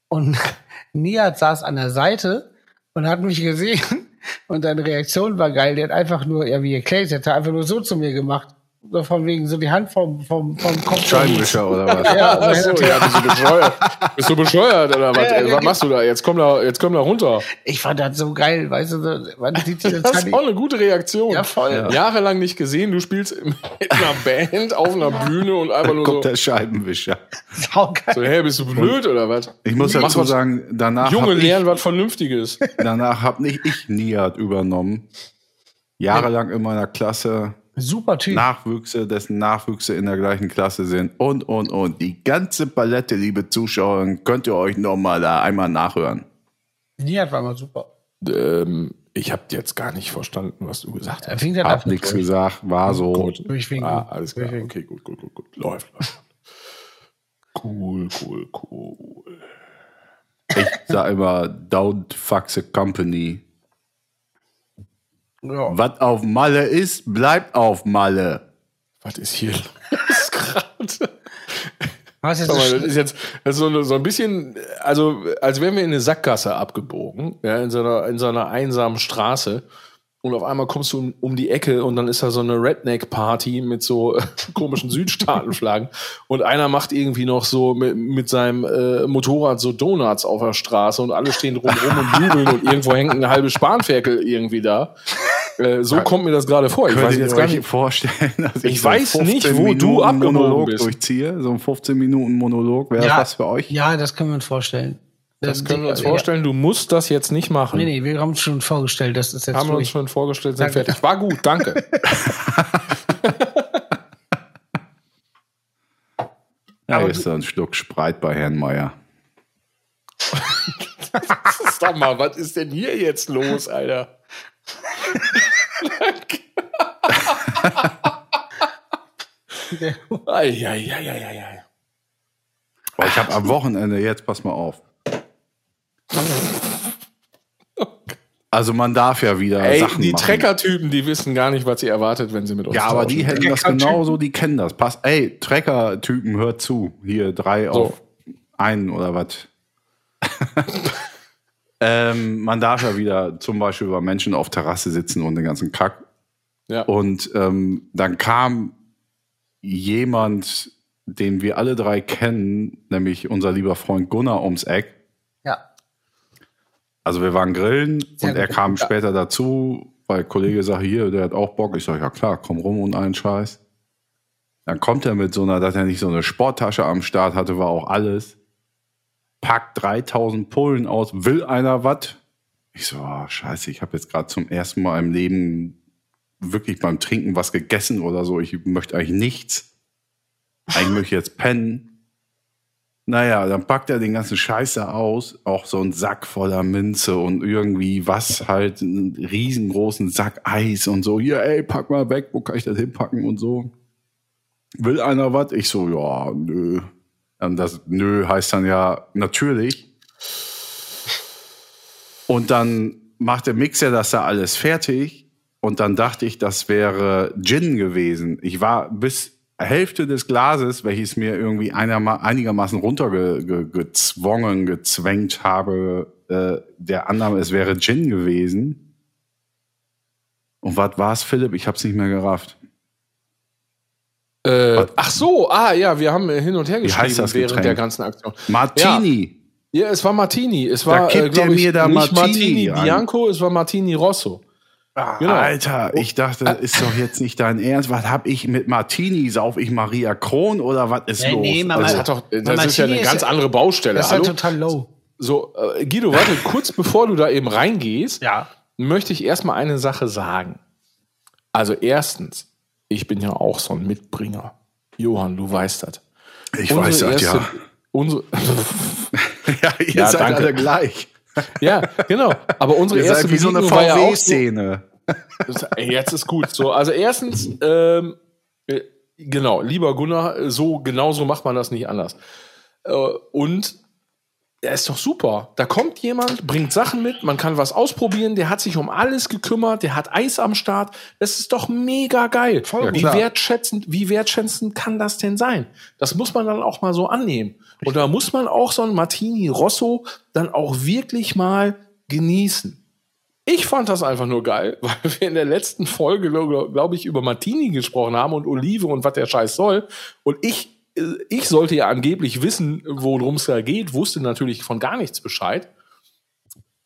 Und [laughs] Nihat saß an der Seite und hat mich gesehen. Und seine Reaktion war geil. Der hat einfach nur, ja, wie erklärt, der hat einfach nur so zu mir gemacht. So von wegen, so die Hand vom, vom, vom Kopf. Scheibenwischer oder was? Ja, Ach so, ja, bist du bescheuert? Bist du bescheuert oder was? Ja, Ey, ja, was machst du da? Jetzt komm da, jetzt komm da runter. Ich fand das so geil, weißt du, so, man sieht sich Das ist auch eine gute Reaktion. Ja, voll. Jahrelang nicht gesehen, du spielst in einer Band auf einer Bühne und einfach nur so, kommt der Scheibenwischer. saugeil. so, hey, bist du blöd oder was? Ich muss dazu was- sagen, danach Junge, lernen was Vernünftiges. danach hab nicht ich Niat übernommen. Jahrelang in meiner Klasse Super Typ. Nachwüchse, dessen Nachwüchse in der gleichen Klasse sind und, und, und. Die ganze Palette, liebe Zuschauer, könnt ihr euch noch mal da einmal nachhören. Nihat war immer super. ähm, ich habe jetzt gar nicht verstanden, was du gesagt Er hast. fing dann Hab nichts gesagt, war so. Gut. Durchwinken. Ah, alles klar. Durchwinken. Okay, gut, gut, gut, gut. Läuft, läuft. Cool, cool, cool. Ich sag immer, don't fuck the company. Ja. Was auf Malle ist, bleibt auf Malle. Was ist hier los [laughs] gerade? Was Guck mal, das das ist jetzt das ist so, so ein bisschen, also als wären wir in eine Sackgasse abgebogen, ja, in so einer, in so einer einsamen Straße. Und auf einmal kommst du um, um die Ecke und dann ist da so eine Redneck-Party mit so äh, [laughs] komischen Südstaatenflaggen. Und einer macht irgendwie noch so mit, mit seinem äh, Motorrad so Donuts auf der Straße und alle stehen drumherum und jubeln und irgendwo hängt eine halbe Spanferkel irgendwie da. Äh, so kommt mir das gerade vor. Ich weiß jetzt gar nicht. vorstellen, [laughs] dass Ich so weiß nicht, 15 wo du Minuten abgebogen Monolog bist. durchziehe. So ein 15 Minuten Monolog wäre ja, was für euch. Ja, das können wir uns vorstellen. Das können wir uns vorstellen. Du musst das jetzt nicht machen. Nee, nee, wir haben es schon vorgestellt, das ist jetzt Haben wir uns schon vorgestellt, sind Danke. fertig. War gut, danke. [laughs] Ja, ist da ein Schluck Spreit bei Herrn Meier. Sag mal, was ist denn hier jetzt los, Alter? Eieieiei. Ich habe am Wochenende jetzt, pass mal auf. Also man darf ja wieder Ey, Sachen die machen. Trecker-Typen, die wissen gar nicht, was sie erwartet, wenn sie mit uns Ja, aber die hätten das genauso, die kennen das. Pass, ey, Trecker-Typen, hört zu. Hier drei So. auf einen oder was. [laughs] ähm, man darf ja wieder zum Beispiel über Menschen auf Terrasse sitzen und den ganzen Kack. Ja. Und ähm, dann kam jemand, den wir alle drei kennen, nämlich unser lieber Freund Gunnar ums Eck. Ja. Also wir waren grillen Sehr und er kam später dazu, weil Kollege sagt, hier, der hat auch Bock. Ich sage, ja klar, komm rum und einen Scheiß. Dann kommt er mit so einer, dass er nicht so eine Sporttasche am Start hatte, war auch alles. Packt 3000 Pullen aus, will einer was? Ich so, oh, scheiße, ich habe jetzt gerade zum ersten Mal im Leben wirklich beim Trinken was gegessen oder so. Ich möchte eigentlich nichts. Eigentlich möchte ich jetzt pennen. Naja, dann packt er den ganzen Scheiß da aus, auch so ein Sack voller Minze und irgendwie was halt, einen riesengroßen Sack Eis und so. Hier, ey, pack mal weg, wo kann ich das hinpacken und so. Will einer was? Ich so, ja, nö. Und das nö heißt dann ja natürlich. Und dann macht der Mixer das da alles fertig. Und dann dachte ich, das wäre Gin gewesen. Ich war bis Hälfte des Glases, welches mir irgendwie einigermaßen runtergezwungen, gezwängt habe, äh, der Annahme, es wäre Gin gewesen. Und was war's, Philipp? Ich hab's nicht mehr gerafft. Äh, ach so, ah ja, wir haben äh, hin und her Wie geschrieben heißt das während Getränk? der ganzen Aktion. Martini. Ja, es war Martini. Es war, äh, glaub der ich, mir da nicht Martini Martini. Bianco, es war Martini Rosso. Genau. Alter, ich dachte, das ist doch jetzt nicht dein Ernst. Was hab ich mit Martini? Sauf ich Maria Kron oder was ist Nee, los? nee, Mama, Das, also, hat doch, das Martini ist ja eine ist ganz ja- andere Baustelle. Das ist ja Hallo? total low. So, äh, Guido, warte, kurz bevor du da eben reingehst, Ja. möchte ich erstmal eine Sache sagen. Also erstens, ich bin ja auch so ein Mitbringer. Johann, du weißt das. ich weiß das, ja. Unsere, [laughs] Ja, ihr Ja, seid danke. alle gleich. Ja, genau. Aber unsere erste wie so eine Begegnung war ja so, VW-Szene. Jetzt ist gut. So, also erstens, ähm, äh, genau, lieber Gunnar, so genauso macht man das nicht anders. Äh, und er ist doch super. Da kommt jemand, bringt Sachen mit, man kann was ausprobieren, der hat sich um alles gekümmert, der hat Eis am Start. Das ist doch mega geil. Voll wie klar. wertschätzend, wie wertschätzend kann das denn sein? Das muss man dann auch mal so annehmen. Und da muss man auch so ein Martini Rosso dann auch wirklich mal genießen. Ich fand das einfach nur geil, [laughs] weil wir in der letzten Folge, glaube glaub ich, über Martini gesprochen haben und Olive und was der Scheiß soll. Und ich, äh, ich sollte ja angeblich wissen, worum es da geht, wusste natürlich von gar nichts Bescheid.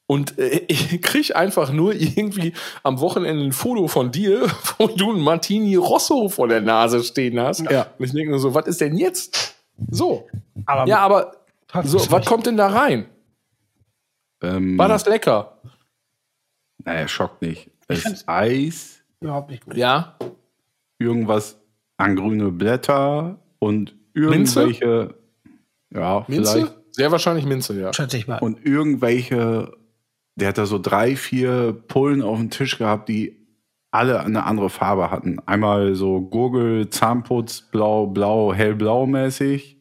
Und äh, [laughs] ich krieg einfach nur irgendwie am Wochenende ein Foto von dir, [laughs] wo du einen Martini Rosso vor der Nase stehen hast. Ja. Und ich denke nur so, was ist denn jetzt? So. Aber Ja, aber so, was recht. kommt denn da rein? Ähm, War das lecker? Naja, schockt nicht. Es ist Eis, überhaupt nicht gut. Ja. irgendwas an grüne Blätter und irgendwelche, ja, Minze? vielleicht, Sehr wahrscheinlich Minze, ja. Schätze ich mal. und irgendwelche, der hat da so drei, vier Pullen auf dem Tisch gehabt, die alle eine andere Farbe hatten. Einmal so Gurgel, Zahnputz, blau, blau, hellblau mäßig.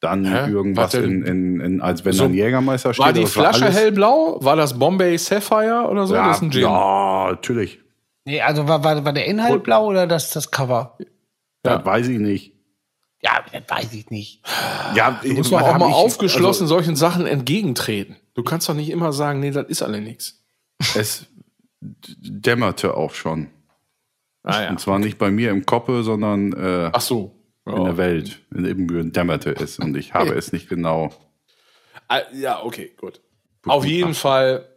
Dann Hä? irgendwas Was in, in, in, als wenn So, da ein Jägermeister steht. War die Flasche alles- hellblau? War das Bombay Sapphire oder so? Ja, das ist ein Gin. ja, natürlich. Nee, also war, war, war der Inhalt blau oder das, das Cover? Ja. Das weiß ich nicht. Ja, das weiß ich nicht. Ja, Du musst doch auch mal aufgeschlossen solchen Sachen entgegentreten. Du kannst doch nicht immer sagen, nee, das ist alle nichts. Also, es dämmerte auch schon. Ah, Und zwar nicht bei mir im Koppe, sondern äh, Ach so. Ja. in der Welt. In Ibbenbüren dämmerte es und ich habe [laughs] es nicht genau. Ah, Ja, okay, gut. Auf jeden Fall.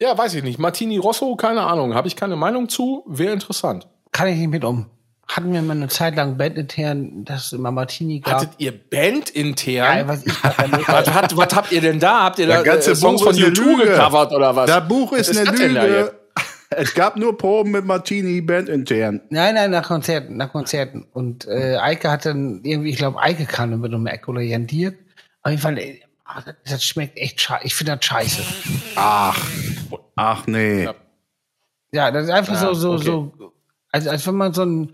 Ja, weiß ich nicht. Martini Rosso, keine Ahnung. Habe ich keine Meinung zu. Wäre interessant. Kann ich nicht mit um. Hatten wir mal eine Zeit lang bandintern, dass es immer Martini gab. Hattet ihr Band ja, intern? was ich [laughs] was damit- was, habt ihr denn da? Habt ihr da Der ganze äh, Songs Buch von ist eine YouTube Lüge. gecovert oder was? Das Buch ist, Was eine denn da Lüge. [laughs] Es gab nur Proben mit Martini Band intern. Nein, nein, nach Konzerten, nach Konzerten. Und äh, Eike hat dann irgendwie, ich glaube, Eike kam dann mit einem Eck oder jandiert. Auf jeden Fall, ey, ah, das, das schmeckt echt scheiße. Ich finde das scheiße. Ach, ach nee. Ja. Ja, das ist einfach so, so, okay. so, als, als wenn man so ein,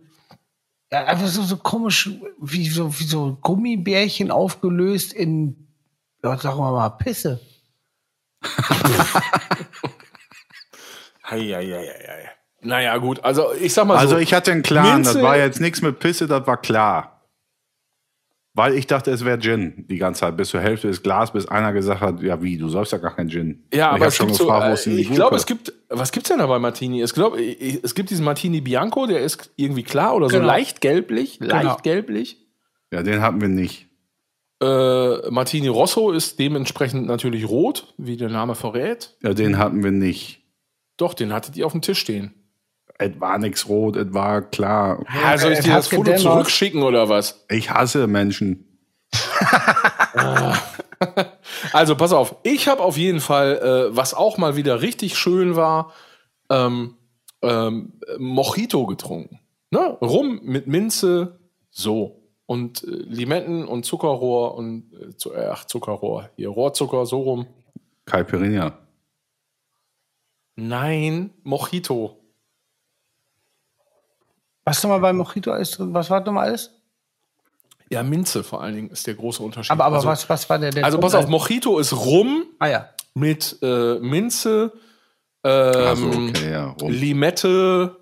ja, einfach so, so komisch, wie so, wie so Gummibärchen aufgelöst in, ja, sagen wir mal, Pisse. Eieieiei. Naja, gut. Also, ich sag mal Also so. ich hatte einen Plan, das Minze- war jetzt nichts mit Pisse, das war klar. Weil ich dachte, es wäre Gin die ganze Zeit, bis zur Hälfte des Glas, bis einer gesagt hat, ja wie, du sollst ja gar kein Gin. Ja, aber ich so, gefragt, äh, ist ich glaube, es gibt, was gibt's denn da bei Martini? Es, glaub, ich- es gibt diesen Martini Bianco, der ist irgendwie klar oder so Genau. leicht gelblich, leicht Genau. gelblich. Ja, den hatten wir nicht. Äh, Martini Rosso ist dementsprechend natürlich rot, wie der Name verrät. Ja, den hatten wir nicht. Doch, den hattet ihr auf dem Tisch stehen. Es war nichts rot, es war klar. Ja, soll ich es dir das Foto gedämmert. zurückschicken oder was? Ich hasse Menschen. [laughs] Also pass auf, ich habe auf jeden Fall, äh, was auch mal wieder richtig schön war, ähm, ähm, Mojito getrunken. Ne? Rum mit Minze, so. Und äh, Limetten und Zuckerrohr und äh, zu, äh, ach, Zuckerrohr, hier Rohrzucker, so rum. Caipirinha. Nein, Mojito. Was nochmal bei Mojito alles drin? Was war nochmal alles? Ja, Minze vor allen Dingen ist der große Unterschied. Aber, aber also, was, was war der, der Also pass auf, Mojito ist Rum Ah ja. mit äh, Minze, ähm, Also okay, ja. Limette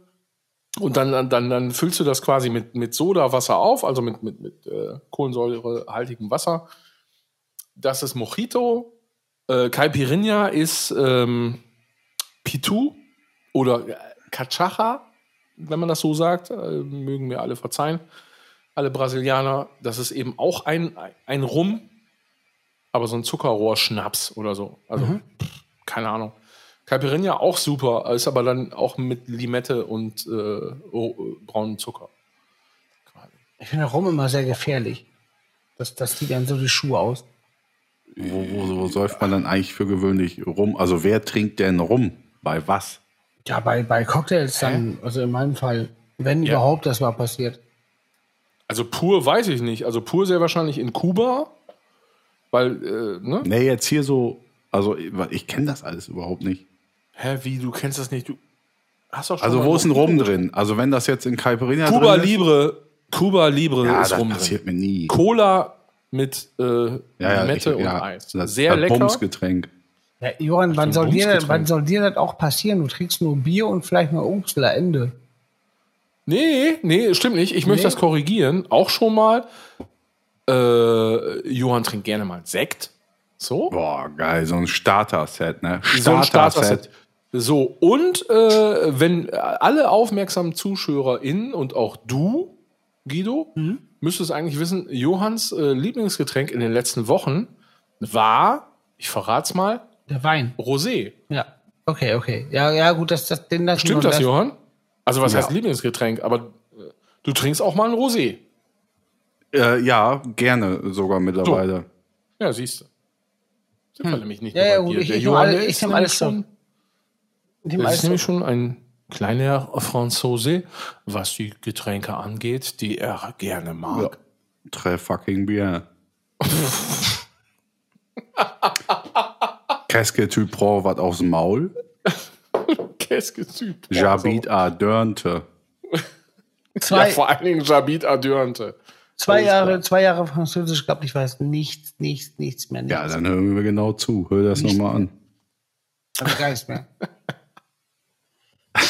und dann, dann, dann, füllst du das quasi mit, mit Sodawasser auf, also mit, mit, mit äh, kohlensäurehaltigem Wasser. Das ist Mojito. Äh, Caipirinha ist ähm, Pitu oder äh, Cachaça, wenn man das so sagt. Äh, mögen mir alle verzeihen. Alle Brasilianer. Das ist eben auch ein, ein Rum, aber so ein Zuckerrohrschnaps oder so. Also, pff, keine Ahnung. Caipirinha auch super, ist aber dann auch mit Limette und äh, oh, äh, braunem Zucker. Ich finde Rum immer sehr gefährlich. Das, das zieht dann so die Schuhe aus. Wo, wo, wo säuft man dann eigentlich für gewöhnlich rum? Also wer trinkt denn rum? Bei was? Ja, bei, bei Cocktails dann, also in meinem Fall, wenn Ja. überhaupt das mal passiert. Also pur weiß ich nicht. Also pur sehr wahrscheinlich in Kuba, weil, äh, ne? Nee, jetzt hier so, also ich, ich kenne das alles überhaupt nicht. Hä, wie, du kennst das nicht? Du hast doch schon Also wo ist ein Rum drin? Also wenn das jetzt in Caipirinha Cuba drin ist, Libre, Cuba Libre ja, ist das Rum drin. passiert mir nie. Cola mit äh, Ja, ja, Limette ich- und ja, Eis. Das, Sehr das lecker. Bumsgetränk. Ja, Johann, wann soll, dir, wann soll dir das auch passieren? Du trinkst nur Bier und vielleicht mal Obstler, Ende. Nee, nee, stimmt nicht. Ich möchte Nee. das korrigieren. Auch schon mal. Äh, Johann trinkt gerne mal Sekt. So. Boah, geil, so ein Starter-Set, ne? So ein Starter-Set. So, und äh, wenn alle aufmerksamen ZuschauerInnen und auch du, Guido, Mhm. müsstest eigentlich wissen, Johanns äh, Lieblingsgetränk in den letzten Wochen war, ich verrat's mal, Der Wein. Rosé. Ja. Okay, okay. Ja, ja, gut, das, das, den lassen Stimmt wir- das, Johann? Also was Ja. heißt Lieblingsgetränk? Aber äh, du trinkst auch mal ein Rosé. Äh, ja, gerne sogar mittlerweile. Ja, siehst du. Sind wir nämlich nicht Hm. Ja, nur ja, bei gut, dir. ich- Der ich Johann, alle- ich ist nehm nämlich alles schon, der ist nämlich schon ein kleiner Franzose, was die Getränke angeht, die er gerne mag. Très fucking bien. [laughs] Qu'est-ce que tu prends was aus dem Maul? [laughs] Qu'est-ce que tu prends? J'habite à Dörnte. Ja, vor allen Dingen Jabit Adörnte. zwei, Jahre, zwei Jahre Französisch, glaube ich, weiß nichts, nichts, nichts mehr. Nichts. Ja, dann hören wir genau zu. Hör das nochmal an. Hab ich gar nichts mehr. [laughs]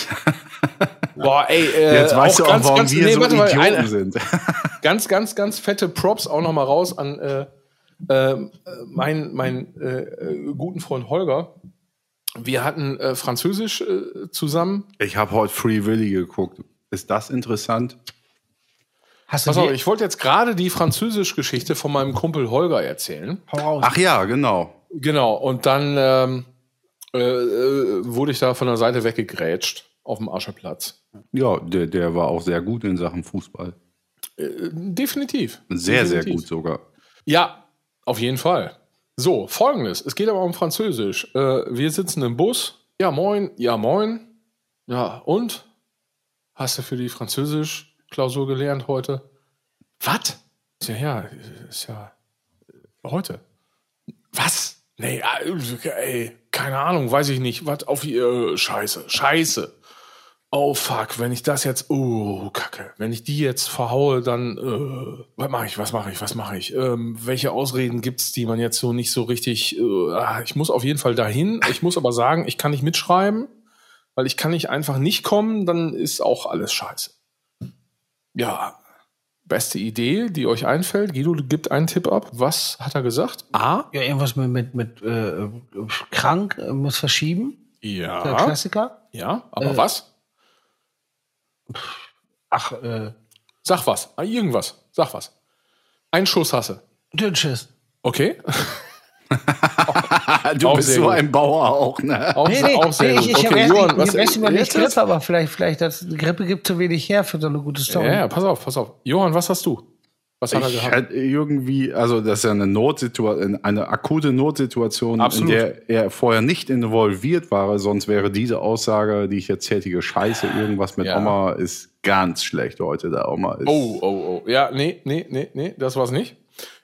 Boah, ey, äh, Jetzt weißt du auch, ganz, warum ganz, wir nee, so warte mal, Idioten eine, sind. [laughs] ganz, ganz, ganz fette Props auch noch mal raus an äh, äh, meinen mein, äh, guten Freund Holger. Wir hatten äh, Französisch äh, zusammen. Ich habe heute Free Willy geguckt. Ist das interessant? Hast du Pass auf, ich wollte jetzt gerade die Französisch-Geschichte von meinem Kumpel Holger erzählen. Hau raus. Ach ja, genau. Genau, und dann ähm, äh, äh, wurde ich da von der Seite weggegrätscht auf dem Ascheplatz. Ja, der, der war auch sehr gut in Sachen Fußball. Äh, definitiv. Sehr, sehr Definitiv. gut sogar. Ja, auf jeden Fall. So, folgendes. Es geht aber um Französisch. Äh, wir sitzen im Bus. Ja, moin. Ja, moin. Ja, und? Hast du für die Französisch-Klausur gelernt heute? Was? Ja, ja, ist ja äh, heute. Was? Nee, äh, ey, keine Ahnung, weiß ich nicht. Was auf ihr Scheiße, Scheiße. Oh fuck, wenn ich das jetzt, oh Kacke, wenn ich die jetzt verhaue, dann äh, was mache ich, was mache ich, was mache ich? Ähm, welche Ausreden gibt's, die man jetzt so nicht so richtig? Äh, ah, ich muss auf jeden Fall dahin. Ich muss aber sagen, ich kann nicht mitschreiben, weil ich kann nicht einfach nicht kommen, dann ist auch alles scheiße. Ja, beste Idee, die euch einfällt. Guido gibt einen Tipp ab. Was hat er gesagt? A. Ja, irgendwas mit, mit, mit äh, krank, äh, muss verschieben. Der Ja. Klassiker. Ja, aber Äh, was? Ach, äh, Sag was. Ah, Irgendwas. Sag was. Ein Schuss hasse. Dünnschiss. Okay. [laughs] Du Auch bist so gut. ein Bauer auch, ne? Auch, Nee, nee, auch sehr nee gut. ich, ich okay, habe Johann, erst, was ich jetzt ist? Grippe, aber vielleicht, vielleicht, das Grippe gibt zu wenig her für so eine gute Story. Ja, ja, pass auf, pass auf. Johann, was hast du? Was hat er gehabt? hätte irgendwie, also das ist ja eine Notsituation, eine akute Notsituation, Absolut. in der er vorher nicht involviert war, sonst wäre diese Aussage, die ich jetzt tätige, scheiße, irgendwas mit Ja. Oma ist ganz schlecht heute. Der Oma ist. Oh, oh, oh. Ja, nee, nee, nee, nee, das war's nicht.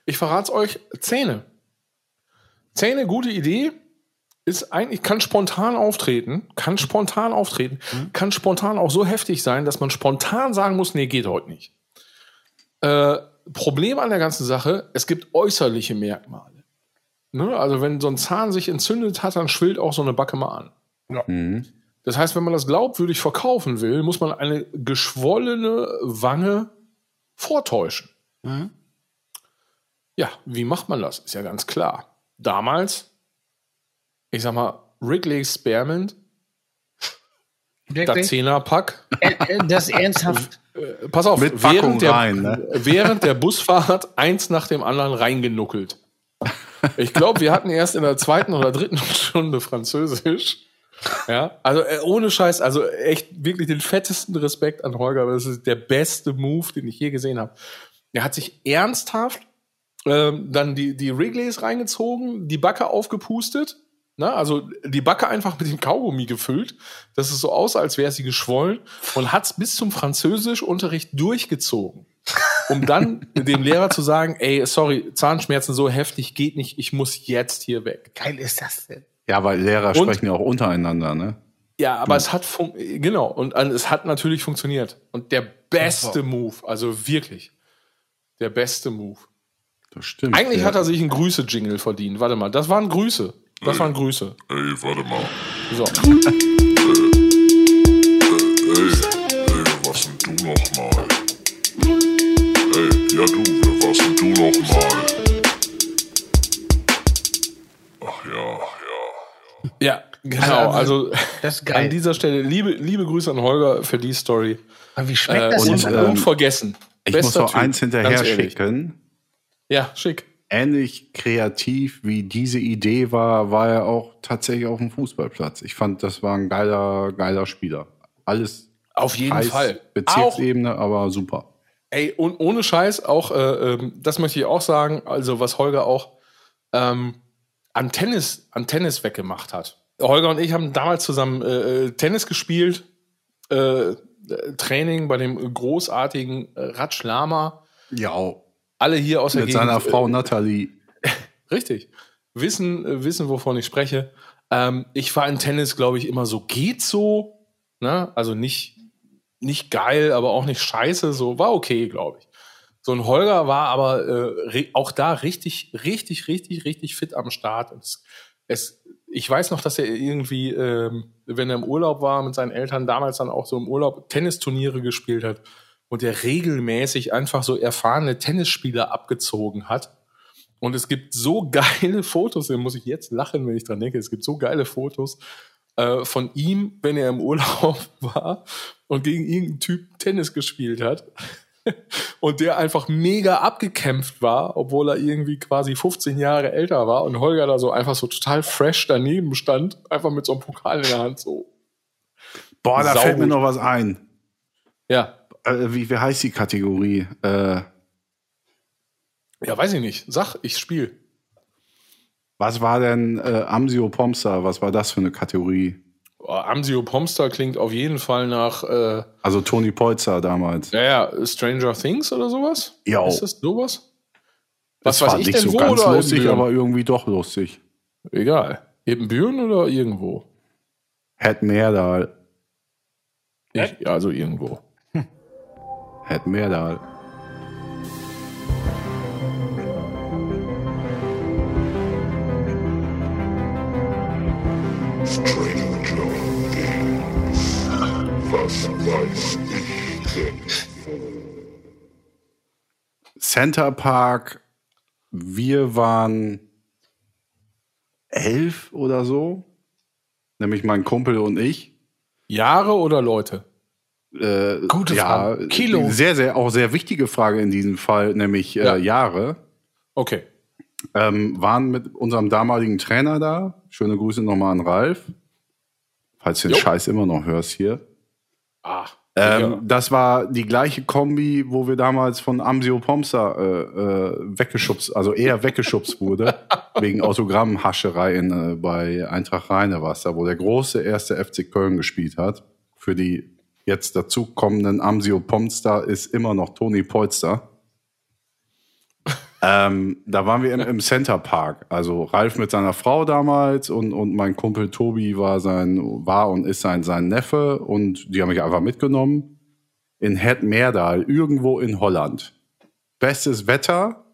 Ich verrat's euch. Zähne. Zähne, gute Idee. Ist eigentlich, kann spontan auftreten, kann spontan auftreten, kann spontan auch so heftig sein, dass man spontan sagen muss, nee, geht heute nicht. Äh, Problem an der ganzen Sache, es gibt äußerliche Merkmale. Ne? Also wenn so ein Zahn sich entzündet hat, dann schwillt auch so eine Backe mal an. Mhm. Das heißt, wenn man das glaubwürdig verkaufen will, muss man eine geschwollene Wange vortäuschen. Mhm. Ja, wie macht man das? Ist ja ganz klar. Damals, ich sag mal, Wrigley Spearmint? Zehnerpack. Äh, äh, das [laughs] ernsthaft. Äh, Pass auf, Mit Packung während der, rein, ne? [laughs] während der Busfahrt eins nach dem anderen reingenuckelt. Ich glaube, wir hatten erst in der zweiten oder dritten [laughs] Stunde Französisch. Ja, also äh, ohne Scheiß, also echt wirklich den fettesten Respekt an Holger. Das ist der beste Move, den ich je gesehen habe. Er hat sich ernsthaft ähm, dann die, die Wrigleys reingezogen, die Backe aufgepustet, ne? also die Backe einfach mit dem Kaugummi gefüllt, dass es so aussah, als wäre sie geschwollen und hat's bis zum Französischunterricht durchgezogen. Um dann [laughs] dem Lehrer zu sagen, ey, sorry, Zahnschmerzen so heftig geht nicht, ich muss jetzt hier weg. Geil ist das denn? Ja, weil Lehrer Und- sprechen ja auch untereinander, ne? Ja, aber es hat fun genau und es hat natürlich funktioniert und der beste Move, also wirklich der beste Move. Das stimmt. Eigentlich ja. hat er sich einen Grüße-Jingle verdient. Warte mal, das waren Grüße. Das waren Grüße. Ey, warte mal. So. Ey, ey, was denn du nochmal? Ey, ja du, warst denn du nochmal? Ach ja, ja. Ja, genau. Also, Also Das ist an dieser Stelle liebe, liebe Grüße an Holger für die Story. Aber wie schmeckt Äh, das und, denn? ähm, unvergessen. Ich muss Bester noch Typ, eins hinterher schicken. Ja, schick. Ähnlich kreativ wie diese Idee war, war er auch tatsächlich auf dem Fußballplatz. Ich fand, das war ein geiler, geiler Spieler. Alles Auf jeden Scheiß Fall. Auch, Bezirksebene, aber super. ey, und ohne Scheiß, auch, äh, ähm, das möchte ich auch sagen, also was Holger auch ähm, an Tennis, an Tennis weggemacht hat. Holger und ich haben damals zusammen äh, äh, Tennis gespielt, äh, äh, Training bei dem großartigen Ratsch Lama. Ja, Alle hier aus der mit seiner Gegend, Frau Nathalie. [laughs] Richtig. Wissen, äh, wissen, wovon ich spreche. Ähm, ich war in Tennis, glaube ich, immer so, geht so. Ne? Also nicht, nicht geil, aber auch nicht scheiße. So war okay, glaube ich. So ein Holger war aber äh, auch da richtig, richtig, richtig, richtig fit am Start. Und Es, es, ich weiß noch, dass er irgendwie, ähm, wenn er im Urlaub war mit seinen Eltern, damals dann auch so im Urlaub Tennisturniere gespielt hat. Und der regelmäßig einfach so erfahrene Tennisspieler abgezogen hat. Und es gibt so [laughs] geile Fotos, da muss ich jetzt lachen, wenn ich dran denke, es gibt so geile Fotos äh, von ihm, wenn er im Urlaub [laughs] war und gegen irgendeinen Typ Tennis gespielt hat. [laughs] und der einfach mega abgekämpft war, obwohl er irgendwie quasi 15 Jahre älter war und Holger da so einfach so total fresh daneben stand, einfach mit so einem Pokal in der Hand so. Boah, da Saugut. fällt mir noch was ein. Ja, Äh, wie, wie heißt die Kategorie? Äh, ja, weiß ich nicht. Sag, ich spiel. was war denn äh, Amsio Pomster? Was war das für eine Kategorie? Oh, Amsio Pomster klingt auf jeden Fall nach, äh, Also Toni Polzer damals. naja, Stranger Things oder sowas? Jo. Ist das sowas? Das Was weiß war ich nicht denn so wo ganz oder lustig, aber irgendwie doch lustig. Egal. Ebenbüren oder irgendwo? Het Meerdal. Ich, also irgendwo. Het denn? Center Park. Wir waren elf oder so. Nämlich mein Kumpel und ich. Jahre oder Leute? Äh, Gute ja, Frage. Kilo. Sehr, sehr, auch sehr wichtige Frage in diesem Fall, nämlich Ja. äh, Jahre. Okay. Ähm, waren mit unserem damaligen Trainer da. Schöne Grüße nochmal an Ralf. Falls du den Jo. Scheiß immer noch hörst hier. Ah. Ähm, ja. Das war die gleiche Kombi, wo wir damals von Amsio Pomsa äh, äh, weggeschubst, also eher [laughs] weggeschubst wurde, wegen Autogrammhascherei äh, bei Eintracht Rheine war es da, wo der große erste FC Köln gespielt hat. Für die jetzt dazukommenden Amsio Pomster ist immer noch Toni Polster. [laughs] ähm, da waren wir im, im Center Park. Also Ralf mit seiner Frau damals und, und mein Kumpel Tobi war sein, war und ist sein, sein Neffe und die haben mich einfach mitgenommen in Het Meerdal, irgendwo in Holland. Bestes Wetter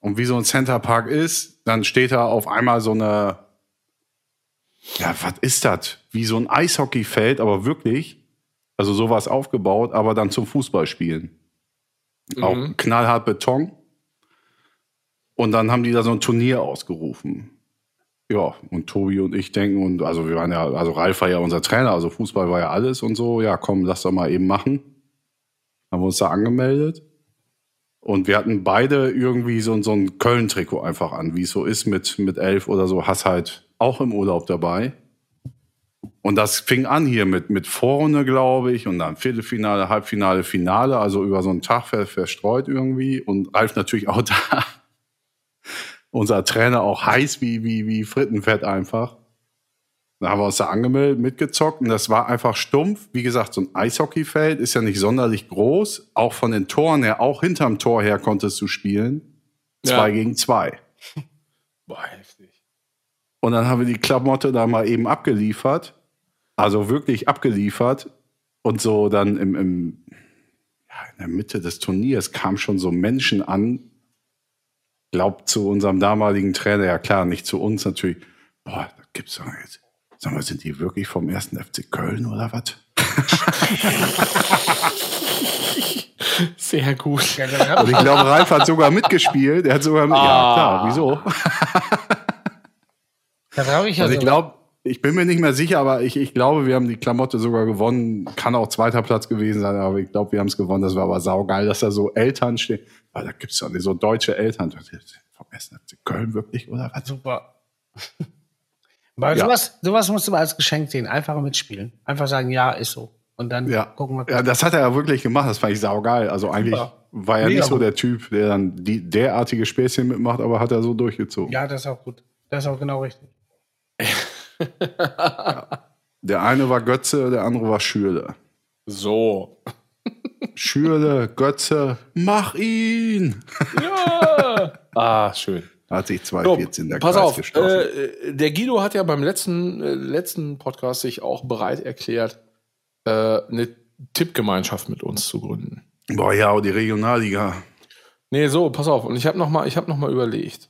und wie so ein Center Park ist, dann steht da auf einmal so eine, ja, was ist das? Wie so ein Eishockeyfeld, aber wirklich, also sowas aufgebaut, aber dann zum Fußballspielen. Auch Mhm. knallhart Beton. Und dann haben die da so ein Turnier ausgerufen. Ja, und Tobi und ich denken, und also wir waren ja, also Ralf war ja unser Trainer, also Fußball war ja alles und so, ja, komm, lass doch mal eben machen. Haben wir uns da angemeldet. Und wir hatten beide irgendwie so, so ein Köln-Trikot einfach an, wie es so ist mit, mit elf oder so, hast halt auch im Urlaub dabei. Und das fing an hier mit, mit Vorrunde, glaube ich, und dann Viertelfinale, Halbfinale, Finale, also über so einen Tag ver, verstreut irgendwie. Und Ralf natürlich auch [laughs] da. Unser Trainer auch heiß wie, wie, wie Frittenfett einfach. Da haben wir uns da angemeldet, mitgezockt und das war einfach stumpf. Wie gesagt, so ein Eishockeyfeld ist ja nicht sonderlich groß. Auch von den Toren her, auch hinterm Tor her konntest du spielen. Zwei Ja. gegen zwei. [laughs] Boah, heftig. Und dann haben wir die Klamotte da mal eben abgeliefert. Also wirklich abgeliefert. Und so dann im, im ja, in der Mitte des Turniers kamen schon so Menschen an. Glaubt zu unserem damaligen Trainer, ja klar, nicht zu uns natürlich. Boah, das gibt's doch jetzt. Sag mal, sind die wirklich vom ersten FC Köln oder was? Sehr gut. Hab Und ich glaube, Ralf hat sogar mitgespielt. Er hat sogar mit, ja klar, wieso? Dann habe ich ja Also ich glaube, ich bin mir nicht mehr sicher, aber ich, ich glaube, wir haben die Klamotte sogar gewonnen. Kann auch zweiter Platz gewesen sein, aber ich glaube, wir haben es gewonnen. Das war aber saugeil, dass da so Eltern stehen. Weil da gibt's doch nicht so deutsche Eltern. Vom 1. FC Köln wirklich, oder was? Super. [laughs] Weil Ja. sowas, sowas musst du mal als Geschenk sehen. Einfach mitspielen. Einfach sagen, ja, ist so. Und dann Ja. gucken wir. ja, das hat er ja wirklich gemacht. Das fand ich saugeil. Also eigentlich Super. war er nicht so der Typ, der dann die derartige Späßchen mitmacht, aber hat er so durchgezogen. Ja, das ist auch gut. Das ist auch genau richtig. [laughs] [laughs] Der eine war Götze, der andere war Schürle. So. [laughs] Schürle, Götze, mach ihn! Ja. ah, schön. Hat sich So, 214 der pass Kreis auf, gestoßen. äh, der Guido hat ja beim letzten, äh, letzten Podcast sich auch bereit erklärt, äh, eine Tippgemeinschaft mit uns zu gründen. Boah, ja, die Regionalliga. Nee, so, pass auf. Und ich habe noch mal, ich habe noch mal überlegt.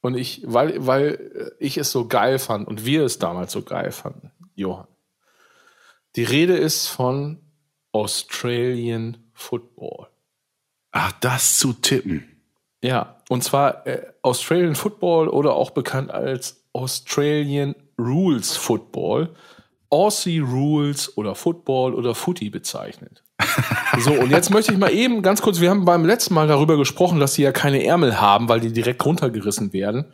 Und ich, weil, weil ich es so geil fand und wir es damals so geil fanden, Johann. Die Rede ist von Australian Football. Ach, das zu tippen. Ja, und zwar äh, Australian Football oder auch bekannt als Australian Rules Football, Aussie Rules oder Football oder Footy bezeichnet. So, und jetzt möchte ich mal eben ganz kurz, wir haben beim letzten Mal darüber gesprochen, dass sie ja keine Ärmel haben, weil die direkt runtergerissen werden.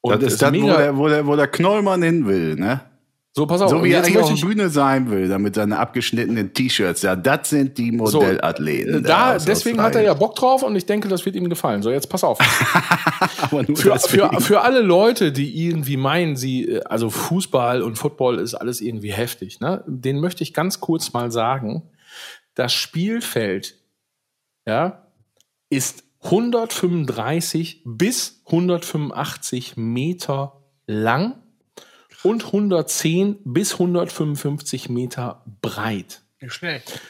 Und das ist das, wo mega- der, wo, der, wo der Knollmann hin will, ne? so, pass auf, So wie er eigentlich auf der Bühne sein will, damit seine abgeschnittenen T-Shirts. Ja, das sind die Modellathleten. da, aus deswegen hat er ja. Bock drauf und ich denke, das wird ihm gefallen. So, jetzt pass auf. [laughs] Für, für, für alle Leute, die irgendwie meinen, sie, äh, also Fußball und Football ist alles irgendwie heftig, ne? Den möchte ich ganz kurz mal sagen. Das Spielfeld, ja, ist 135 bis 185 Meter lang und 110 bis 155 Meter breit. Schlecht.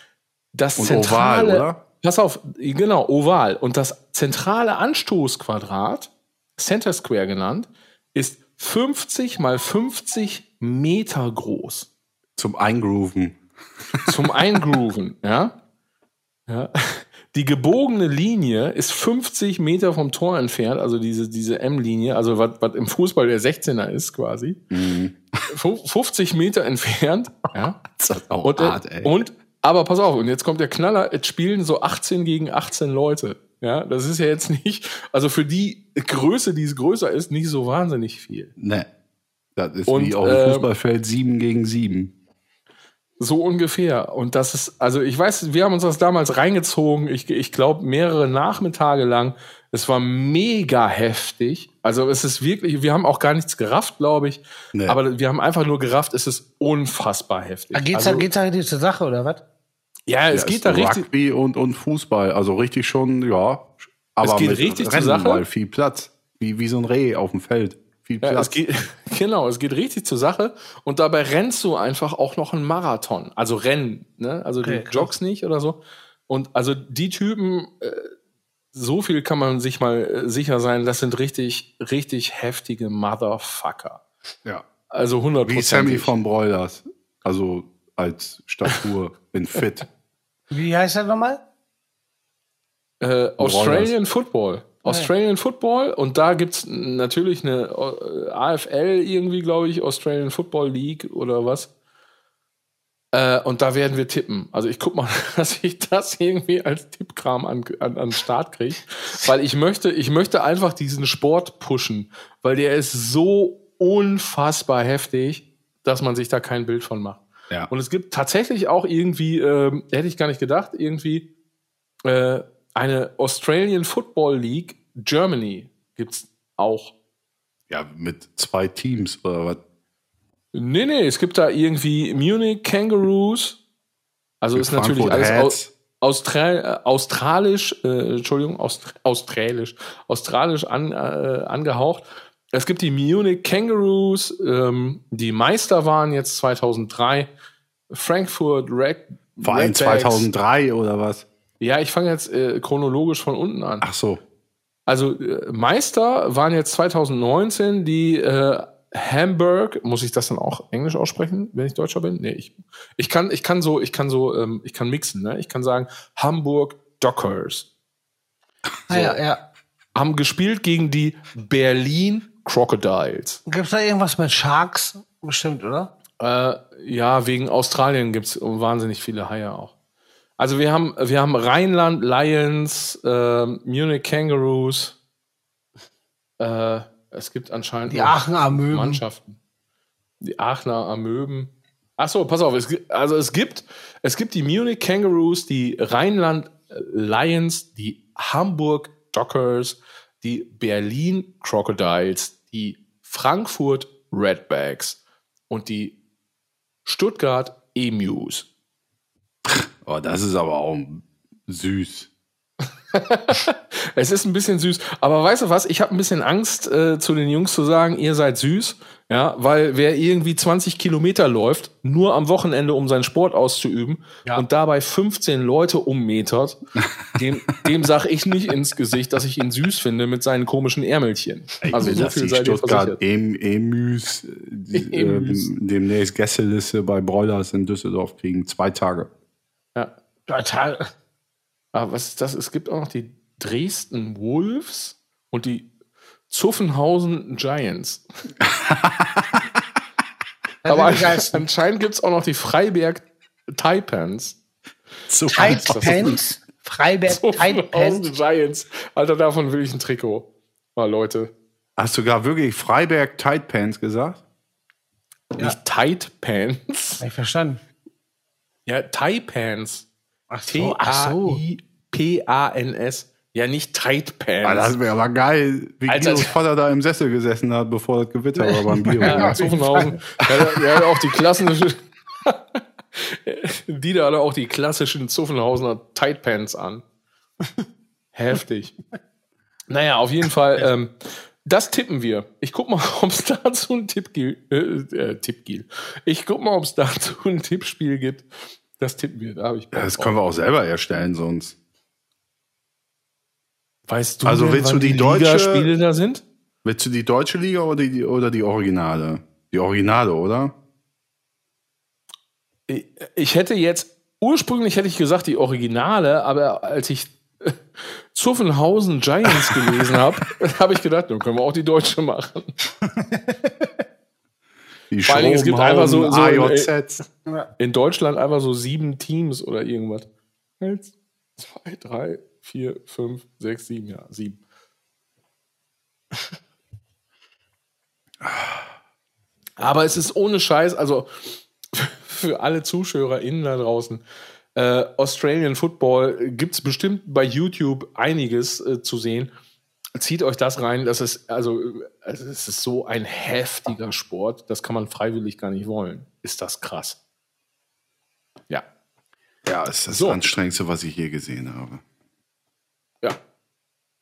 Das Und zentrale, oval, oder? Pass auf, genau, oval. Und das zentrale Anstoßquadrat, Center Square genannt, ist 50 mal 50 Meter groß. Zum Eingrooven. Zum Eingrooven, ja? ja. Die gebogene Linie ist 50 Meter vom Tor entfernt, also diese, diese M-Linie, also was, was im Fußball der 16er ist quasi. Mhm. Fu- 50 Meter entfernt, ja. Das ist auch Und, äh, hart, ey. und, aber pass auf, und jetzt kommt der Knaller, es spielen so 18 gegen 18 Leute. Ja, das ist ja jetzt nicht, also für die Größe, die es größer ist, nicht so wahnsinnig viel. ne. Das ist Und, wie auf dem ähm, Fußballfeld 7 gegen 7. So ungefähr. Und das ist, also ich weiß, wir haben uns das damals reingezogen, ich, ich glaube mehrere Nachmittage lang. Es war mega heftig. Also es ist wirklich, wir haben auch gar nichts gerafft, glaube ich. Nee. Aber wir haben einfach nur gerafft, es ist unfassbar heftig. Ah, geht's, also, da, geht's da richtig zur Sache, oder was? ja, es Ja, geht da richtig. Rugby und, und Fußball. Also richtig schon, ja. Aber geht mit richtig zur Rennen, Sache. weil viel Platz. Wie, wie so ein Reh auf dem Feld. Viel Ja, Platz. es geht, [laughs] genau, es geht richtig zur Sache. Und dabei rennst du einfach auch noch einen Marathon. Also Rennen, ne? Also Okay, du krass. joggst nicht oder so. Und also die Typen, äh, so viel kann man sich mal äh, sicher sein, das sind richtig, richtig heftige Motherfucker. ja. Also 100 Wie Sammy von Broilers. Also als Statur [laughs] in fit. Wie heißt das nochmal? Äh, Australian Football. Australian Football und da gibt's natürlich eine äh, AFL irgendwie, glaube ich, Australian Football League oder was. Äh, und da werden wir tippen. Also ich guck mal, [laughs] dass ich das irgendwie als Tippkram an, an, an Start kriege. Weil ich möchte, ich möchte einfach diesen Sport pushen, weil der ist so unfassbar heftig, dass man sich da kein Bild von macht. Ja. Und es gibt tatsächlich auch irgendwie, ähm, hätte ich gar nicht gedacht, irgendwie äh, eine Australian Football League Germany gibt's auch. ja, mit zwei Teams oder was? Nee, nee, es gibt da irgendwie Munich Kangaroos. Also ist natürlich alles aus, Austral, äh, australisch, äh, Entschuldigung, Aust, australisch, australisch an, äh, angehaucht. Es gibt die Munich Kangaroos, ähm, die Meister waren jetzt 2003. Frankfurt Red, Verein Redbacks. 2003 oder was? Ja, ich fange jetzt äh, chronologisch von unten an. Ach so. Also äh, Meister waren jetzt 2019 die äh, Hamburg, muss ich das dann auch Englisch aussprechen, wenn ich Deutscher bin? Nee, ich, ich kann ich kann so ich kann so ähm, ich kann mixen, ne? Ich kann sagen Hamburg Dockers Ah, ja, ja. haben gespielt gegen die Berlin Crocodiles. Gibt's da irgendwas mit Sharks? Bestimmt, oder? Äh, ja, wegen Australien gibt's wahnsinnig viele Haie auch. Also wir haben wir haben Rheinland Lions, äh, Munich Kangaroos. Äh, es gibt anscheinend Die noch- Aachen Amöben. Mannschaften. Die Aachener Amöben. Ach so, pass auf. Es, gibt- also es gibt, es gibt die Munich Kangaroos, die Rheinland Lions, die Hamburg Dockers, die Berlin Crocodiles, die Frankfurt Redbacks und die Stuttgart Emus. Oh, das ist aber auch süß. [laughs] Es ist ein bisschen süß, aber weißt du was? Ich habe ein bisschen Angst, äh, zu den Jungs zu sagen, ihr seid süß, ja, weil wer irgendwie 20 Kilometer läuft, nur am Wochenende, um seinen Sport auszuüben Ja. und dabei 15 Leute ummetert, dem, [laughs] dem sag ich nicht ins Gesicht, dass ich ihn süß finde mit seinen komischen Ärmelchen. Also so dass viel seid ihr Stuttgart em Emüs [laughs] äh, demnächst Gästeliste bei Broilers in Düsseldorf kriegen. Zwei Tage. Ja. Total. Ah, was ist das? Es gibt auch noch die Dresden Wolves und die Zuffenhausen Giants. [laughs] Aber anscheinend gibt es auch noch die Freiberg Taipans. Pants, Freiberg Pants. Giants. Alter, davon will ich ein Trikot. Mal Leute. Hast du gar wirklich Freiberg Tight Pants gesagt? Nicht Tight Pants. Hab ich verstanden. Ja, Taipans. Ach so. T-A-I-P-A-N-S. Ja, nicht Tight Pants. Ah, das wäre aber geil, wie Alter. Guidos Vater da im Sessel gesessen hat, bevor das Gewitter war beim Bier. Ja, Zuffenhausen. [laughs] Ja, ja, auch die klassischen. [laughs] die da auch die klassischen Zuffenhausener Tight Pants an. Heftig. Naja, auf jeden Fall, ähm, das tippen wir. Ich guck mal, [laughs] ob es dazu ein Tipp. Äh, äh, Tipp. Ich guck mal, ob es dazu ein Tippspiel gibt. Das tippen wir. Da habe ich Bock Das können wir auch selber erstellen sonst. Weißt du, Also denn, willst du die deutsche- Ligaspiele da sind? Willst du die deutsche Liga oder die, oder die Originale? Die Originale, oder? Ich hätte jetzt, ursprünglich hätte ich gesagt, die Originale, aber als ich [laughs] Zuffenhausen Giants gelesen habe, [laughs] habe ich gedacht, dann können wir auch die deutsche machen. [laughs] Die Vor allen Dingen, es gibt einfach so- so- AJZ. In Deutschland einfach so sieben Teams oder irgendwas. Eins, zwei, drei, vier, fünf, sechs, sieben, ja, sieben. [laughs] Aber es ist ohne Scheiß, also [laughs] für alle ZuschauerInnen da draußen, äh, Australian Football gibt es bestimmt bei YouTube einiges äh, zu sehen. Zieht euch das rein, das ist, also, also es ist so ein heftiger Sport, das kann man freiwillig gar nicht wollen. Ist das krass. Ja. Ja, ist das So. anstrengendste, was ich je gesehen habe. Ja.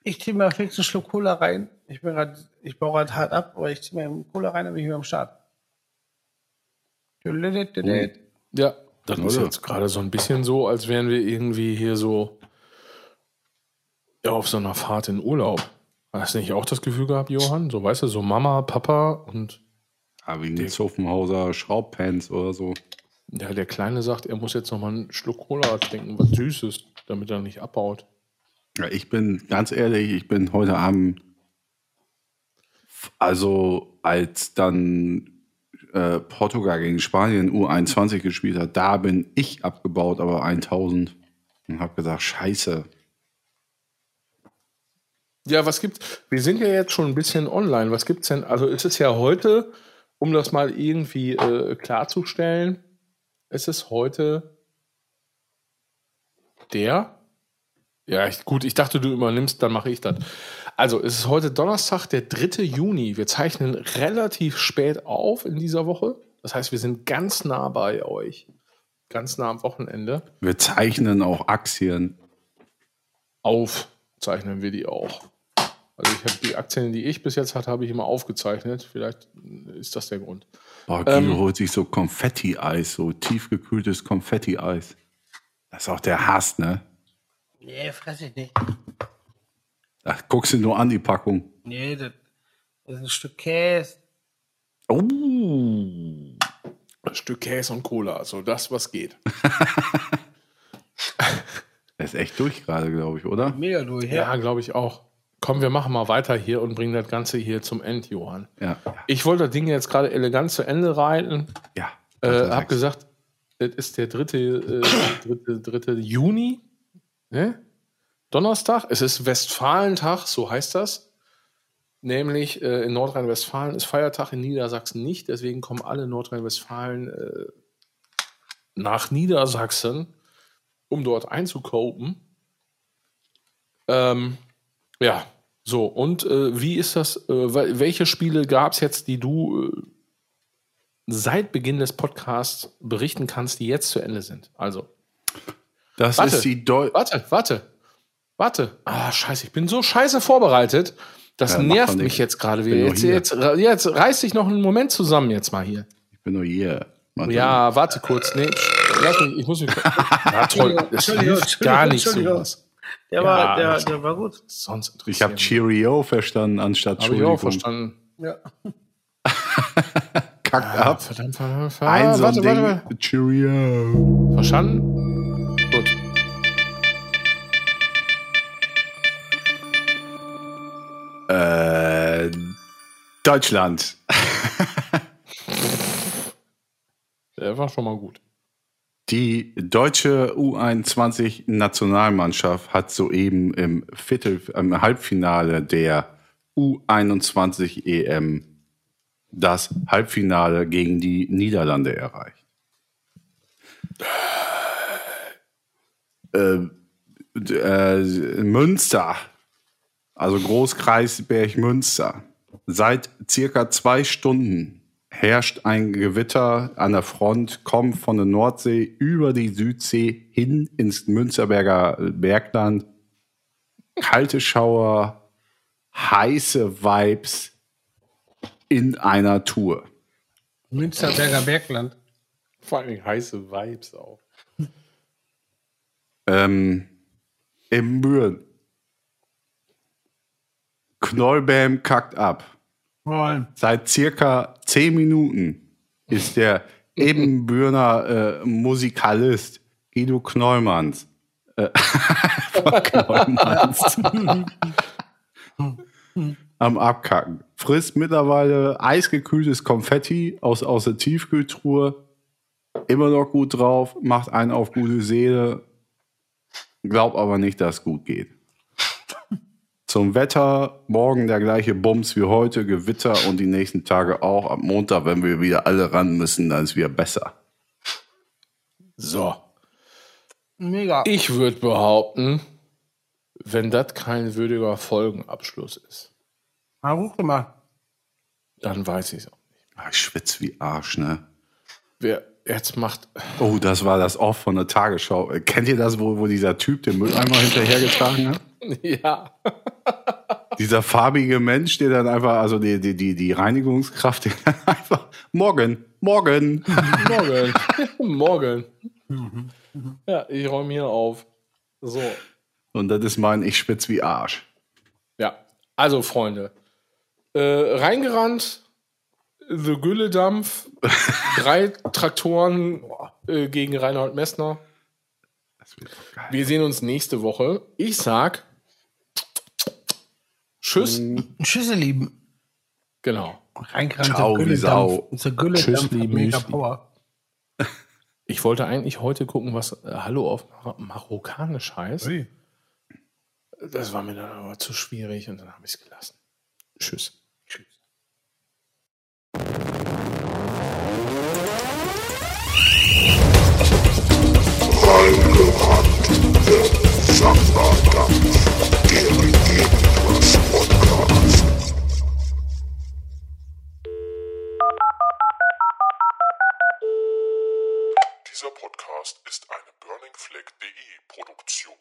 Ich ziehe mir fix einen Schluck Cola rein. Ich bin grad, ich baue gerade hart ab, aber ich ziehe mir einen Cola rein, dann bin ich wieder am Start. Ja, das ist jetzt gerade so ein bisschen so, als wären wir irgendwie hier so ja, auf so einer Fahrt in Urlaub. Hast du nicht auch das Gefühl gehabt, Johann? So, weißt du, so Mama, Papa und Ja, wegen den Zoffenhauser Schraubpants oder so. ja, der Kleine sagt, er muss jetzt noch mal einen Schluck Cola trinken, was Süßes, damit er nicht abbaut. Ja, ich bin ganz ehrlich, ich bin heute Abend, also als dann äh, Portugal gegen Spanien U21 gespielt hat, da bin ich abgebaut, aber 1000 und habe gesagt, scheiße. Ja, was gibt? Wir sind ja jetzt schon ein bisschen online. Was gibt's denn? Also ist es ja heute, um das mal irgendwie äh, klarzustellen, ist es heute der? Ja, ich, gut, ich dachte, du übernimmst, dann mache ich das. Also, es ist heute Donnerstag, der 3. Juni. Wir zeichnen relativ spät auf in dieser Woche. Das heißt, wir sind ganz nah bei euch. Ganz nah am Wochenende. Wir zeichnen auch Aktien. auf zeichnen wir die auch. Also ich habe die Aktien, die ich bis jetzt hatte, habe ich immer aufgezeichnet. Vielleicht ist das der Grund. Boah, Guido Ähm. holt sich so Konfetti-Eis, so tiefgekühltes Konfetti-Eis. Das ist auch der Hass, ne? Nee, fress ich nicht. Da guckst du nur an die Packung. Nee, das, ist ein Stück Käse. Oh. Ein Stück Käse und Cola, also das, was geht. [laughs] Der ist echt durch gerade, glaube ich, oder? Mega durch, Ja, ja. glaube ich auch. Komm, wir machen mal weiter hier und bringen das Ganze hier zum End, Johann. Ja. Ich wollte das Ding jetzt gerade elegant zu Ende reiten. Ja. Äh, hab gesagt, das ist der dritte, äh, [coughs] dritte, dritte Juni. Ne? Donnerstag. Es ist Westfalentag, so heißt das. Nämlich äh, in Nordrhein-Westfalen ist Feiertag, in Niedersachsen nicht. Deswegen kommen alle Nordrhein-Westfalen äh, nach Niedersachsen, um dort einzukopen. Ähm, ja, so. Und äh, wie ist das? Äh, wel- welche Spiele gab es jetzt, die du äh, seit Beginn des Podcasts berichten kannst, die jetzt zu Ende sind? Also, Das Warte. ist die Deu warte, warte, warte. Ah, scheiße, ich bin so scheiße vorbereitet. Das Ja, nervt mich nichts. jetzt gerade wieder. Jetzt, jetzt, jetzt reiß dich noch einen Moment zusammen jetzt mal hier. Ich bin nur hier. Warte. Ja, warte kurz. Nee, mich, ich muss mich. [laughs] Ja, toll. Das hilft gar nicht sowas. Der, ja, war, der, der war gut. Sonst ich habe Cheerio verstanden anstatt Cheerio. Cheerio verstanden. Ja. [laughs] Kackt ah, ab. Verdammt, verdammt, verdammt. Ein so warte, Ding. warte, warte. Cheerio. Verstanden? Gut. Äh, Deutschland. [laughs] der war schon mal gut. Die deutsche U21-Nationalmannschaft hat soeben im, Viertel, im Halbfinale der U21 EM das Halbfinale gegen die Niederlande erreicht. Äh, äh, Münster, also Großkreis Berg-Münster. Seit circa zwei Stunden herrscht ein Gewitter an der Front, kommt von der Nordsee über die Südsee hin ins Münsterberger Bergland. Kalte Schauer, heiße Vibes in einer Tour. Münsterberger Bergland. Vor allem heiße Vibes auch. Ähm, Im Büren. Knollbam kackt ab. Moin. Seit circa zehn Minuten ist der Ebenbürner äh, Musikalist Guido Knollmanns, äh, [laughs] von Knollmanns am Abkacken. Frisst mittlerweile eisgekühltes Konfetti aus, aus der Tiefkühltruhe. Immer noch gut drauf, macht einen auf gute Seele. Glaub aber nicht, dass es gut geht. Zum Wetter, morgen der gleiche Bums wie heute, Gewitter und die nächsten Tage auch. Am Montag, wenn wir wieder alle ran müssen, dann ist wieder besser. So. Mega. Ich würde behaupten, wenn das kein würdiger Folgenabschluss ist, Na, ruf mal. dann weiß ich es auch. Ah, Ich schwitze wie Arsch, ne? Wer jetzt macht, Oh, das war das Off von der Tagesschau. Kennt ihr das, wo, wo dieser Typ den Mülleimer hinterhergetragen hat? [laughs] ja, Dieser farbige Mensch, der dann einfach, also die, die, die, die Reinigungskraft, der dann einfach, morgen, morgen. morgen, [laughs] morgen. Ja, ich räume hier auf. So. Und das ist mein, ich spitz wie Arsch. Ja, also Freunde, äh, reingerannt, The Gülledampf, [laughs] drei Traktoren äh, gegen Reinhold Messner. Das wird geil. Wir sehen uns nächste Woche. Ich sag Tschüss. Tschüss, ihr Lieben. Genau. Reingerannt. Ciao, wie Sau. Hat mega Müsli. Power. [laughs] Ich wollte eigentlich heute gucken, was äh, Hallo auf Mar Marokkanisch heißt. Das war mir dann aber zu schwierig und dann habe ich es gelassen. Tschüss. Tschüss. Dieser Podcast ist eine burningfleck.de Produktion.